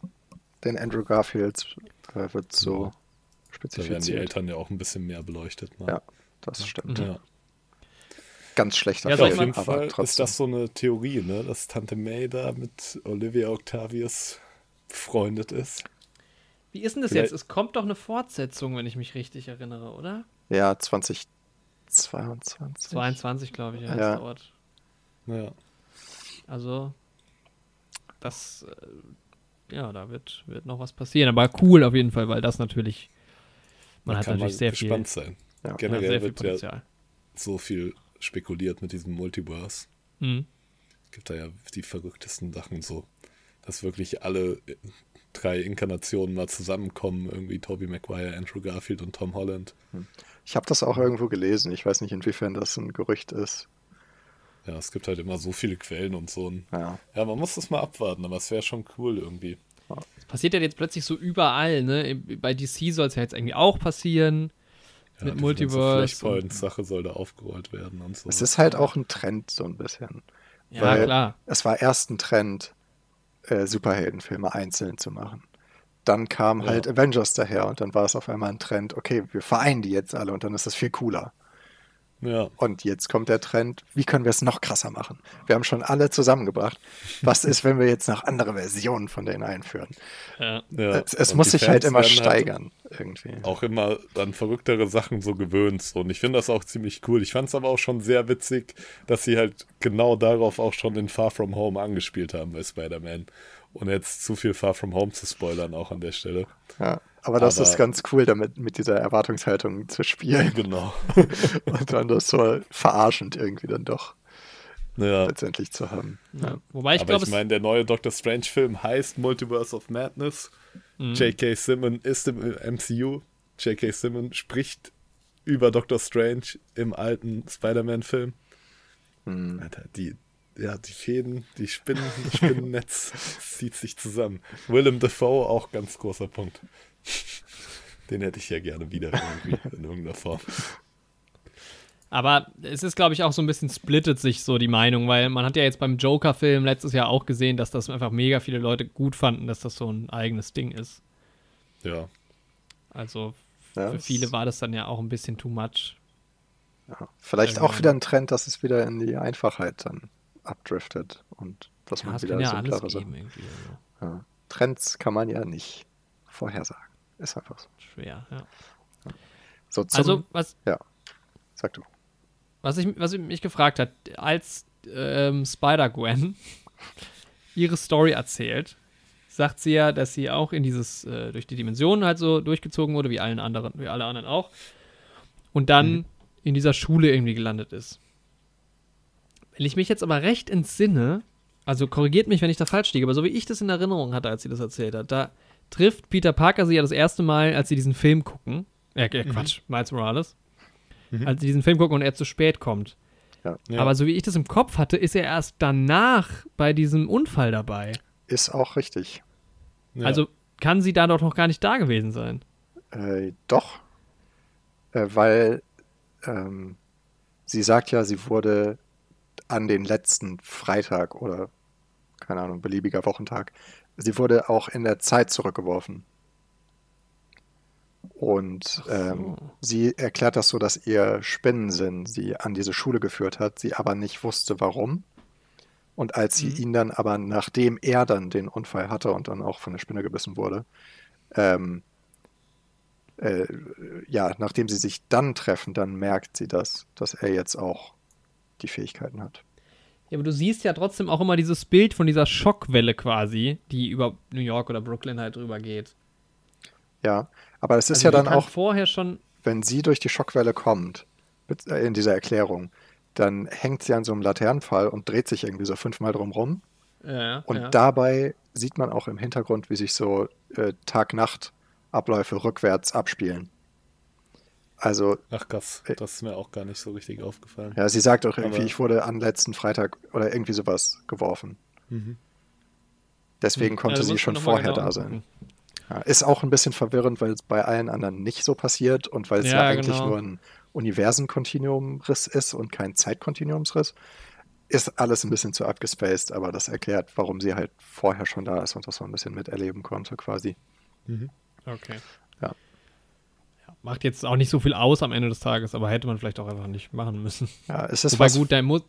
D: den Andrew Garfields äh, wird so
A: da werden die
D: spezifiziert.
A: Eltern ja auch ein bisschen mehr beleuchtet. Ne?
D: Ja, das stimmt.
A: Ja.
D: Ganz schlechter
B: Ja, soll
A: auf jeden
D: aber
A: Fall
D: trotzdem.
A: ist das so eine Theorie, ne? dass Tante May da mit Olivia Octavius befreundet ist.
B: Wie ist denn das
A: Vielleicht-
B: jetzt? Es kommt doch eine Fortsetzung, wenn ich mich richtig erinnere, oder?
D: Ja, 2022.
B: 22, glaube ich, ja,
D: Ja.
B: dauert.
A: Ja.
B: Also, das, äh, ja, da wird, wird noch was passieren. Aber cool auf jeden Fall, weil das natürlich, man
A: Man
B: hat
A: kann
B: natürlich
A: mal
B: sehr viel,
A: gespannt sein.
D: Ja.
B: ja,
A: Generell
B: sehr viel
A: wird ja
B: Potenzial.
A: so viel spekuliert mit diesem Multiverse.
B: Mhm.
A: gibt da ja die verrücktesten Sachen so, dass wirklich alle äh, drei Inkarnationen mal zusammenkommen, irgendwie Tobey Maguire, Andrew Garfield und Tom Holland.
D: Ich habe das auch irgendwo gelesen. Ich weiß nicht, inwiefern das ein Gerücht ist.
A: Ja, es gibt halt immer so viele Quellen und so.
D: Ja.
A: Ja, man muss das mal abwarten, aber es wäre schon cool irgendwie.
B: Das passiert ja jetzt plötzlich so überall, ne? Bei DC soll es ja jetzt irgendwie auch passieren.
A: Ja,
B: Mit
A: die
B: Multiverse
A: ganze Flashpoint-Sache soll da aufgerollt werden und so.
D: Es ist halt auch ein Trend, so ein bisschen.
B: Ja,
D: Weil
B: klar.
D: Es war erst ein Trend, äh, Superheldenfilme einzeln zu machen. Dann kam
A: Ja.
D: halt Avengers daher und dann war es auf einmal ein Trend, okay, wir vereinen die jetzt alle und dann ist das viel cooler.
A: Ja,
D: Und jetzt kommt der Trend, wie können wir es noch krasser machen? Wir haben schon alle zusammengebracht. Was ist, wenn wir jetzt noch andere Versionen von denen einführen?
B: Ja.
A: ja.
D: es es muss sich halt
A: Fans
D: immer
A: werden
D: steigern, irgendwie.
A: auch immer an verrücktere Sachen so gewöhnt. So. Und ich finde das auch ziemlich cool. Ich fand es aber auch schon sehr witzig, dass sie halt genau darauf auch schon in Far From Home angespielt haben bei Spider-Man. Und jetzt zu viel Far From Home zu spoilern auch an der Stelle.
D: Ja, aber das
A: Aber-
D: ist ganz cool, damit mit dieser Erwartungshaltung zu spielen
A: Genau.
D: und dann das so verarschend irgendwie dann doch
A: Ja.
D: letztendlich zu haben.
B: Ja. Wobei ich
A: aber
B: glaube,
A: ich meine, der neue Doctor Strange-Film heißt Multiverse of Madness.
B: Mhm.
A: J.K. Simmons ist im MCU. J.K. Simmons spricht über Doctor Strange im alten Spider-Man-Film.
D: Hm.
A: Alter, die, ja, die Fäden, die Spinnen, das Spinnennetz zieht sich zusammen. Willem Dafoe auch ganz großer Punkt. Den hätte ich ja gerne wieder irgendwie in irgendeiner Form.
B: Aber es ist, glaube ich, auch so ein bisschen splittet sich so die Meinung, weil man hat ja jetzt beim Joker-Film letztes Jahr auch gesehen, dass das einfach mega viele Leute gut fanden, dass das so ein eigenes Ding ist.
A: Ja,
B: Also
D: Ja,
B: für viele war das dann ja auch ein bisschen too much.
D: Ja. Vielleicht auch wieder ein Trend, dass es wieder in die Einfachheit dann abdriftet und dass
B: Ja,
D: man wieder
B: ja geben
D: Sachen.
B: Also.
D: Ja. Trends kann man ja nicht vorhersagen. Ist einfach so.
B: Schwer, ja.
D: So zum,
B: Also, was,
D: sag du.
B: was, ich, was ich mich gefragt hat, als ähm, Spider-Gwen ihre Story erzählt, sagt sie ja, dass sie auch in dieses, äh, durch die Dimensionen halt so durchgezogen wurde, wie allen anderen, wie alle anderen auch. Und dann
D: Mhm.
B: in dieser Schule irgendwie gelandet ist. Wenn ich mich jetzt aber recht entsinne, also korrigiert mich, wenn ich da falsch liege, aber so wie ich das in Erinnerung hatte, als sie das erzählt hat, da trifft Peter Parker sie ja das erste Mal, als sie diesen Film gucken. Äh, äh Quatsch, Miles Morales.
A: Mhm.
B: Als sie diesen Film gucken und er zu spät kommt.
A: ja.
B: Aber so wie ich das im Kopf hatte, ist er erst danach bei diesem Unfall dabei.
D: Ist auch richtig.
A: ja.
B: Also kann sie da doch noch gar nicht da gewesen sein.
D: Äh, doch. Äh, weil ähm, sie sagt ja, sie wurde an den letzten Freitag oder keine Ahnung, beliebiger Wochentag, sie wurde auch in der Zeit zurückgeworfen. Und ähm, sie erklärt das so, dass ihr Spinnensinn sie an diese Schule geführt hat, sie aber nicht wusste, warum. Und als sie
B: Mhm.
D: ihn dann aber, nachdem er dann den Unfall hatte und dann auch von der Spinne gebissen wurde, ähm, äh, ja, nachdem sie sich dann treffen, dann merkt sie das, dass er jetzt auch die Fähigkeiten hat.
B: Ja, aber du siehst ja trotzdem auch immer dieses Bild von dieser Schockwelle quasi, die über New York oder Brooklyn halt drüber geht.
D: Ja, aber es ist
B: Also
D: ja dann auch,
B: vorher schon.
D: wenn sie durch die Schockwelle kommt, äh, in dieser Erklärung, dann hängt sie an so einem Laternenpfahl und dreht sich irgendwie so fünfmal drumrum.
B: Ja,
D: Und
B: ja.
D: dabei sieht man auch im Hintergrund, wie sich so äh, Tag-Nacht-Abläufe rückwärts abspielen. Also,
A: Ach krass, das ist mir auch gar nicht so richtig aufgefallen.
D: ja, sie sagt auch irgendwie,
A: Aber-
D: ich wurde am letzten Freitag oder irgendwie sowas geworfen.
A: Mhm.
D: Deswegen konnte
B: Ja, da
D: sie schon vorher
B: genau
D: da sein. Ja, ist auch ein bisschen verwirrend, weil es bei allen anderen nicht so passiert und weil es ja,
B: Ja,
D: eigentlich
B: genau.
D: nur ein Universenkontinuumriss ist und kein Zeitkontinuumsriss. Ist alles ein bisschen zu abgespaced, aber das erklärt, warum sie halt vorher schon da ist und das so ein bisschen miterleben konnte, quasi.
A: Mhm.
B: Okay. Macht jetzt auch nicht so viel aus am Ende des Tages, aber hätte man vielleicht auch einfach nicht machen müssen.
D: Ja, es ist
B: Wobei
D: was,
B: gut, da muss.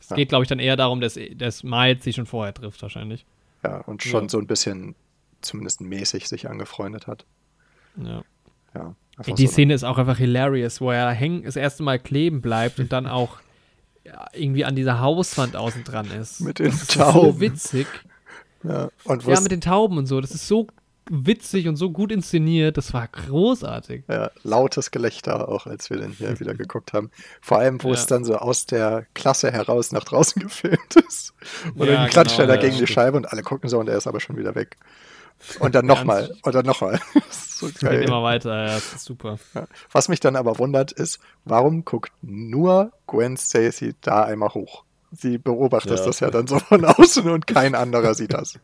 B: Es
D: Ja.
B: geht, glaube ich, dann eher darum, dass, dass Miles sie schon vorher trifft, wahrscheinlich.
D: ja, und schon
B: Ja.
D: so ein bisschen zumindest mäßig sich angefreundet hat.
B: Ja.
D: Ja,
B: Ey, die
D: so
B: Szene ist auch einfach hilarious, wo er hängen, das erste Mal kleben bleibt und dann auch irgendwie an dieser Hauswand außen dran ist.
D: Mit den
B: das ist
D: Tauben.
B: so witzig.
D: ja, und
B: Ja, mit den Tauben und so. Das ist so witzig und so gut inszeniert. Das war großartig.
D: Ja, lautes Gelächter auch, als wir den hier wieder geguckt haben. Vor allem, wo
B: Ja.
D: es dann so aus der Klasse heraus nach draußen gefilmt ist. Und
B: Ja,
D: dann klatscht
B: genau,
D: er da gegen die. Scheibe und alle gucken so und er ist aber schon wieder weg. Und dann nochmal. Und dann nochmal.
B: so geil. Geht immer weiter, ja, super.
D: Was mich dann aber wundert, ist, warum guckt nur Gwen Stacy da einmal hoch? Sie beobachtet ja. das ja dann so von außen und kein anderer sieht das.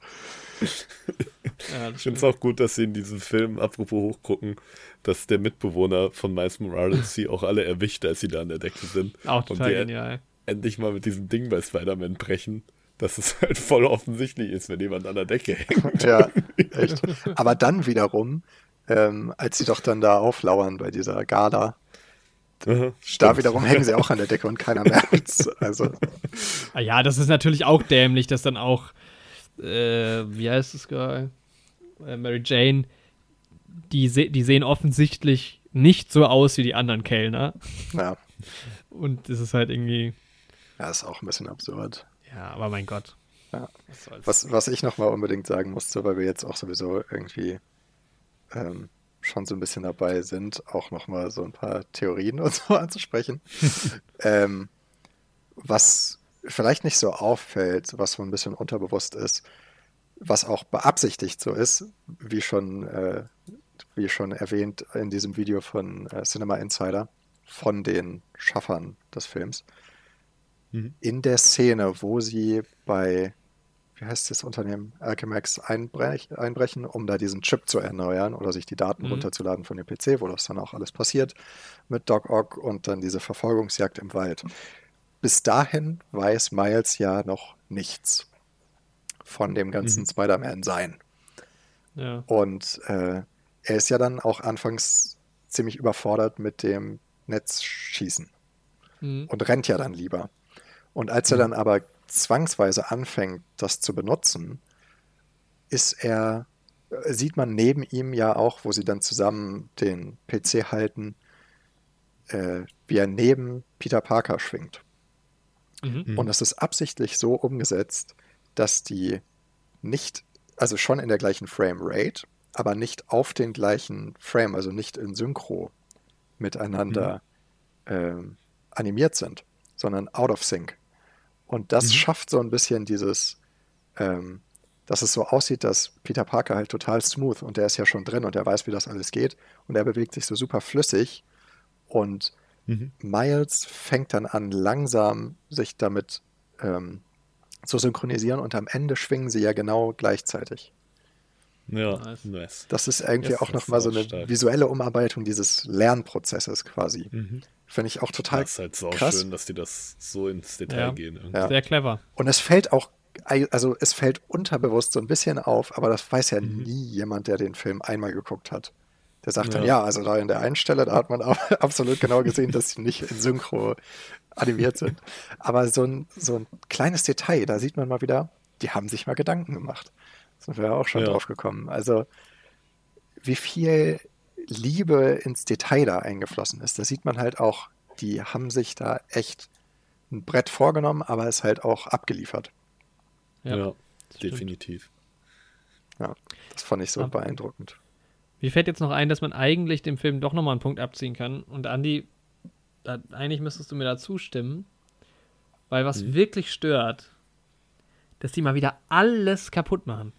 A: Ja, ich finde es auch gut, dass sie in diesem Film, apropos hochgucken, dass der Mitbewohner von Miles Morales sie auch alle erwischt, als sie da an der Decke sind.
B: Auch total und genial.
A: Endlich mal mit diesem Ding bei Spider-Man brechen, dass es halt voll offensichtlich ist, wenn jemand an der Decke hängt.
D: Ja, echt. Aber dann wiederum, ähm, als sie doch dann da auflauern bei dieser Gala, Aha, da wiederum hängen sie auch an der Decke und keiner merkt Also.
B: Ah ja, das ist natürlich auch dämlich, dass dann auch, äh, wie heißt es gerade? Äh, Mary Jane, die, se die sehen offensichtlich nicht so aus wie die anderen Kellner.
D: Ja.
B: Und das ist halt irgendwie.
D: Ja, ist auch ein bisschen absurd.
B: Ja, aber mein Gott.
D: Ja. Was, was ich nochmal unbedingt sagen musste, weil wir jetzt auch sowieso irgendwie ähm, schon so ein bisschen dabei sind, auch nochmal so ein paar Theorien und so anzusprechen. ähm, was vielleicht nicht so auffällt, was so ein bisschen unterbewusst ist, was auch beabsichtigt so ist, wie schon, äh, wie schon erwähnt in diesem Video von äh, Cinema Insider, von den Schaffern des Films. Mhm. In der Szene, wo sie bei wie heißt das Unternehmen, Alchemax einbrech, einbrechen, um da diesen Chip zu erneuern oder sich die Daten mhm. runterzuladen von dem PC, wo das dann auch alles passiert mit Doc Ock und dann diese Verfolgungsjagd im Wald. Bis dahin weiß Miles ja noch nichts von dem ganzen mhm. Spider-Man-Sein.
B: Ja.
D: Und äh, er ist ja dann auch anfangs ziemlich überfordert mit dem Netzschießen mhm. und rennt ja dann lieber. Und als er mhm. dann aber zwangsweise anfängt, das zu benutzen, ist er, sieht man neben ihm ja auch, wo sie dann zusammen den PC halten, äh, wie er neben Peter Parker schwingt. Mhm. Und das ist absichtlich so umgesetzt, dass die nicht, also schon in der gleichen Frame Rate, aber nicht auf den gleichen Frame, also nicht in Synchro miteinander mhm. ähm, animiert sind, sondern out of sync. Und das mhm. schafft so ein bisschen dieses, ähm, dass es so aussieht, dass Peter Parker halt total smooth und der ist ja schon drin und er weiß, wie das alles geht und er bewegt sich so super flüssig und mhm. Miles fängt dann an, langsam sich damit ähm, zu synchronisieren und am Ende schwingen sie ja genau gleichzeitig.
A: Ja, nice.
D: Das ist irgendwie yes, auch nochmal so eine stark. visuelle Umarbeitung dieses Lernprozesses quasi. Mhm. Finde ich auch total
A: Das ist halt so krass. schön, dass die das so ins Detail ja. gehen.
B: Ja. Sehr clever.
D: Und es fällt auch, also es fällt unterbewusst so ein bisschen auf, aber das weiß ja mhm. nie jemand, der den Film einmal geguckt hat. Der sagt ja. dann, ja, also da in der einen Stelle, da hat man absolut genau gesehen, dass sie nicht in Synchro animiert sind. Aber so ein, so ein kleines Detail, da sieht man mal wieder, die haben sich mal Gedanken gemacht. Da sind wir ja auch schon ja. drauf gekommen. Also, wie viel Liebe ins Detail da eingeflossen ist. Da sieht man halt auch, die haben sich da echt ein Brett vorgenommen, aber es halt auch abgeliefert.
A: Ja, ja definitiv.
D: Ja, das fand ich so aber beeindruckend.
B: Mir fällt jetzt noch ein, dass man eigentlich dem Film doch nochmal einen Punkt abziehen kann. Und Andi, eigentlich müsstest du mir da zustimmen, weil was mhm. wirklich stört, dass die mal wieder alles kaputt machen.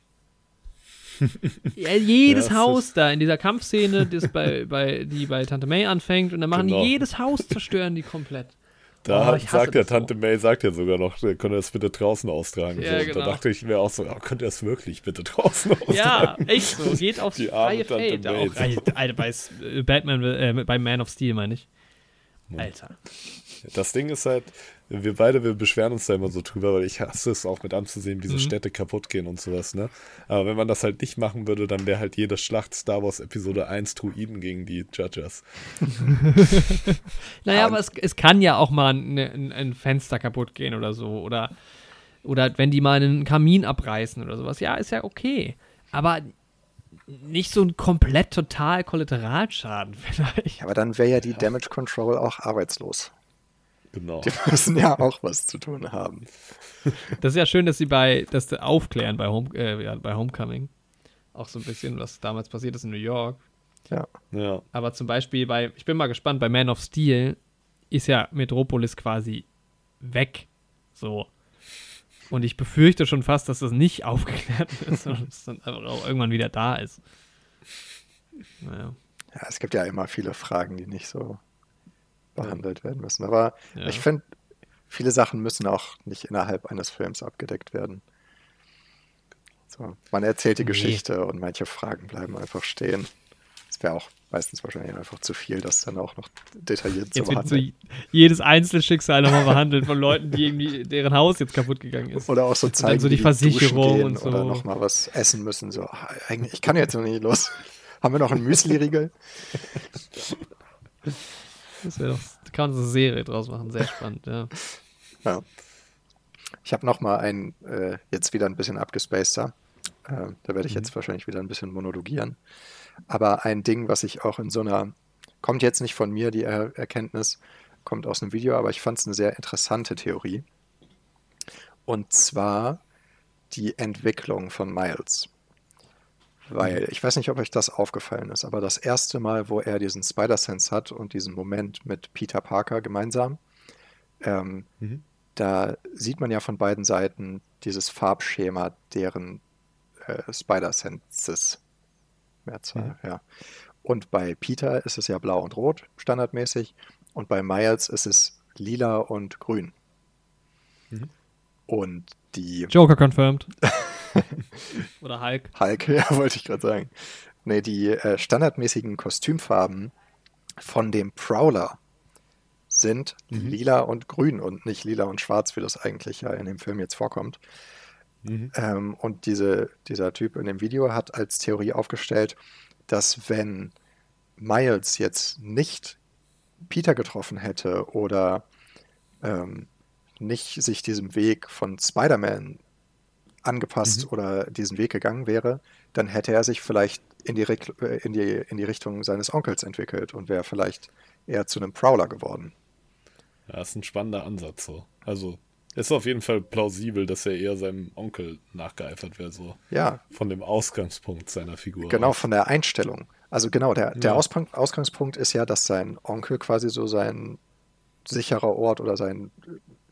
B: ja, jedes ja, Haus da in dieser Kampfszene, das bei, bei, die bei Tante May anfängt, und dann machen genau. die jedes Haus, zerstören die komplett.
A: Da oh, sagt ja Tante so. May, sagt ja sogar noch, könnt ihr das bitte draußen austragen. Ja, so. genau. Da dachte ich mir auch so, oh, könnt ihr das wirklich bitte draußen austragen?
B: Ja, echt so, geht aufs die freie Feld. Auch, Alter, bei äh, Batman, äh, bei Man of Steel meine ich. Alter.
A: Das Ding ist halt, wir beide, wir beschweren uns da immer so drüber, weil ich hasse es auch mit anzusehen, wie so mhm. Städte kaputt gehen und sowas, ne? Aber wenn man das halt nicht machen würde, dann wäre halt jede Schlacht Star Wars Episode 1 Druiden gegen die Judges.
B: naja, aber es, es kann ja auch mal ein, ein, ein Fenster kaputt gehen oder so. Oder, oder wenn die mal einen Kamin abreißen oder sowas. Ja, ist ja okay. Aber nicht so ein komplett total Kollateralschaden vielleicht.
D: Aber dann wäre ja die Damage Control auch arbeitslos.
A: Genau.
D: Die müssen ja auch was zu tun haben.
B: Das ist ja schön, dass sie bei, das aufklären bei, Home, äh, ja, bei Homecoming. Auch so ein bisschen, was damals passiert ist in New York.
D: Ja.
A: ja.
B: Aber zum Beispiel bei, ich bin mal gespannt, bei Man of Steel ist ja Metropolis quasi weg. So. Und ich befürchte schon fast, dass das nicht aufgeklärt wird, sondern es dann einfach auch irgendwann wieder da ist.
D: Naja. Ja, es gibt ja immer viele Fragen, die nicht so behandelt werden müssen. Aber ja. ich finde, viele Sachen müssen auch nicht innerhalb eines Films abgedeckt werden. So, man erzählt die nee. Geschichte und manche Fragen bleiben einfach stehen. Das wäre auch meistens wahrscheinlich einfach zu viel, das dann auch noch detailliert
B: jetzt zu behandeln. So jedes Einzelschicksal nochmal behandelt von Leuten, die irgendwie deren Haus jetzt kaputt gegangen ist.
D: Oder auch so zeigen,
B: so die, die Versicherung und so.
D: Oder nochmal was essen müssen. So, ach, eigentlich, ich kann jetzt noch nicht los. Haben wir noch einen Müsli-Riegel?
B: Das wäre doch, da kann man so eine Serie draus machen, sehr spannend, ja.
D: ja. Ich habe nochmal einen, äh, jetzt wieder ein bisschen abgespaceter. Äh, da werde ich mhm. jetzt wahrscheinlich wieder ein bisschen monologieren. Aber ein Ding, was ich auch in so einer, kommt jetzt nicht von mir, die er Erkenntnis, kommt aus einem Video, aber ich fand es eine sehr interessante Theorie. Und zwar die Entwicklung von Miles. Weil, mhm. ich weiß nicht, ob euch das aufgefallen ist, aber das erste Mal, wo er diesen Spider-Sense hat und diesen Moment mit Peter Parker gemeinsam, ähm, mhm. da sieht man ja von beiden Seiten dieses Farbschema deren äh, Spider-Senses. Mehrzahl, ja. ja. Und bei Peter ist es ja blau und rot, standardmäßig. Und bei Miles ist es lila und grün. Mhm. Und die.
B: Joker confirmed. Oder Hulk.
D: Hulk, ja, wollte ich gerade sagen. Nee, die äh, standardmäßigen Kostümfarben von dem Prowler sind mhm. lila und grün und nicht lila und schwarz, wie das eigentlich ja in dem Film jetzt vorkommt. Mhm. Ähm, und diese, dieser Typ in dem Video hat als Theorie aufgestellt, dass wenn Miles jetzt nicht Peter getroffen hätte oder ähm, nicht sich diesem Weg von Spider-Man angepasst mhm. oder diesen Weg gegangen wäre, dann hätte er sich vielleicht in die, äh, in die, in die Richtung seines Onkels entwickelt und wäre vielleicht eher zu einem Prowler geworden.
A: Ja, das ist ein spannender Ansatz so. Also ist auf jeden Fall plausibel, dass er eher seinem Onkel nachgeeifert wäre, so.
D: Ja.
A: Von dem Ausgangspunkt seiner Figur.
D: Genau, aus. von der Einstellung. Also genau, der, der ja. Ausgangspunkt ist ja, dass sein Onkel quasi so sein sicherer Ort oder sein,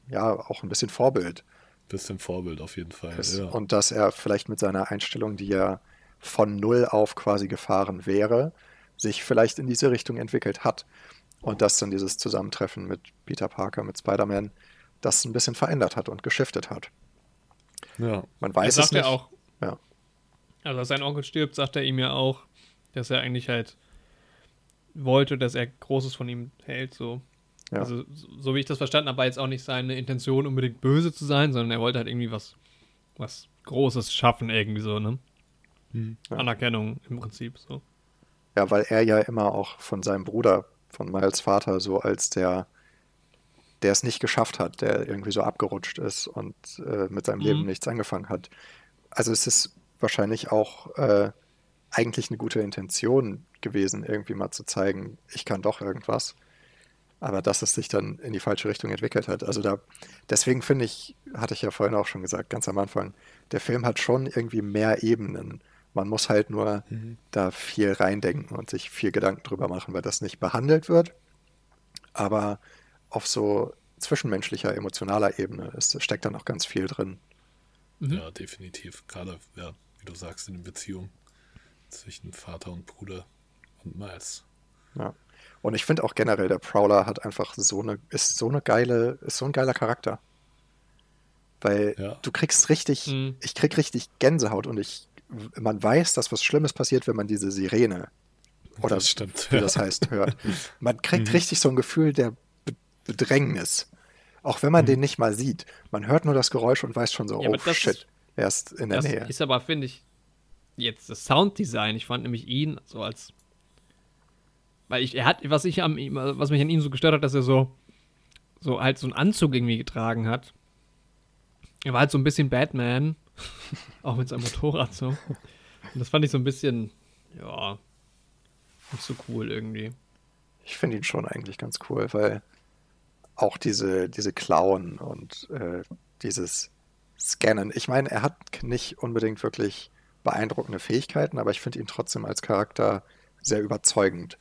D: ja, auch ein bisschen Vorbild.
A: Bisschen Vorbild auf jeden Fall. Ist. Ja.
D: Und dass er vielleicht mit seiner Einstellung, die ja von null auf quasi gefahren wäre, sich vielleicht in diese Richtung entwickelt hat. Und dass dann dieses Zusammentreffen mit Peter Parker, mit Spider-Man, das ein bisschen verändert hat und geschiftet hat.
A: Ja.
D: Man weiß das sagt es nicht.
B: Er auch.
D: Ja.
B: Also als sein Onkel stirbt, sagt er ihm ja auch, dass er eigentlich halt wollte, dass er Großes von ihm hält, so. Ja. Also, so wie ich das verstanden habe, war jetzt auch nicht seine Intention, unbedingt böse zu sein, sondern er wollte halt irgendwie was, was Großes schaffen, irgendwie so, ne? Hm. Ja. Anerkennung im Prinzip, so.
D: Ja, weil er ja immer auch von seinem Bruder, von Miles Vater, so als der der es nicht geschafft hat, der irgendwie so abgerutscht ist und äh, mit seinem mhm. Leben nichts angefangen hat. Also es ist wahrscheinlich auch äh, eigentlich eine gute Intention gewesen, irgendwie mal zu zeigen, ich kann doch irgendwas. Aber dass es sich dann in die falsche Richtung entwickelt hat. Also da, deswegen finde ich, hatte ich ja vorhin auch schon gesagt, ganz am Anfang, der Film hat schon irgendwie mehr Ebenen. Man muss halt nur mhm. da viel reindenken und sich viel Gedanken drüber machen, weil das nicht behandelt wird. Aber auf so zwischenmenschlicher, emotionaler Ebene ist, steckt da noch ganz viel drin.
A: Mhm. Ja, definitiv. Gerade, ja, wie du sagst, in den Beziehungen zwischen Vater und Bruder und Miles.
D: Ja. Und ich finde auch generell, der Prowler hat einfach so eine, ist so eine geile, ist so ein geiler Charakter. Weil ja. du kriegst richtig, mhm. ich krieg richtig Gänsehaut und ich, man weiß, dass was Schlimmes passiert, wenn man diese Sirene oder das stimmt, wie ja. das heißt, hört. Man kriegt mhm. richtig so ein Gefühl der Bedrängnis. Auch wenn man mhm. den nicht mal sieht. Man hört nur das Geräusch und weiß schon so, ja, oh shit, ist, er ist in der
B: das
D: Nähe.
B: ist aber, finde ich, jetzt das Sounddesign. Ich fand nämlich ihn so als. Weil ich, er hat, was ich am, was mich an ihm so gestört hat, dass er so, so halt so einen Anzug irgendwie getragen hat. Er war halt so ein bisschen Batman. auch mit seinem Motorrad so. Und das fand ich so ein bisschen, ja, nicht so cool irgendwie.
D: Ich finde ihn schon eigentlich ganz cool, weil auch diese, diese Klauen und äh, dieses Scannen. Ich meine, er hat nicht unbedingt wirklich beeindruckende Fähigkeiten, aber ich finde ihn trotzdem als Charakter sehr überzeugend.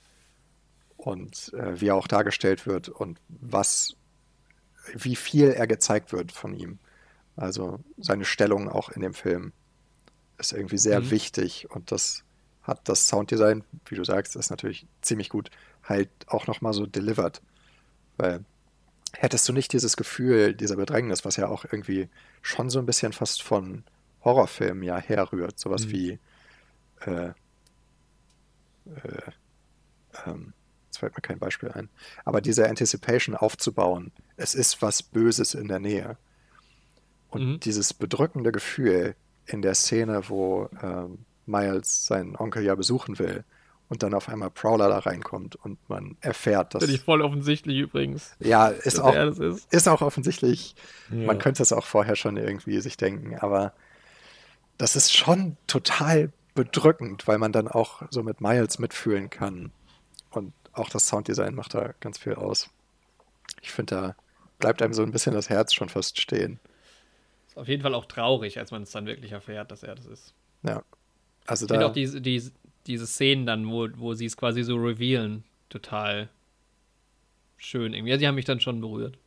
D: Und äh, wie er auch dargestellt wird und was, wie viel er gezeigt wird von ihm. Also seine Stellung auch in dem Film ist irgendwie sehr
B: Mhm.
D: wichtig und das hat das Sounddesign, wie du sagst, ist natürlich ziemlich gut, halt auch nochmal so delivered. Weil hättest du nicht dieses Gefühl dieser Bedrängnis, was ja auch irgendwie schon so ein bisschen fast von Horrorfilmen ja herrührt, sowas
B: Mhm.
D: wie äh, äh, ähm, jetzt fällt mir kein Beispiel ein, aber diese Anticipation aufzubauen, es ist was Böses in der Nähe. Und
B: Mhm.
D: dieses bedrückende Gefühl in der Szene, wo ähm, Miles seinen Onkel ja besuchen will und dann auf einmal Prowler da reinkommt und man erfährt, dass
B: Finde ich voll offensichtlich übrigens.
D: ja, ist auch,
B: ist.
D: ist auch offensichtlich,
A: Ja.
D: man könnte es auch vorher schon irgendwie sich denken, aber das ist schon total bedrückend, weil man dann auch so mit Miles mitfühlen kann. Und auch das Sounddesign macht da ganz viel aus. Ich finde, da bleibt einem so ein bisschen das Herz schon fast stehen.
B: Ist auf jeden Fall auch traurig, als man es dann wirklich erfährt, dass er das ist.
D: Ja. Also
B: Ich finde
D: da,
B: auch diese, diese, diese Szenen dann, wo, wo sie es quasi so revealen, total schön irgendwie. Ja, sie haben mich dann schon berührt.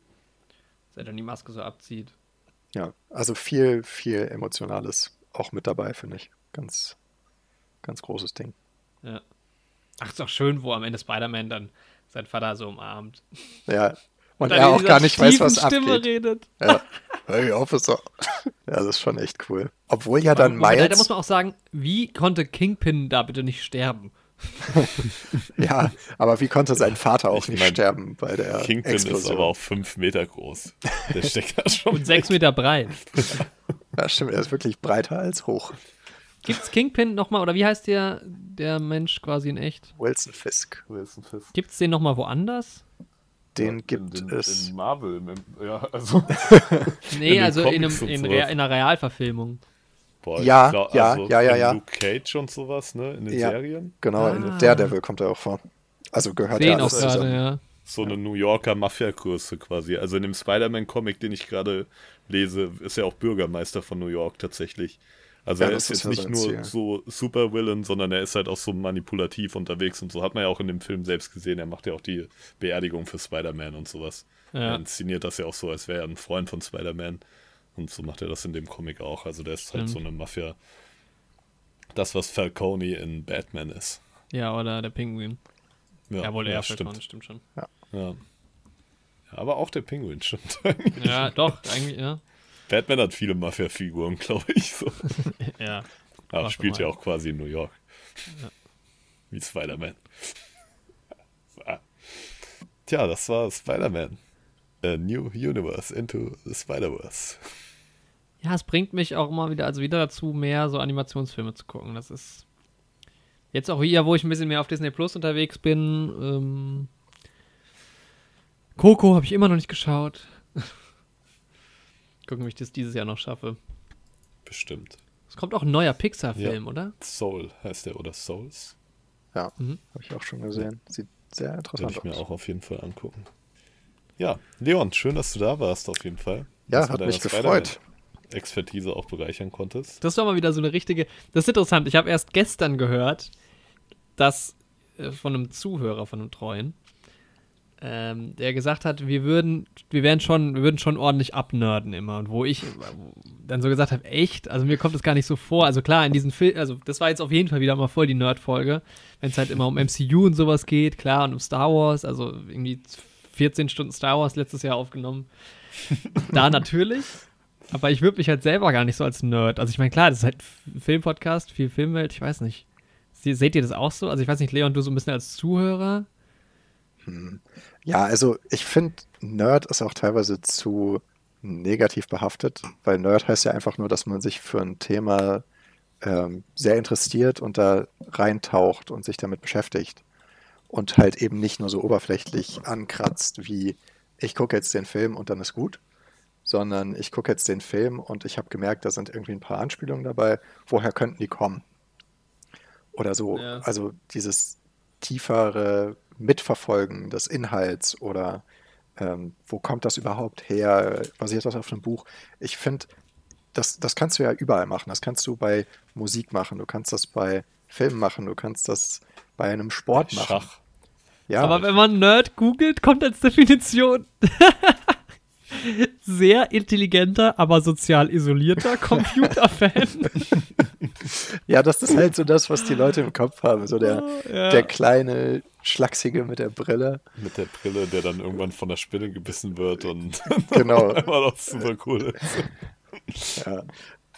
B: Dass er dann die Maske so abzieht.
D: ja, also viel, viel Emotionales auch mit dabei, finde ich. Ganz, ganz großes Ding.
B: Ja. Ach, ist auch schön, wo am Ende Spider-Man dann seinen Vater so umarmt.
D: Ja. Und
B: dann
D: er auch gar nicht weiß, was
B: Stimme
D: abgeht.
B: redet.
D: Ja. Hey, Officer. Ja, das ist schon echt cool. Obwohl ja dann
B: Da
D: Miles.
B: muss man auch sagen, wie konnte Kingpin da bitte nicht sterben?
D: Ja, aber wie konnte sein Vater auch
A: Ich
D: nicht
A: mein,
D: sterben bei der
A: Kingpin
D: Explosion?
A: ist aber auch fünf Meter groß. Der steckt da schon.
B: Und sechs Meter breit.
D: Ja, stimmt, er ist wirklich breiter als hoch.
B: Gibt's Kingpin nochmal, oder wie heißt der, der Mensch quasi in echt?
D: Wilson Fisk.
A: Wilson Fisk.
B: Gibt's den nochmal woanders?
D: Den gibt
A: in,
D: es.
A: In Marvel, ja, also.
B: Nee, also in, einem, in. Rea- in einer Realverfilmung.
A: Boah,
D: Ja,
A: glaub,
D: ja,
A: also
D: ja, ja,
A: in
D: ja.
A: Luke Cage und sowas, ne? In den
D: Ja.
A: Serien.
D: Genau,
B: Ah.
D: in Daredevil kommt er auch vor. Also gehört
B: Sehen
D: ja
B: auch gerade,
D: zusammen.
B: ja.
A: So eine New Yorker Mafia-Größe quasi. Also in dem Spider-Man-Comic, den ich gerade lese, ist er auch Bürgermeister von New York tatsächlich. Also
D: Ja,
A: er ist jetzt nicht nur
D: Ziel.
A: so Super-Villain, sondern er ist halt auch so manipulativ unterwegs und so. Hat man ja auch in dem Film selbst gesehen. Er macht ja auch die Beerdigung für Spider-Man und sowas.
B: Ja.
A: Er inszeniert das ja auch so, als wäre er ein Freund von Spider-Man. Und so macht er das in dem Comic auch. Also der ist halt
B: Stimmt.
A: so eine Mafia. Das, was Falcone in Batman ist.
B: Ja, oder der Pinguin.
A: Ja,
B: Ja, wohl
A: ja,
B: eher
A: stimmt.
B: Falcon, stimmt schon.
A: Ja. ja. Aber auch der Pinguin, stimmt.
B: Ja, doch, eigentlich, ja.
A: Batman hat viele Mafia-Figuren, glaube ich. So.
B: Ja.
A: Aber spielt ja auch quasi in New York. Wie Spider-Man. Tja, das war Spider-Man. A New Universe into the Spider-Verse.
B: Ja, es bringt mich auch immer wieder, also wieder dazu, mehr so Animationsfilme zu gucken. Das ist jetzt auch hier, wo ich ein bisschen mehr auf Disney Plus unterwegs bin. Ähm, Coco habe ich immer noch nicht geschaut. Gucken, ob ich das dieses Jahr noch schaffe.
A: Bestimmt.
B: Es kommt auch ein neuer Pixar-Film, oder?
A: Soul heißt der oder Souls.
D: Ja,
B: Mhm.
D: habe ich auch schon gesehen. Sieht sehr
A: Werde
D: interessant
A: ich mir
D: aus.
A: auch auf jeden Fall angucken. Ja, Leon, schön, dass du da warst, auf jeden Fall.
D: Ja, hat mich gefreut.
A: Expertise auch bereichern konntest.
B: Das war mal wieder so eine richtige. Das ist interessant. Ich habe erst gestern gehört, dass äh, von einem Zuhörer, von einem Treuen, ähm, der gesagt hat, wir würden, wir wären schon, wir würden schon ordentlich abnörden immer. Und wo ich dann so gesagt habe, echt? Also mir kommt das gar nicht so vor. Also klar, in diesen Film, also das war jetzt auf jeden Fall wieder mal voll die Nerd-Folge, wenn es halt immer um MCU und sowas geht, klar, und um Star Wars, also irgendwie 14 Stunden Star Wars letztes Jahr aufgenommen. da natürlich. Aber ich würde mich halt selber gar nicht so als Nerd. Also ich meine, klar, das ist halt ein Filmpodcast, viel Filmwelt, ich weiß nicht. Seht ihr das auch so? Also ich weiß nicht, Leon, du so ein bisschen als Zuhörer?
D: Ja, also ich finde, Nerd ist auch teilweise zu negativ behaftet, weil Nerd heißt ja einfach nur, dass man sich für ein Thema ähm, sehr interessiert und da reintaucht und sich damit beschäftigt. Und halt eben nicht nur so oberflächlich ankratzt, wie ich gucke jetzt den Film und dann ist gut, sondern ich gucke jetzt den Film und ich habe gemerkt, da sind irgendwie ein paar Anspielungen dabei. Woher könnten die kommen? Oder so,
B: Ja.
D: also dieses tiefere Mitverfolgen des Inhalts oder ähm, wo kommt das überhaupt her? Basiert das auf einem Buch? Ich finde, das, das kannst du ja überall machen. Das kannst du bei Musik machen, du kannst das bei Filmen machen, du kannst das bei einem Sport machen.
A: Schach.
D: Ja,
B: Aber wenn man Nerd googelt, kommt als Definition. Sehr intelligenter, aber sozial isolierter Computerfan.
D: Ja, das ist halt so das, was die Leute im Kopf haben. So der,
B: Ja.
D: der kleine Schlachsige mit der Brille.
A: Mit der Brille, der dann irgendwann von der Spinne gebissen wird und
D: Genau.
A: immer noch super cool ist.
D: Ja.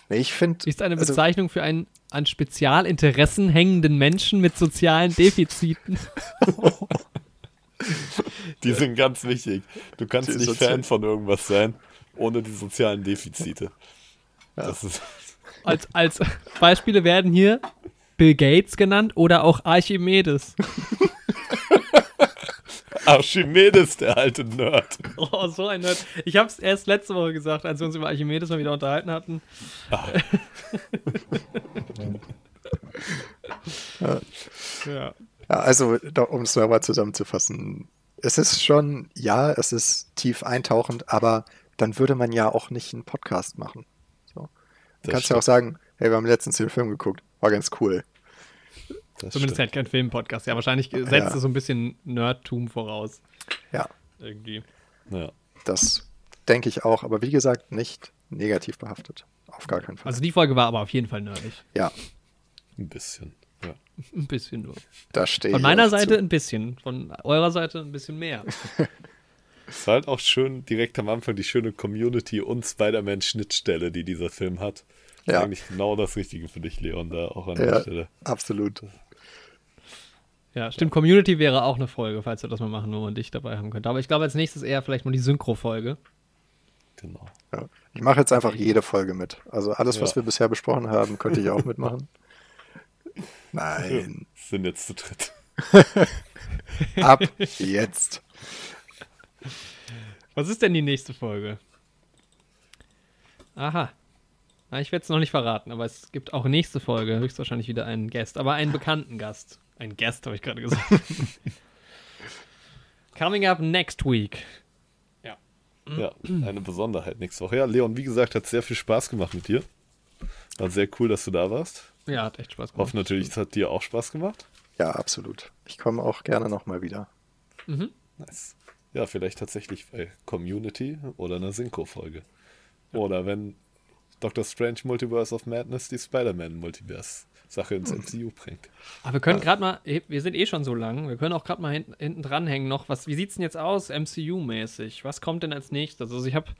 D: Nee, ich finde.
B: Ist eine
D: also,
B: Bezeichnung für einen an Spezialinteressen hängenden Menschen mit sozialen Defiziten.
A: Die sind ganz wichtig. Du kannst nicht Fan von irgendwas sein, ohne die sozialen Defizite. Das ist
B: Als, als Beispiele werden hier Bill Gates genannt oder auch Archimedes.
A: Archimedes, der alte Nerd.
B: Oh, so ein Nerd. Ich habe es erst letzte Woche gesagt, als wir uns über Archimedes mal wieder unterhalten hatten. ja.
D: ja, also, da- um es nochmal zusammenzufassen. Es ist schon, ja, es ist tief eintauchend, aber dann würde man ja auch nicht einen Podcast machen. So. Du
A: Das
D: kannst ja auch sagen, hey, wir haben letztens den Film geguckt, war ganz cool.
A: Das
B: Zumindest
A: stimmt.
B: halt kein Film-Podcast. Ja, wahrscheinlich setzt
D: Ja.
B: es so ein bisschen Nerdtum voraus.
D: Ja,
B: Irgendwie.
A: Ja.
D: das denke ich auch, aber wie gesagt, nicht negativ behaftet. Auf gar keinen Fall.
B: Also die Folge war aber auf jeden Fall nerdig.
D: ja,
A: Ein bisschen. Ja.
B: Ein bisschen nur.
D: da stehe
B: Von meiner Seite
D: Zu.
B: ein bisschen. Von eurer Seite ein bisschen mehr.
A: Es war halt auch schön, direkt am Anfang die schöne Community und Spider-Man-Schnittstelle, die dieser Film hat. Ist
D: Ja.
A: eigentlich genau das Richtige für dich, Leon, da auch an der
D: Ja,
A: Stelle.
D: absolut.
B: Ja, stimmt. Community wäre auch eine Folge, falls wir das mal machen, wo man dich dabei haben könnte. Aber ich glaube, als nächstes eher vielleicht mal die Synchro-Folge.
A: Genau.
D: Ja. Ich mache jetzt einfach jede Folge mit. Also alles, was
A: Ja.
D: wir bisher besprochen haben, könnte ich auch mitmachen. Nein,
A: Sind jetzt zu dritt.
D: ab jetzt.
B: Was ist denn die nächste Folge? Aha. Na, ich werde es noch nicht verraten, aber es gibt auch nächste Folge höchstwahrscheinlich wieder einen Gast, aber einen bekannten Gast. Ein Gast, habe ich gerade gesagt. Coming up next week.
A: Ja, eine Besonderheit nächste Woche. Ja, Leon, wie gesagt, hat sehr viel Spaß gemacht mit dir. War sehr cool, dass du da warst.
B: Ja, hat echt Spaß gemacht.
A: Hoffe natürlich, es hat dir auch Spaß gemacht.
D: Ja, absolut. Ich komme auch gerne nochmal wieder.
A: Nice. Ja, vielleicht tatsächlich bei Community oder einer Synchro-Folge. Oder wenn Doctor Strange Multiverse of Madness die Spider-Man-Multiverse-Sache ins MCU bringt.
B: Aber wir können gerade mal, eh, wir sind eh schon so lang, wir können auch gerade mal hinten, hinten dranhängen noch. Was, wie sieht's denn jetzt aus, MCU-mäßig? Was kommt denn als nächstes? Also ich habe,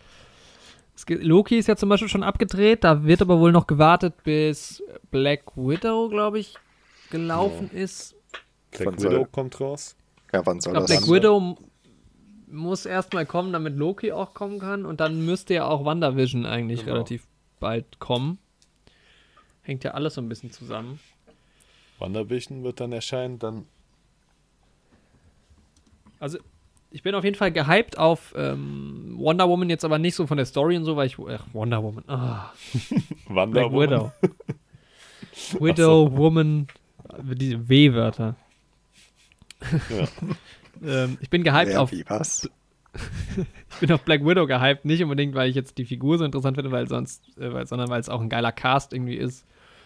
B: Loki ist ja zum Beispiel schon abgedreht, da wird aber wohl noch gewartet, bis Black Widow, glaube ich, gelaufen ist.
A: Black
D: Wann soll-
A: Widow kommt raus.
D: Ja, wann soll
B: Ich glaube,
D: das?
B: Black Widow muss erstmal kommen, damit Loki auch kommen kann. Und dann müsste ja auch WandaVision eigentlich
A: Genau.
B: relativ bald kommen. Hängt ja alles so ein bisschen zusammen.
A: WandaVision wird dann erscheinen, dann
B: Also, ich bin auf jeden Fall gehypt auf ähm, Wonder Woman, jetzt aber nicht so von der Story und so, weil ich. Ach, Wonder Woman. Ah,
A: Wonder
B: Black
A: Woman.
B: Widow. Widow, Woman, diese W-Wörter.
A: Ja.
B: Ähm, ich bin gehypt
D: Wer,
B: auf
D: wie, was?
B: Ich bin auf Black Widow gehypt, nicht unbedingt, weil ich jetzt die Figur so interessant finde, weil sonst, äh, weil, sondern weil es auch ein geiler Cast irgendwie ist.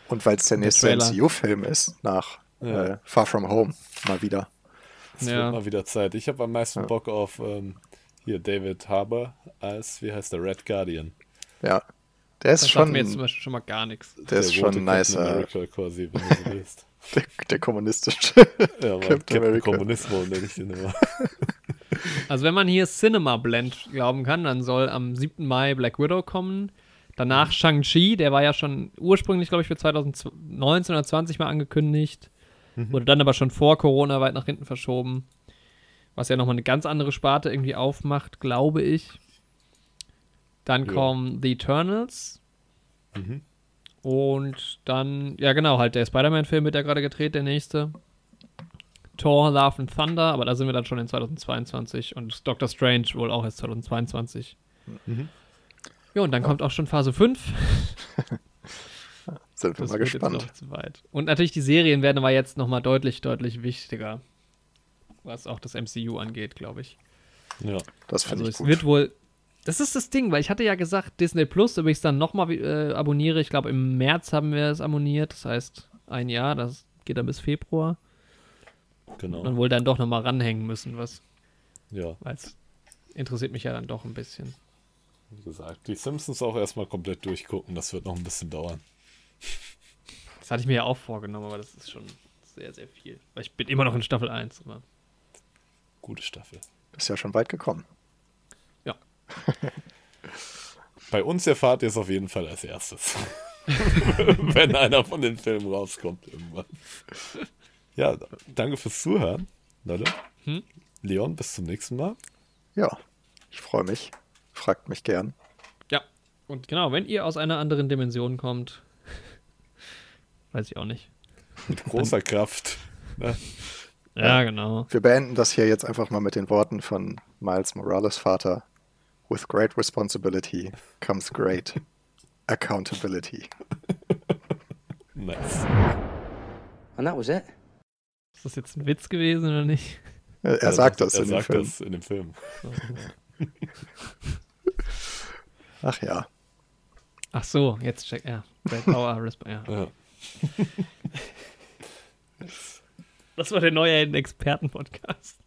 D: Und weil es der nächste. MCU-Film ist, nach
A: Ja.
D: äh, Far From Home, mal wieder.
A: Es
B: Ja.
A: wird mal wieder Zeit. Ich habe am meisten
D: Ja.
A: Bock auf ähm, hier David Harbour als, wie heißt der, Red Guardian.
D: Ja, der ist
B: Das sagt
D: schon,
B: mir jetzt zum Beispiel schon mal gar nichts.
D: der ist
A: rote
D: schon
A: Captain
D: nice,
A: America quasi, wenn du so willst.
D: der, der kommunistische.
A: Ja,
D: Captain.
A: Kommunismo nenne ich den immer.
B: Also wenn man hier Cinema Blend glauben kann, dann soll am 7. Mai Black Widow kommen. Danach Shang-Chi, der war ja schon ursprünglich, glaube ich, für 2019 oder 20 mal angekündigt. Wurde dann aber schon vor Corona weit nach hinten verschoben. Was ja nochmal eine ganz andere Sparte irgendwie aufmacht, glaube ich. Dann
A: Ja.
B: kommen The Eternals.
A: Mhm.
B: Und dann, ja genau, halt der Spider-Man-Film wird ja gerade gedreht, der nächste. Thor, Love and Thunder, aber da sind wir dann schon in 2022 und Doctor Strange wohl auch erst 2022.
A: Mhm.
B: Ja, und dann kommt auch schon Phase 5.
D: Sind wir
B: Das
D: mal gespannt.
B: jetzt noch zu weit. Und natürlich die Serien werden aber jetzt nochmal deutlich, deutlich wichtiger. Was auch das MCU angeht, glaube ich.
A: Ja.
D: Das finde
B: Also
D: ich
B: es
D: gut.
B: wird wohl. Das ist das Ding, weil ich hatte ja gesagt, Disney Plus, ob ich es dann nochmal äh, abonniere. Ich glaube, im März haben wir es abonniert. Das heißt, ein Jahr, das geht dann bis Februar.
A: Genau.
B: Und wohl dann doch nochmal ranhängen müssen, was,
A: Ja.
B: weil es interessiert mich ja dann doch ein bisschen.
A: wie gesagt, die Simpsons auch erstmal komplett durchgucken. Das wird noch ein bisschen dauern.
B: Das hatte ich mir ja auch vorgenommen, aber das ist schon sehr, sehr viel. Weil ich bin immer noch in Staffel 1. Aber
A: Gute Staffel.
D: Ist ja schon weit gekommen.
B: ja.
A: Bei uns erfahrt ihr es auf jeden Fall als erstes. Wenn einer von den Filmen rauskommt irgendwann. Ja, danke fürs Zuhören, Leute.
B: Hm?
A: Leon, bis zum nächsten Mal.
D: Ja, ich freue mich. Fragt mich gern.
B: Ja. Und genau, wenn ihr aus einer anderen Dimension kommt, weiß ich auch nicht.
A: Mit großer Kraft. Ne?
B: Ja, genau.
D: Wir beenden das hier jetzt einfach mal mit den Worten von Miles Morales Vater. With great responsibility comes great accountability.
A: Nice.
C: And that was it.
B: Ist das jetzt ein Witz gewesen oder nicht?
D: Er, er sagt das,
A: er
D: in dem
A: sagt
D: Film.
A: das in dem Film.
D: Ach ja.
B: Ach so, jetzt check. Ja. Great Power, Resp ja.
A: Ja.
B: Das war der neue Experten-Podcast.